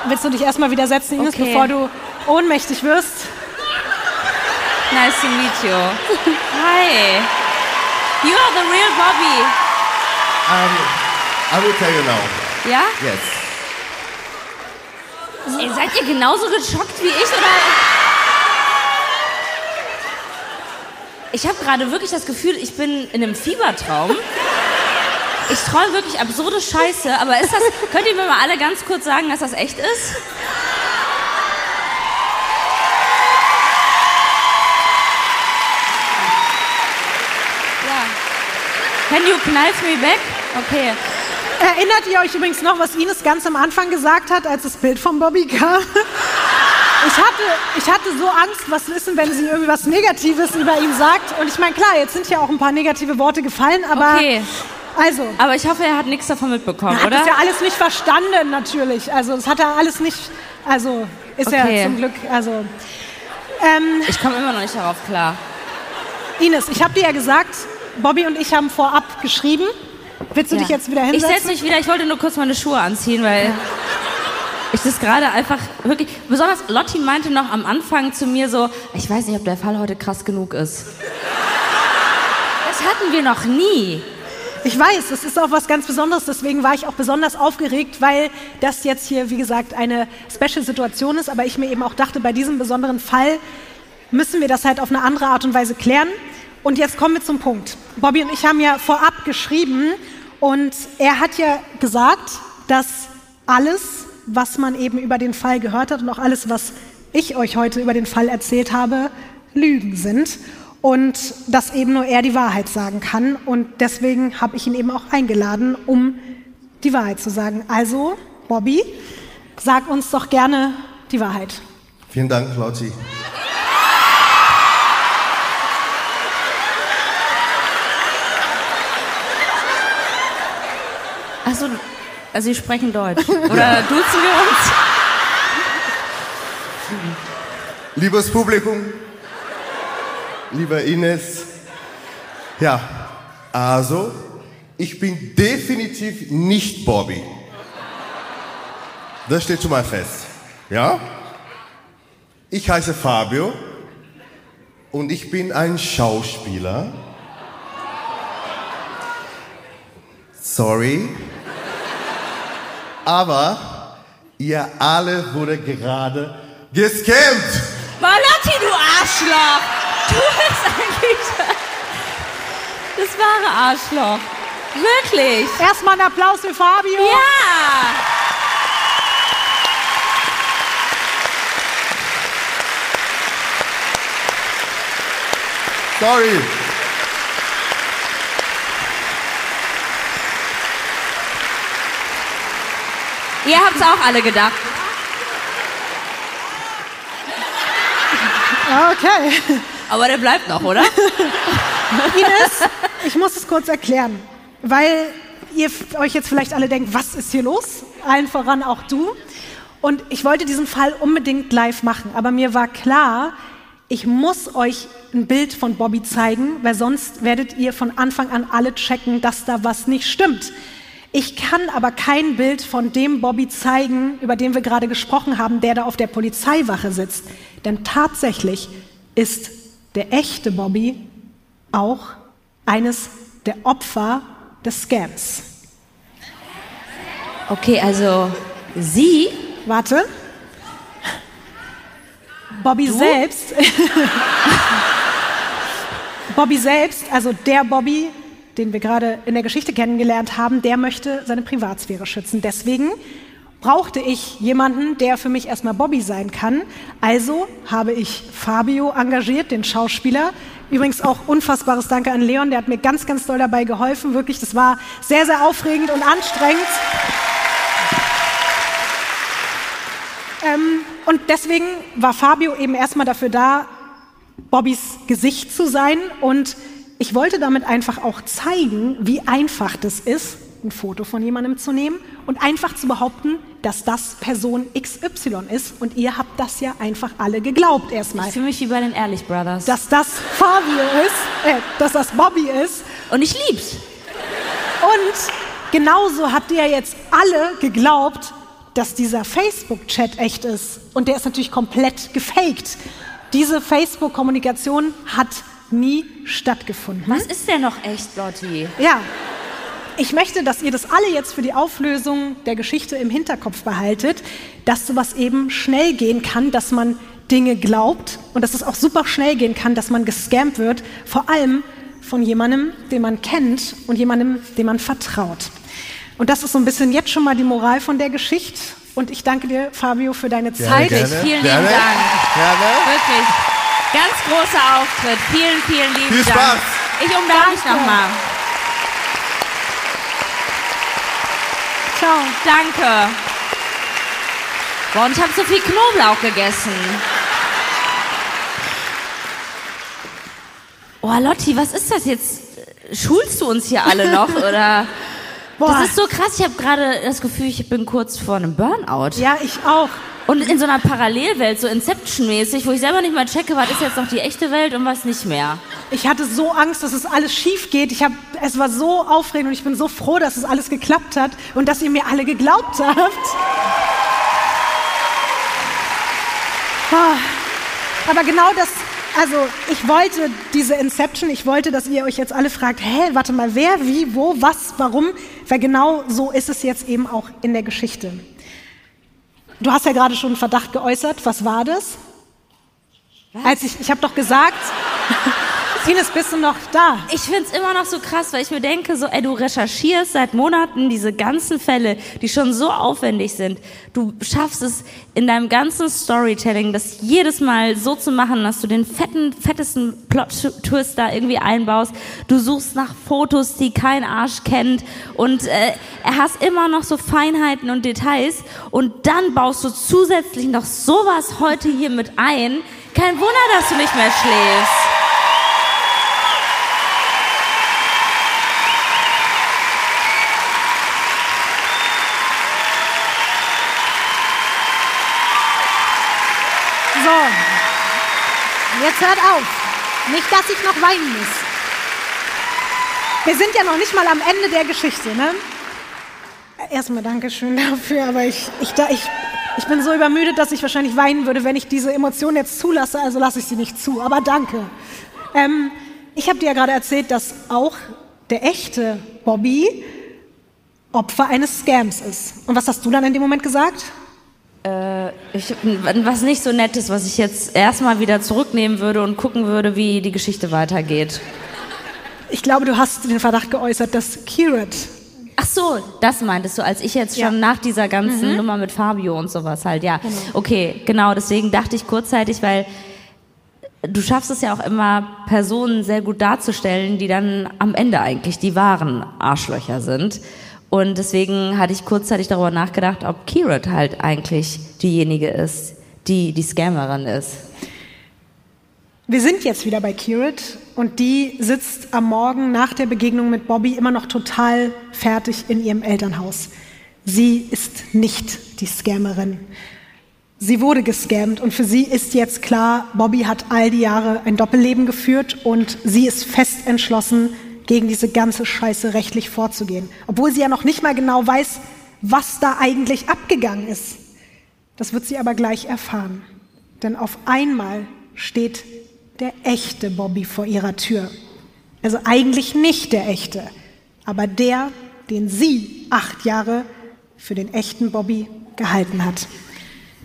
Willst du dich erstmal wieder setzen, Ines, Okay. bevor du ohnmächtig wirst? Nice to meet you. Hi. You are the real Bobby. Um, I will tell you now. Ja? Yes. Ey, seid ihr genauso geschockt wie ich oder? Ich habe gerade wirklich das Gefühl, ich bin in einem Fiebertraum. Ich träume wirklich absurde Scheiße, aber ist das, könnt ihr mir mal alle ganz kurz sagen, dass das echt ist? Ja. Can you knife me back? Okay. Erinnert ihr euch übrigens noch, was Ines ganz am Anfang gesagt hat, als das Bild von Bobby kam? Ich hatte, ich hatte so Angst, was wissen, wenn sie irgendwie was Negatives über ihn sagt. Und ich meine, klar, jetzt sind ja auch ein paar negative Worte gefallen, aber. Okay. Also. Aber ich hoffe, er hat nichts davon mitbekommen, er hat oder? das ja alles nicht verstanden, natürlich. Also, das hat er alles nicht. Also, ist Okay. er zum Glück. Also. Ähm, Ich komme immer noch nicht darauf klar. Ines, ich habe dir ja gesagt, Bobby und ich haben vorab geschrieben. Willst du dich jetzt wieder Ich hinsetzen? setze mich wieder, ich wollte nur kurz meine Schuhe anziehen, weil ich das gerade einfach wirklich. Besonders Lotti meinte noch am Anfang zu mir so: Ich weiß nicht, ob der Fall heute krass genug ist. Das hatten wir noch nie. Ich weiß, das ist auch was ganz Besonderes, deswegen war ich auch besonders aufgeregt, weil das jetzt hier, wie gesagt, eine Special-Situation ist, aber ich mir eben auch dachte, bei diesem besonderen Fall müssen wir das halt auf eine andere Art und Weise klären. Und jetzt kommen wir zum Punkt. Bobby und ich haben ja vorab geschrieben und er hat ja gesagt, dass alles, was man eben über den Fall gehört hat und auch alles, was ich euch heute über den Fall erzählt habe, Lügen sind und dass eben nur er die Wahrheit sagen kann. Und deswegen habe ich ihn eben auch eingeladen, um die Wahrheit zu sagen. Also, Bobby, sag uns doch gerne die Wahrheit. Vielen Dank, Lotti. Achso, also Sie sprechen Deutsch. Oder duzen wir uns? Liebes Publikum, lieber Ines, ja, also, ich bin definitiv nicht Bobby. Das steht schon mal fest. Ja? Ich heiße Fabio und ich bin ein Schauspieler. Sorry. Aber ihr alle wurde gerade gescammt. Lotti, du Arschloch! Du bist eigentlich das wahre Arschloch. Wirklich. Erstmal einen Applaus für Fabio. Ja! Sorry. Ihr habt's auch alle gedacht. Okay. Aber der bleibt noch, oder? Ines, ich muss es kurz erklären, weil ihr euch jetzt vielleicht alle denkt, was ist hier los? Allen voran auch du. Und ich wollte diesen Fall unbedingt live machen, aber mir war klar, ich muss euch ein Bild von Bobby zeigen, weil sonst werdet ihr von Anfang an alle checken, dass da was nicht stimmt. Ich kann aber kein Bild von dem Bobby zeigen, über den wir gerade gesprochen haben, der da auf der Polizeiwache sitzt. Denn tatsächlich ist der echte Bobby auch eines der Opfer des Scams. Okay, also Sie Warte. Bobby selbst. Bobby selbst, also der Bobby, den wir gerade in der Geschichte kennengelernt haben, der möchte seine Privatsphäre schützen. Deswegen brauchte ich jemanden, der für mich erstmal Bobby sein kann. Also habe ich Fabio engagiert, den Schauspieler. Übrigens auch unfassbares Danke an Leon, der hat mir ganz, ganz doll dabei geholfen. Wirklich, das war sehr, sehr aufregend und anstrengend. Ähm, und deswegen war Fabio eben erstmal dafür da, Bobbys Gesicht zu sein. Und ich wollte damit einfach auch zeigen, wie einfach das ist, ein Foto von jemandem zu nehmen und einfach zu behaupten, dass das Person XY ist. Und ihr habt das ja einfach alle geglaubt erstmal. Ich fühle mich wie bei den Ehrlich Brothers. Dass das Fabio ist, äh, dass das Bobby ist. Und ich lieb's. Und genauso habt ihr jetzt alle geglaubt, dass dieser Facebook-Chat echt ist. Und der ist natürlich komplett gefaked. Diese Facebook-Kommunikation hat nie stattgefunden. Was ist denn noch echt, Lotti? Ja. Ich möchte, dass ihr das alle jetzt für die Auflösung der Geschichte im Hinterkopf behaltet, dass sowas eben schnell gehen kann, dass man Dinge glaubt und dass es auch super schnell gehen kann, dass man gescampt wird, vor allem von jemandem, den man kennt und jemandem, dem man vertraut. Und das ist so ein bisschen jetzt schon mal die Moral von der Geschichte. Und ich danke dir, Fabio, für deine Zeit. gerne. Vielen Gerne. lieben Dank. Gerne. Wirklich. Ganz großer Auftritt. Vielen, vielen lieben Viel Dank. Spaß. Ich umarme dich nochmal. Ciao. Danke. Boah, und ich habe so viel Knoblauch gegessen. Oh, Lotti, was ist das jetzt? Schulst du uns hier alle noch, oder? Boah. Das ist so krass. Ich habe gerade das Gefühl, ich bin kurz vor einem Burnout. Ja, ich auch. Und in so einer Parallelwelt, so Inception-mäßig, wo ich selber nicht mal checke, was ist jetzt noch die echte Welt und was nicht mehr. Ich hatte so Angst, dass es alles schief geht. Ich hab, es war so aufregend und ich bin so froh, dass es alles geklappt hat und dass ihr mir alle geglaubt habt. Ah, Aber genau das, also ich wollte diese Inception, ich wollte, dass ihr euch jetzt alle fragt, hä, warte mal, wer, wie, wo, was, warum, weil genau so ist es jetzt eben auch in der Geschichte. Du hast ja gerade schon einen Verdacht geäußert, was war das? Als ich, ich habe doch gesagt, Ines, bist du noch da? Ich find's immer noch so krass, weil ich mir denke, so, ey, du recherchierst seit Monaten diese ganzen Fälle, die schon so aufwendig sind. Du schaffst es in deinem ganzen Storytelling, das jedes Mal so zu machen, dass du den fetten, fettesten Plot-Twist da irgendwie einbaust. Du suchst nach Fotos, die kein Arsch kennt und äh, er hast immer noch so Feinheiten und Details und dann baust du zusätzlich noch sowas heute hier mit ein. Kein Wunder, dass du nicht mehr schläfst. So, jetzt hört auf. Nicht, dass ich noch weinen muss. Wir sind ja noch nicht mal am Ende der Geschichte, ne? Erstmal Dankeschön dafür, aber ich, ich, ich, ich bin so übermüdet, dass ich wahrscheinlich weinen würde, wenn ich diese Emotion jetzt zulasse, also lasse ich sie nicht zu. Aber danke. Ähm, ich habe dir ja gerade erzählt, dass auch der echte Bobby Opfer eines Scams ist. Und was hast du dann in dem Moment gesagt? Ich, was nicht so nettes, was ich jetzt erstmal wieder zurücknehmen würde und gucken würde, wie die Geschichte weitergeht. Ich glaube, du hast den Verdacht geäußert, dass Kirat Ach so, das meintest du, als ich jetzt schon Ja. nach dieser ganzen Nummer mit Fabio und sowas halt, ja. Okay, genau, deswegen dachte ich kurzzeitig, weil du schaffst es ja auch immer, Personen sehr gut darzustellen, die dann am Ende eigentlich die wahren Arschlöcher sind. Und deswegen hatte ich kurzzeitig darüber nachgedacht, ob Kirat halt eigentlich diejenige ist, die die Scammerin ist. Wir sind jetzt wieder bei Kirat und die sitzt am Morgen nach der Begegnung mit Bobby immer noch total fertig in ihrem Elternhaus. Sie ist nicht die Scammerin. Sie wurde gescammt und für sie ist jetzt klar, Bobby hat all die Jahre ein Doppelleben geführt und sie ist fest entschlossen, gegen diese ganze Scheiße rechtlich vorzugehen. Obwohl sie ja noch nicht mal genau weiß, was da eigentlich abgegangen ist. Das wird sie aber gleich erfahren. Denn auf einmal steht der echte Bobby vor ihrer Tür. Also eigentlich nicht der echte, aber der, den sie acht Jahre für den echten Bobby gehalten hat.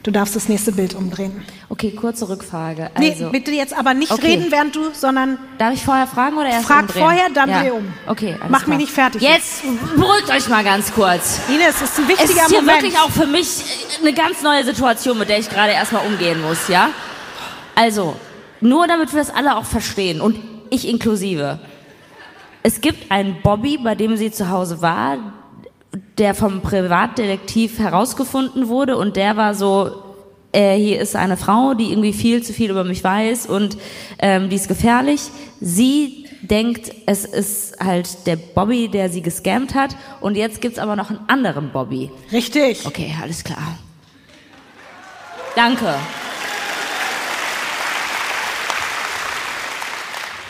Du darfst das nächste Bild umdrehen. Okay, kurze Rückfrage. Nee, Also, bitte jetzt aber nicht Okay. reden, während du, sondern Darf ich vorher fragen oder erst Frag umdrehen? vorher, dann dreh um. Okay, alles Mach mich klar. nicht fertig Jetzt beruhigt euch mal ganz kurz. Ines, es ist ein Es wichtiger ist hier Moment. wirklich auch für mich eine ganz neue Situation, mit der ich gerade erstmal umgehen muss, ja? Also, nur damit wir das alle auch verstehen und ich inklusive. Es gibt einen Bobby, bei dem sie zu Hause war, der vom Privatdetektiv herausgefunden wurde und der war so, äh, hier ist eine Frau, die irgendwie viel zu viel über mich weiß und ähm, die ist gefährlich. Sie denkt, es ist halt der Bobby, der sie gescammt hat und jetzt gibt's aber noch einen anderen Bobby. Richtig. Okay, alles klar. Danke.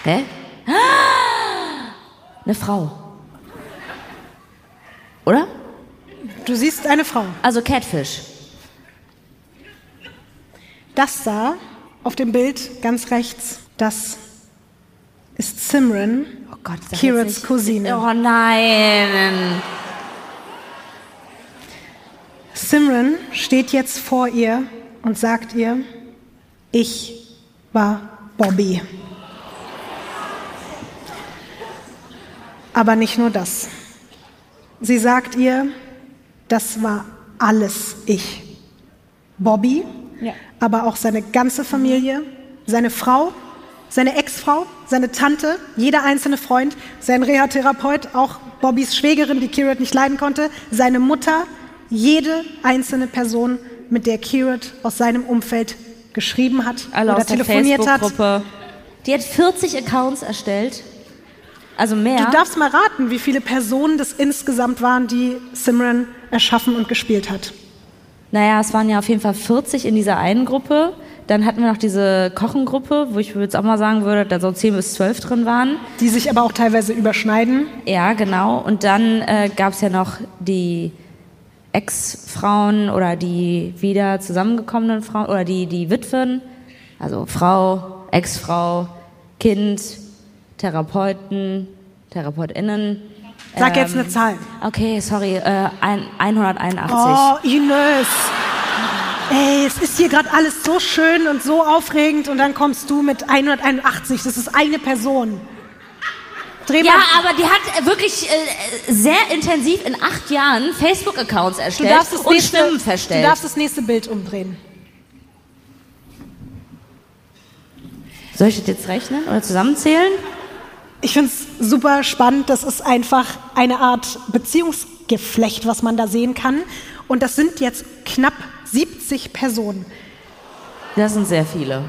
Hä? Ah! Eine Frau. Oder? Du siehst eine Frau. Also Catfish. Das da auf dem Bild ganz rechts, das ist Simran, Oh Gott, Kirats Cousine. Oh nein. Simran steht jetzt vor ihr und sagt ihr, ich war Bobby. Aber nicht nur das. Sie sagt ihr, das war alles ich. Bobby, Ja. aber auch seine ganze Familie, seine Frau, seine Ex-Frau, seine Tante, jeder einzelne Freund, sein Reha-Therapeut, auch Bobbys Schwägerin, die Kirat nicht leiden konnte, seine Mutter, jede einzelne Person, mit der Kirat aus seinem Umfeld geschrieben hat Alle oder aus der telefoniert hat. Die hat 40 Accounts erstellt. Also mehr. Du darfst mal raten, wie viele Personen das insgesamt waren, die Simran erschaffen und gespielt hat. Naja, es waren ja auf jeden Fall 40 in dieser einen Gruppe. Dann hatten wir noch diese Kochengruppe, wo ich jetzt auch mal sagen würde, da so 10 bis 12 drin waren. Die sich aber auch teilweise überschneiden. Ja, genau. Und dann äh, gab es ja noch die Ex-Frauen oder die wieder zusammengekommenen Frauen oder die, die Witwen. Also Frau, Ex-Frau, Kind, Therapeuten, TherapeutInnen. Sag jetzt Ähm, eine Zahl. Okay, sorry, äh, ein, 181. Oh, Ines. Ey, es ist hier gerade alles so schön und so aufregend und dann kommst du mit 181. Das ist eine Person. Dreh Ja, aber die hat wirklich äh, sehr intensiv in acht Jahren Facebook-Accounts Du erstellt und nächste, Stimmen du verstellt. darfst das nächste Bild umdrehen. Soll ich das jetzt rechnen oder zusammenzählen? Ich finde es super spannend. Das ist einfach eine Art Beziehungsgeflecht, was man da sehen kann. Und das sind jetzt knapp 70 Personen. Das sind sehr viele.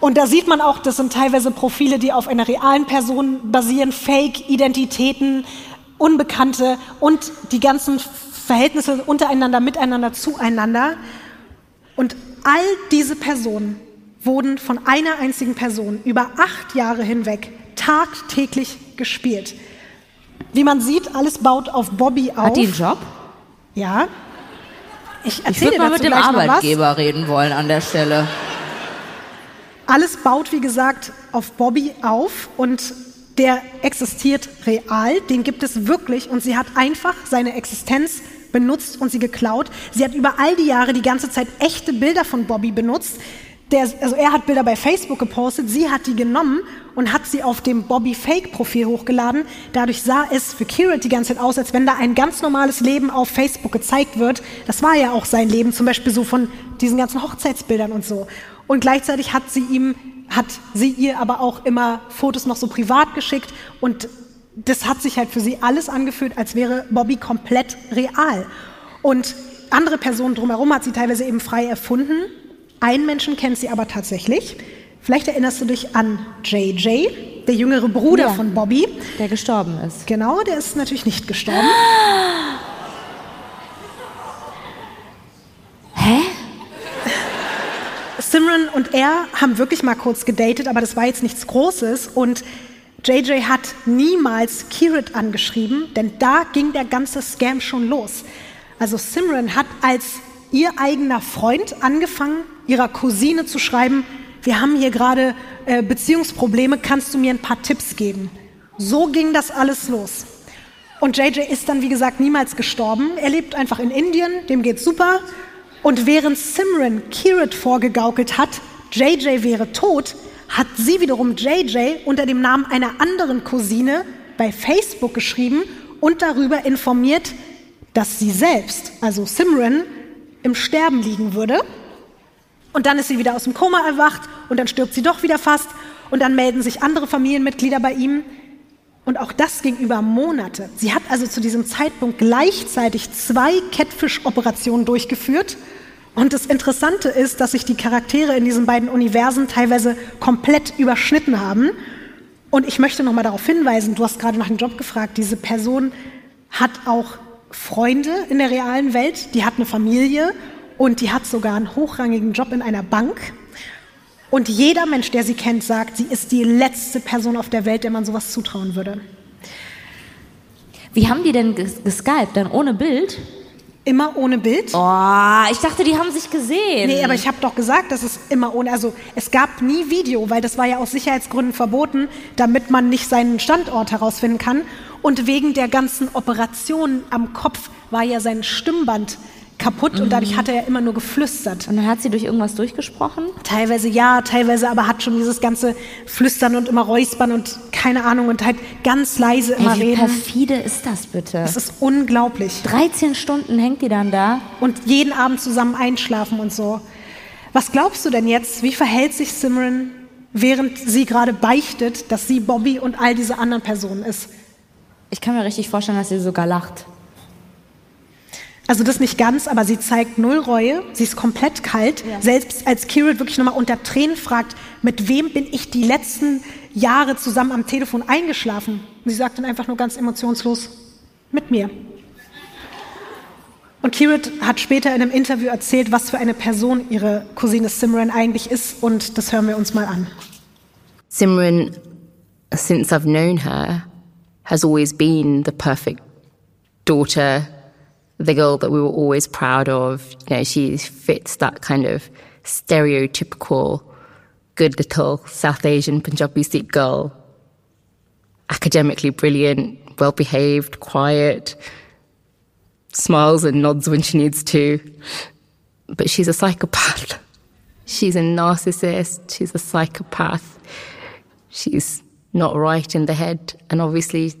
Und da sieht man auch, das sind teilweise Profile, die auf einer realen Person basieren, Fake-Identitäten, Unbekannte und die ganzen Verhältnisse untereinander, miteinander, zueinander. Und all diese Personen wurden von einer einzigen Person über acht Jahre hinweg tagtäglich gespielt. Wie man sieht, alles baut auf Bobby auf. Hat die einen Job? Ja. Ich Ich erzähle würde mal mit dem. Arbeitgeber reden wollen an der Stelle. Alles baut, wie gesagt, auf Bobby auf und der existiert real, den gibt es wirklich und sie hat einfach seine Existenz benutzt und sie geklaut. Sie hat über all die Jahre die ganze Zeit echte Bilder von Bobby benutzt. Der, also er hat Bilder bei Facebook gepostet, sie hat die genommen und hat sie auf dem Bobby Fake Profil hochgeladen. Dadurch sah es für Kirat die ganze Zeit aus, als wenn da ein ganz normales Leben auf Facebook gezeigt wird. Das war ja auch sein Leben, zum Beispiel so von diesen ganzen Hochzeitsbildern und so. Und gleichzeitig hat sie ihm, hat sie ihr aber auch immer Fotos noch so privat geschickt und das hat sich halt für sie alles angefühlt, als wäre Bobby komplett real. Und andere Personen drumherum hat sie teilweise eben frei erfunden. Einen Menschen kennt sie aber tatsächlich. Vielleicht erinnerst du dich an JJ, der jüngere Bruder Ja. von Bobby. Der gestorben ist. Genau, der ist natürlich nicht gestorben. Hä? Simran und er haben wirklich mal kurz gedatet, aber das war jetzt nichts Großes. Und JJ hat niemals Kirit angeschrieben, denn da ging der ganze Scam schon los. Also Simran hat als ihr eigener Freund angefangen, ihrer Cousine zu schreiben, wir haben hier gerade äh, Beziehungsprobleme, kannst du mir ein paar Tipps geben? So ging das alles los. Und JJ ist dann, wie gesagt, niemals gestorben. Er lebt einfach in Indien, dem geht's super. Und während Simran Kirit vorgegaukelt hat, JJ wäre tot, hat sie wiederum JJ unter dem Namen einer anderen Cousine bei Facebook geschrieben und darüber informiert, dass sie selbst, also Simran, im Sterben liegen würde. Und dann ist sie wieder aus dem Koma erwacht und dann stirbt sie doch wieder fast und dann melden sich andere Familienmitglieder bei ihm. Und auch das ging über Monate. Sie hat also zu diesem Zeitpunkt gleichzeitig zwei Catfish-Operationen durchgeführt. Und das Interessante ist, dass sich die Charaktere in diesen beiden Universen teilweise komplett überschnitten haben. Und ich möchte noch mal darauf hinweisen, du hast gerade nach dem Job gefragt, diese Person hat auch Freunde in der realen Welt, die hat eine Familie und die hat sogar einen hochrangigen Job in einer Bank. Und jeder Mensch, der sie kennt, sagt, sie ist die letzte Person auf der Welt, der man sowas zutrauen würde. Wie haben die denn ges- geskypt? Dann ohne Bild? Immer ohne Bild? Oh, ich dachte, die haben sich gesehen. Nee, aber ich habe doch gesagt, dass es immer ohne, also es gab nie Video, weil das war ja aus Sicherheitsgründen verboten, damit man nicht seinen Standort herausfinden kann. Und wegen der ganzen Operationen am Kopf war ja sein Stimmband kaputt und dadurch hat er ja immer nur geflüstert. Und dann hat sie durch irgendwas durchgesprochen? Teilweise ja, teilweise aber hat schon dieses ganze Flüstern und immer Räuspern und keine Ahnung und halt ganz leise immer Ey, wie reden. perfide ist das bitte? Das ist unglaublich. 13 Stunden hängt die dann da. Und jeden Abend zusammen einschlafen und so. Was glaubst du denn jetzt, wie verhält sich Simran, während sie gerade beichtet, dass sie Bobby und all diese anderen Personen ist? Ich kann mir richtig vorstellen, dass sie sogar lacht. Also das nicht ganz, aber sie zeigt null Reue. Sie ist komplett kalt. Selbst als Kirill wirklich nochmal unter Tränen fragt, mit wem bin ich die letzten Jahre zusammen am Telefon eingeschlafen? Und sie sagt dann einfach nur ganz emotionslos, mit mir. Und Kirit hat später in einem Interview erzählt, was für eine Person ihre Cousine Simran eigentlich ist. Und das hören wir uns mal an. Simran, since I've known her, has always been the perfect daughter, the girl that we were always proud of. You know, she fits that kind of stereotypical good little South Asian Punjabi Sikh girl. Academically brilliant, well behaved, quiet, smiles and nods when she needs to. But she's a psychopath. She's a narcissist. She's a psychopath. She's not right in the head. And obviously,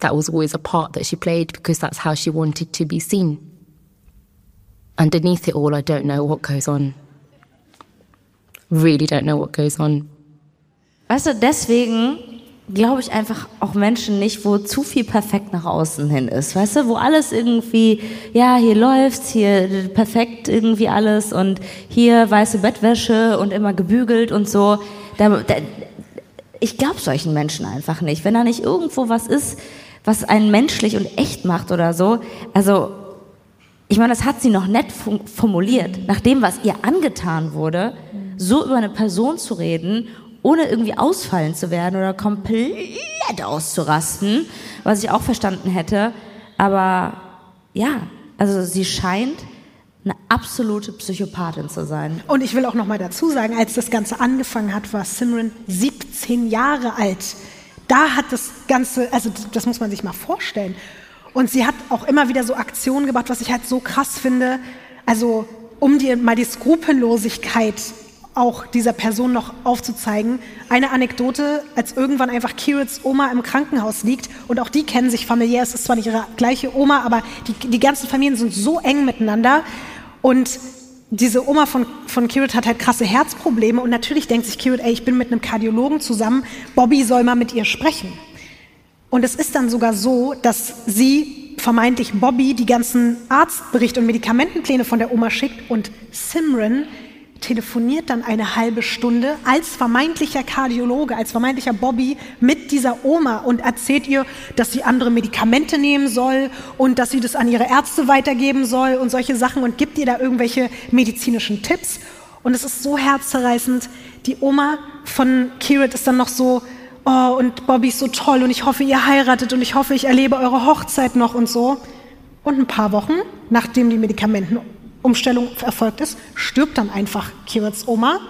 that was always a part that she played because that's how she wanted to be seen. Underneath it all, I don't know what goes on. Really don't know what goes on. Weißt du, deswegen glaube ich einfach auch Menschen nicht, wo zu viel perfekt nach außen hin ist. Weißt du, wo alles irgendwie, ja, hier läuft's, hier perfekt irgendwie alles und hier weiße Bettwäsche und immer gebügelt und so. Da, da, ich glaube solchen Menschen einfach nicht. Wenn da nicht irgendwo was ist, was einen menschlich und echt macht oder so, also ich meine, das hat sie noch nett formuliert, nach dem, was ihr angetan wurde, so über eine Person zu reden, ohne irgendwie ausfallen zu werden oder komplett auszurasten, was ich auch verstanden hätte. Aber ja, also sie scheint eine absolute Psychopathin zu sein. Und ich will auch noch mal dazu sagen, als das Ganze angefangen hat, war Simran 17 Jahre alt. Da hat das Ganze, also das muss man sich mal vorstellen. Und sie hat auch immer wieder so Aktionen gemacht, was ich halt so krass finde. Also um dir mal die Skrupellosigkeit auch dieser Person noch aufzuzeigen. Eine Anekdote, als irgendwann einfach Kirits Oma im Krankenhaus liegt und auch die kennen sich familiär, es ist zwar nicht ihre gleiche Oma, aber die, die ganzen Familien sind so eng miteinander und diese Oma von, von Kirit hat halt krasse Herzprobleme und natürlich denkt sich Kirit, ey, ich bin mit einem Kardiologen zusammen, Bobby soll mal mit ihr sprechen. Und es ist dann sogar so, dass sie vermeintlich Bobby die ganzen Arztberichte und Medikamentenpläne von der Oma schickt und Simran telefoniert dann eine halbe Stunde als vermeintlicher Kardiologe, als vermeintlicher Bobby mit dieser Oma und erzählt ihr, dass sie andere Medikamente nehmen soll und dass sie das an ihre Ärzte weitergeben soll und solche Sachen und gibt ihr da irgendwelche medizinischen Tipps. Und es ist so herzzerreißend. Die Oma von Kirit ist dann noch so, oh, und Bobby ist so toll und ich hoffe, ihr heiratet und ich hoffe, ich erlebe eure Hochzeit noch und so. Und ein paar Wochen, nachdem die Medikamentenumstellung erfolgt ist, stirbt dann einfach Kirits Oma.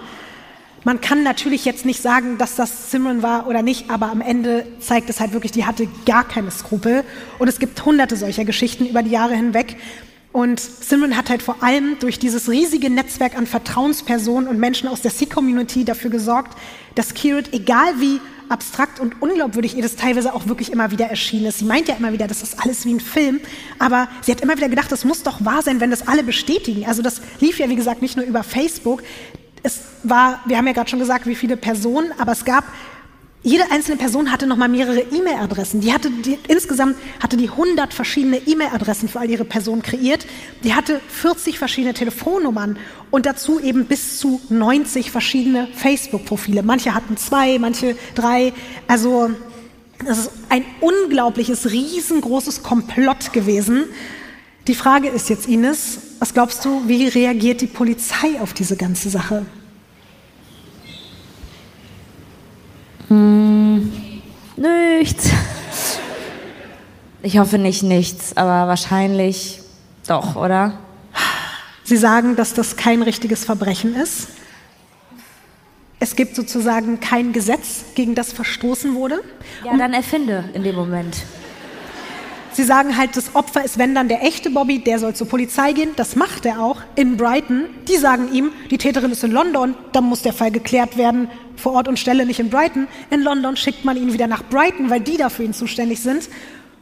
Man kann natürlich jetzt nicht sagen, dass das Simran war oder nicht, aber am Ende zeigt es halt wirklich, die hatte gar keine Skrupel. Und es gibt hunderte solcher Geschichten über die Jahre hinweg. Und Simran hat halt vor allem durch dieses riesige Netzwerk an Vertrauenspersonen und Menschen aus der Sikh-Community dafür gesorgt, dass Kirit, egal wie abstrakt und unglaubwürdig ihr das teilweise auch wirklich immer wieder erschienen ist. Sie meint ja immer wieder, das ist alles wie ein Film, aber sie hat immer wieder gedacht, das muss doch wahr sein, wenn das alle bestätigen. Also das lief ja, wie gesagt, nicht nur über Facebook. Es war, wir haben ja gerade schon gesagt, wie viele Personen, aber es gab jede einzelne Person hatte noch mal mehrere E-Mail-Adressen. Die hatte die, insgesamt hatte die 100 verschiedene E-Mail-Adressen für all ihre Personen kreiert. Die hatte 40 verschiedene Telefonnummern und dazu eben bis zu 90 verschiedene Facebook-Profile. Manche hatten zwei, manche drei. Also das ist ein unglaubliches, riesengroßes Komplott gewesen. Die Frage ist jetzt, Ines, was glaubst du, wie reagiert die Polizei auf diese ganze Sache? Hm, nichts. Ich hoffe nicht nichts, aber wahrscheinlich Doch, oder? Sie sagen, dass das kein richtiges Verbrechen ist. Es gibt sozusagen kein Gesetz, gegen das verstoßen wurde. Ja, dann erfinde in dem Moment. Sie sagen halt, das Opfer ist, wenn dann der echte Bobby, der soll zur Polizei gehen. Das macht er auch in Brighton. Die sagen ihm, die Täterin ist in London, dann muss der Fall geklärt werden, vor Ort und Stelle, nicht in Brighton. In London schickt man ihn wieder nach Brighton, weil die dafür ihn zuständig sind.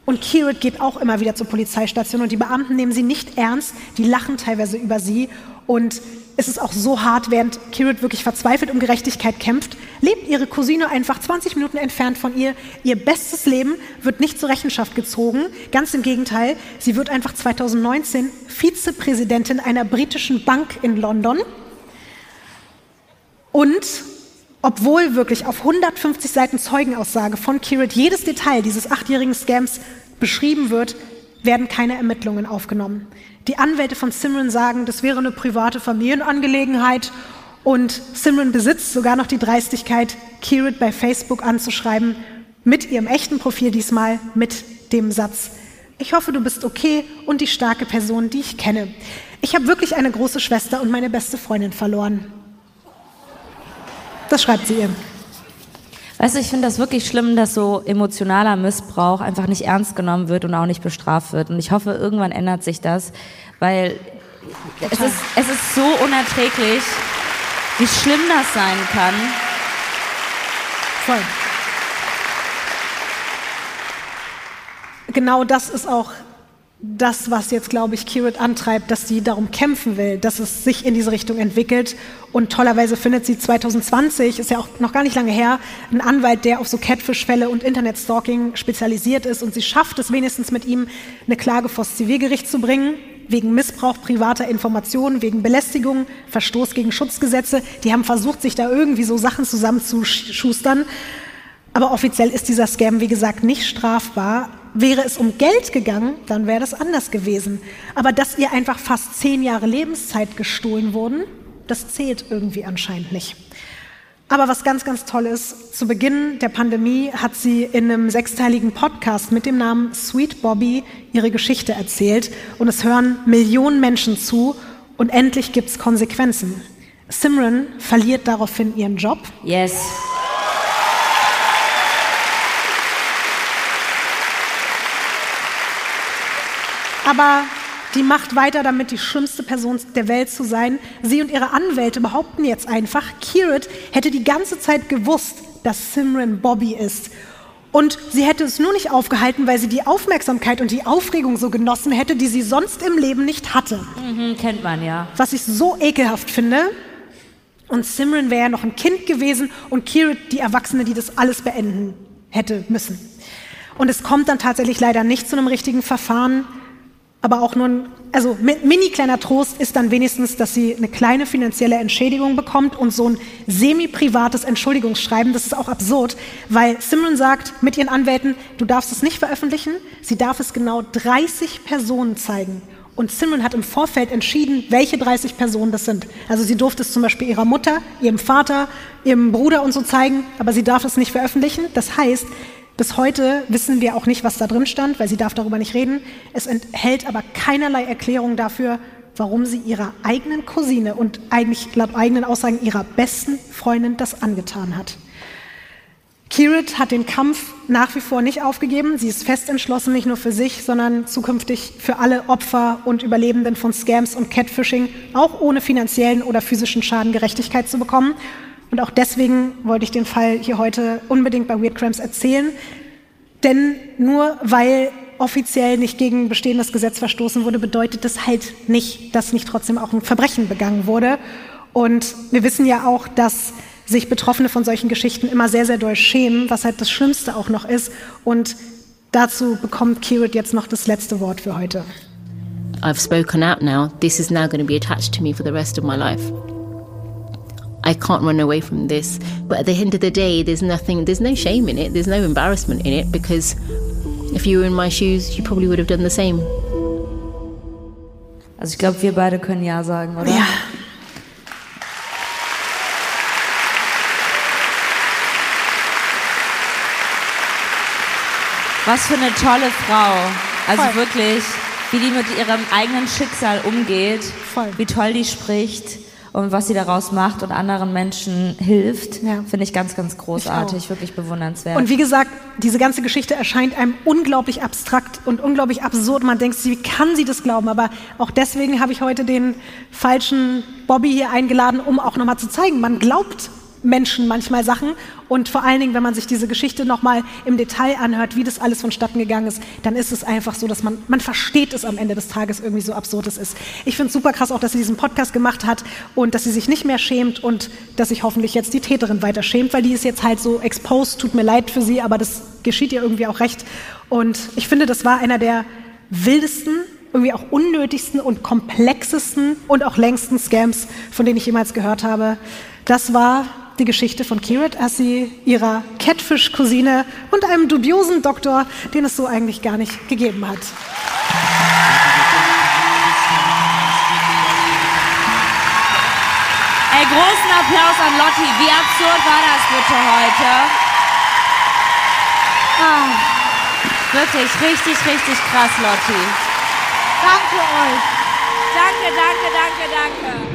Und Kirit geht auch immer wieder zur Polizeistation und die Beamten nehmen sie nicht ernst, die lachen teilweise über sie und es ist auch so hart, während Kirit wirklich verzweifelt um Gerechtigkeit kämpft, lebt ihre Cousine einfach 20 Minuten entfernt von ihr. Ihr bestes Leben wird nicht zur Rechenschaft gezogen. Ganz im Gegenteil, sie wird einfach 2019 Vizepräsidentin einer britischen Bank in London. Und obwohl wirklich auf 150 Seiten Zeugenaussage von Kirit jedes Detail dieses achtjährigen Scams beschrieben wird, werden keine Ermittlungen aufgenommen. Die Anwälte von Simran sagen, das wäre eine private Familienangelegenheit und Simran besitzt sogar noch die Dreistigkeit, Kirit bei Facebook anzuschreiben, mit ihrem echten Profil diesmal, mit dem Satz, ich hoffe, du bist okay und die starke Person, die ich kenne. Ich habe wirklich eine große Schwester und meine beste Freundin verloren. Das schreibt sie ihr. Weißt du, ich finde das wirklich schlimm, dass so emotionaler Missbrauch einfach nicht ernst genommen wird und auch nicht bestraft wird. Und ich hoffe, irgendwann ändert sich das, weil es ist, es ist so unerträglich, wie schlimm das sein kann. Voll. Genau das ist auch das, was jetzt, glaube ich, Kirit antreibt, dass sie darum kämpfen will, dass es sich in diese Richtung entwickelt. Und tollerweise findet sie 2020, ist ja auch noch gar nicht lange her, einen Anwalt, der auf so Catfish-Fälle und Internetstalking spezialisiert ist. Und sie schafft es wenigstens mit ihm, eine Klage vor das Zivilgericht zu bringen, wegen Missbrauch privater Informationen, wegen Belästigung, Verstoß gegen Schutzgesetze. Die haben versucht, sich da irgendwie so Sachen zusammenzuschustern. Aber offiziell ist dieser Scam, wie gesagt, nicht strafbar. Wäre es um Geld gegangen, dann wäre das anders gewesen. Aber dass ihr einfach fast zehn Jahre Lebenszeit gestohlen wurden, das zählt irgendwie anscheinend nicht. Aber was ganz, ganz toll ist, zu Beginn der Pandemie hat sie in einem sechsteiligen Podcast mit dem Namen Sweet Bobby ihre Geschichte erzählt und es hören Millionen Menschen zu und endlich gibt es Konsequenzen. Simran verliert daraufhin ihren Job. Yes. Aber die macht weiter damit, die schlimmste Person der Welt zu sein. Sie und ihre Anwälte behaupten jetzt einfach, Kirit hätte die ganze Zeit gewusst, dass Simran Bobby ist. Und sie hätte es nur nicht aufgehalten, weil sie die Aufmerksamkeit und die Aufregung so genossen hätte, die sie sonst im Leben nicht hatte. Mhm, kennt man ja. Was ich so ekelhaft finde. Und Simran wäre ja noch ein Kind gewesen und Kirit die Erwachsene, die das alles beenden hätte müssen. Und es kommt dann tatsächlich leider nicht zu einem richtigen Verfahren aber auch nur ein, also mini kleiner Trost ist dann wenigstens, dass sie eine kleine finanzielle Entschädigung bekommt und so ein semi-privates Entschuldigungsschreiben. Das ist auch absurd, weil Simran sagt mit ihren Anwälten, du darfst es nicht veröffentlichen, sie darf es genau 30 Personen zeigen. Und Simran hat im Vorfeld entschieden, welche 30 Personen das sind. Also sie durfte es zum Beispiel ihrer Mutter, ihrem Vater, ihrem Bruder und so zeigen, aber sie darf es nicht veröffentlichen. Das heißt, bis heute wissen wir auch nicht, was da drin stand, weil sie darf darüber nicht reden. Es enthält aber keinerlei Erklärung dafür, warum sie ihrer eigenen Cousine und eigentlich laut eigenen Aussagen ihrer besten Freundin das angetan hat. Kirit hat den Kampf nach wie vor nicht aufgegeben. Sie ist fest entschlossen, nicht nur für sich, sondern zukünftig für alle Opfer und Überlebenden von Scams und Catfishing, auch ohne finanziellen oder physischen Schaden Gerechtigkeit zu bekommen. Und auch deswegen wollte ich den Fall hier heute unbedingt bei Weird Crimes erzählen. Denn nur weil offiziell nicht gegen bestehendes Gesetz verstoßen wurde, bedeutet das halt nicht, dass nicht trotzdem auch ein Verbrechen begangen wurde. Und wir wissen ja auch, dass sich Betroffene von solchen Geschichten immer sehr, sehr doll schämen, was halt das Schlimmste auch noch ist. Und dazu bekommt Kirit jetzt noch das letzte Wort für heute. I've spoken out now. This is now going to be attached to me for the rest of my life. I can't run away from this. But at the end of the day, there's nothing, there's no shame in it, there's no embarrassment in it because if you were in my shoes, you probably would have done the same. Also ich glaube, wir beide können ja sagen, oder? Ja. Was für eine tolle Frau. Also Voll. wirklich, wie die mit ihrem eigenen Schicksal umgeht, Voll. wie toll die spricht und was sie daraus macht und anderen Menschen hilft, Ja. finde ich ganz, ganz großartig, Ich wirklich bewundernswert. Und wie gesagt, diese ganze Geschichte erscheint einem unglaublich abstrakt und unglaublich absurd. Man denkt, wie kann sie das glauben? Aber auch deswegen habe ich heute den falschen Bobby hier eingeladen, um auch nochmal zu zeigen, man glaubt Menschen manchmal Sachen. Und vor allen Dingen, wenn man sich diese Geschichte nochmal im Detail anhört, wie das alles vonstatten gegangen ist, dann ist es einfach so, dass man, man versteht es am Ende des Tages irgendwie so absurd es ist. Ich finde es super krass auch, dass sie diesen Podcast gemacht hat und dass sie sich nicht mehr schämt und dass sich hoffentlich jetzt die Täterin weiter schämt, weil die ist jetzt halt so exposed, tut mir leid für sie, aber das geschieht ihr irgendwie auch recht. Und ich finde, das war einer der wildesten, irgendwie auch unnötigsten und komplexesten und auch längsten Scams, von denen ich jemals gehört habe. Das war die Geschichte von Kirat, als sie ihrer Catfish-Cousine und einem dubiosen Doktor, den es so eigentlich gar nicht gegeben hat. Ey, großen Applaus an Lotti. Wie absurd war das bitte heute? Ah, wirklich richtig, richtig krass, Lotti. Danke euch! Danke, danke, danke, danke.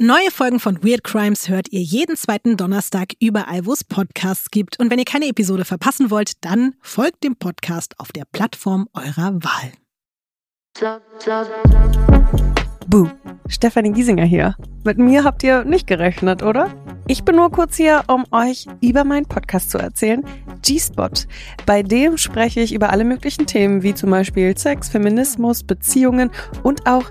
Neue Folgen von Weird Crimes hört ihr jeden zweiten Donnerstag überall, wo es Podcasts gibt. Und wenn ihr keine Episode verpassen wollt, dann folgt dem Podcast auf der Plattform eurer Wahl. Buh, Stefanie Giesinger hier. Mit mir habt ihr nicht gerechnet, oder? Ich bin nur kurz hier, um euch über meinen Podcast zu erzählen, G-Spot. Bei dem spreche ich über alle möglichen Themen, wie zum Beispiel Sex, Feminismus, Beziehungen und auch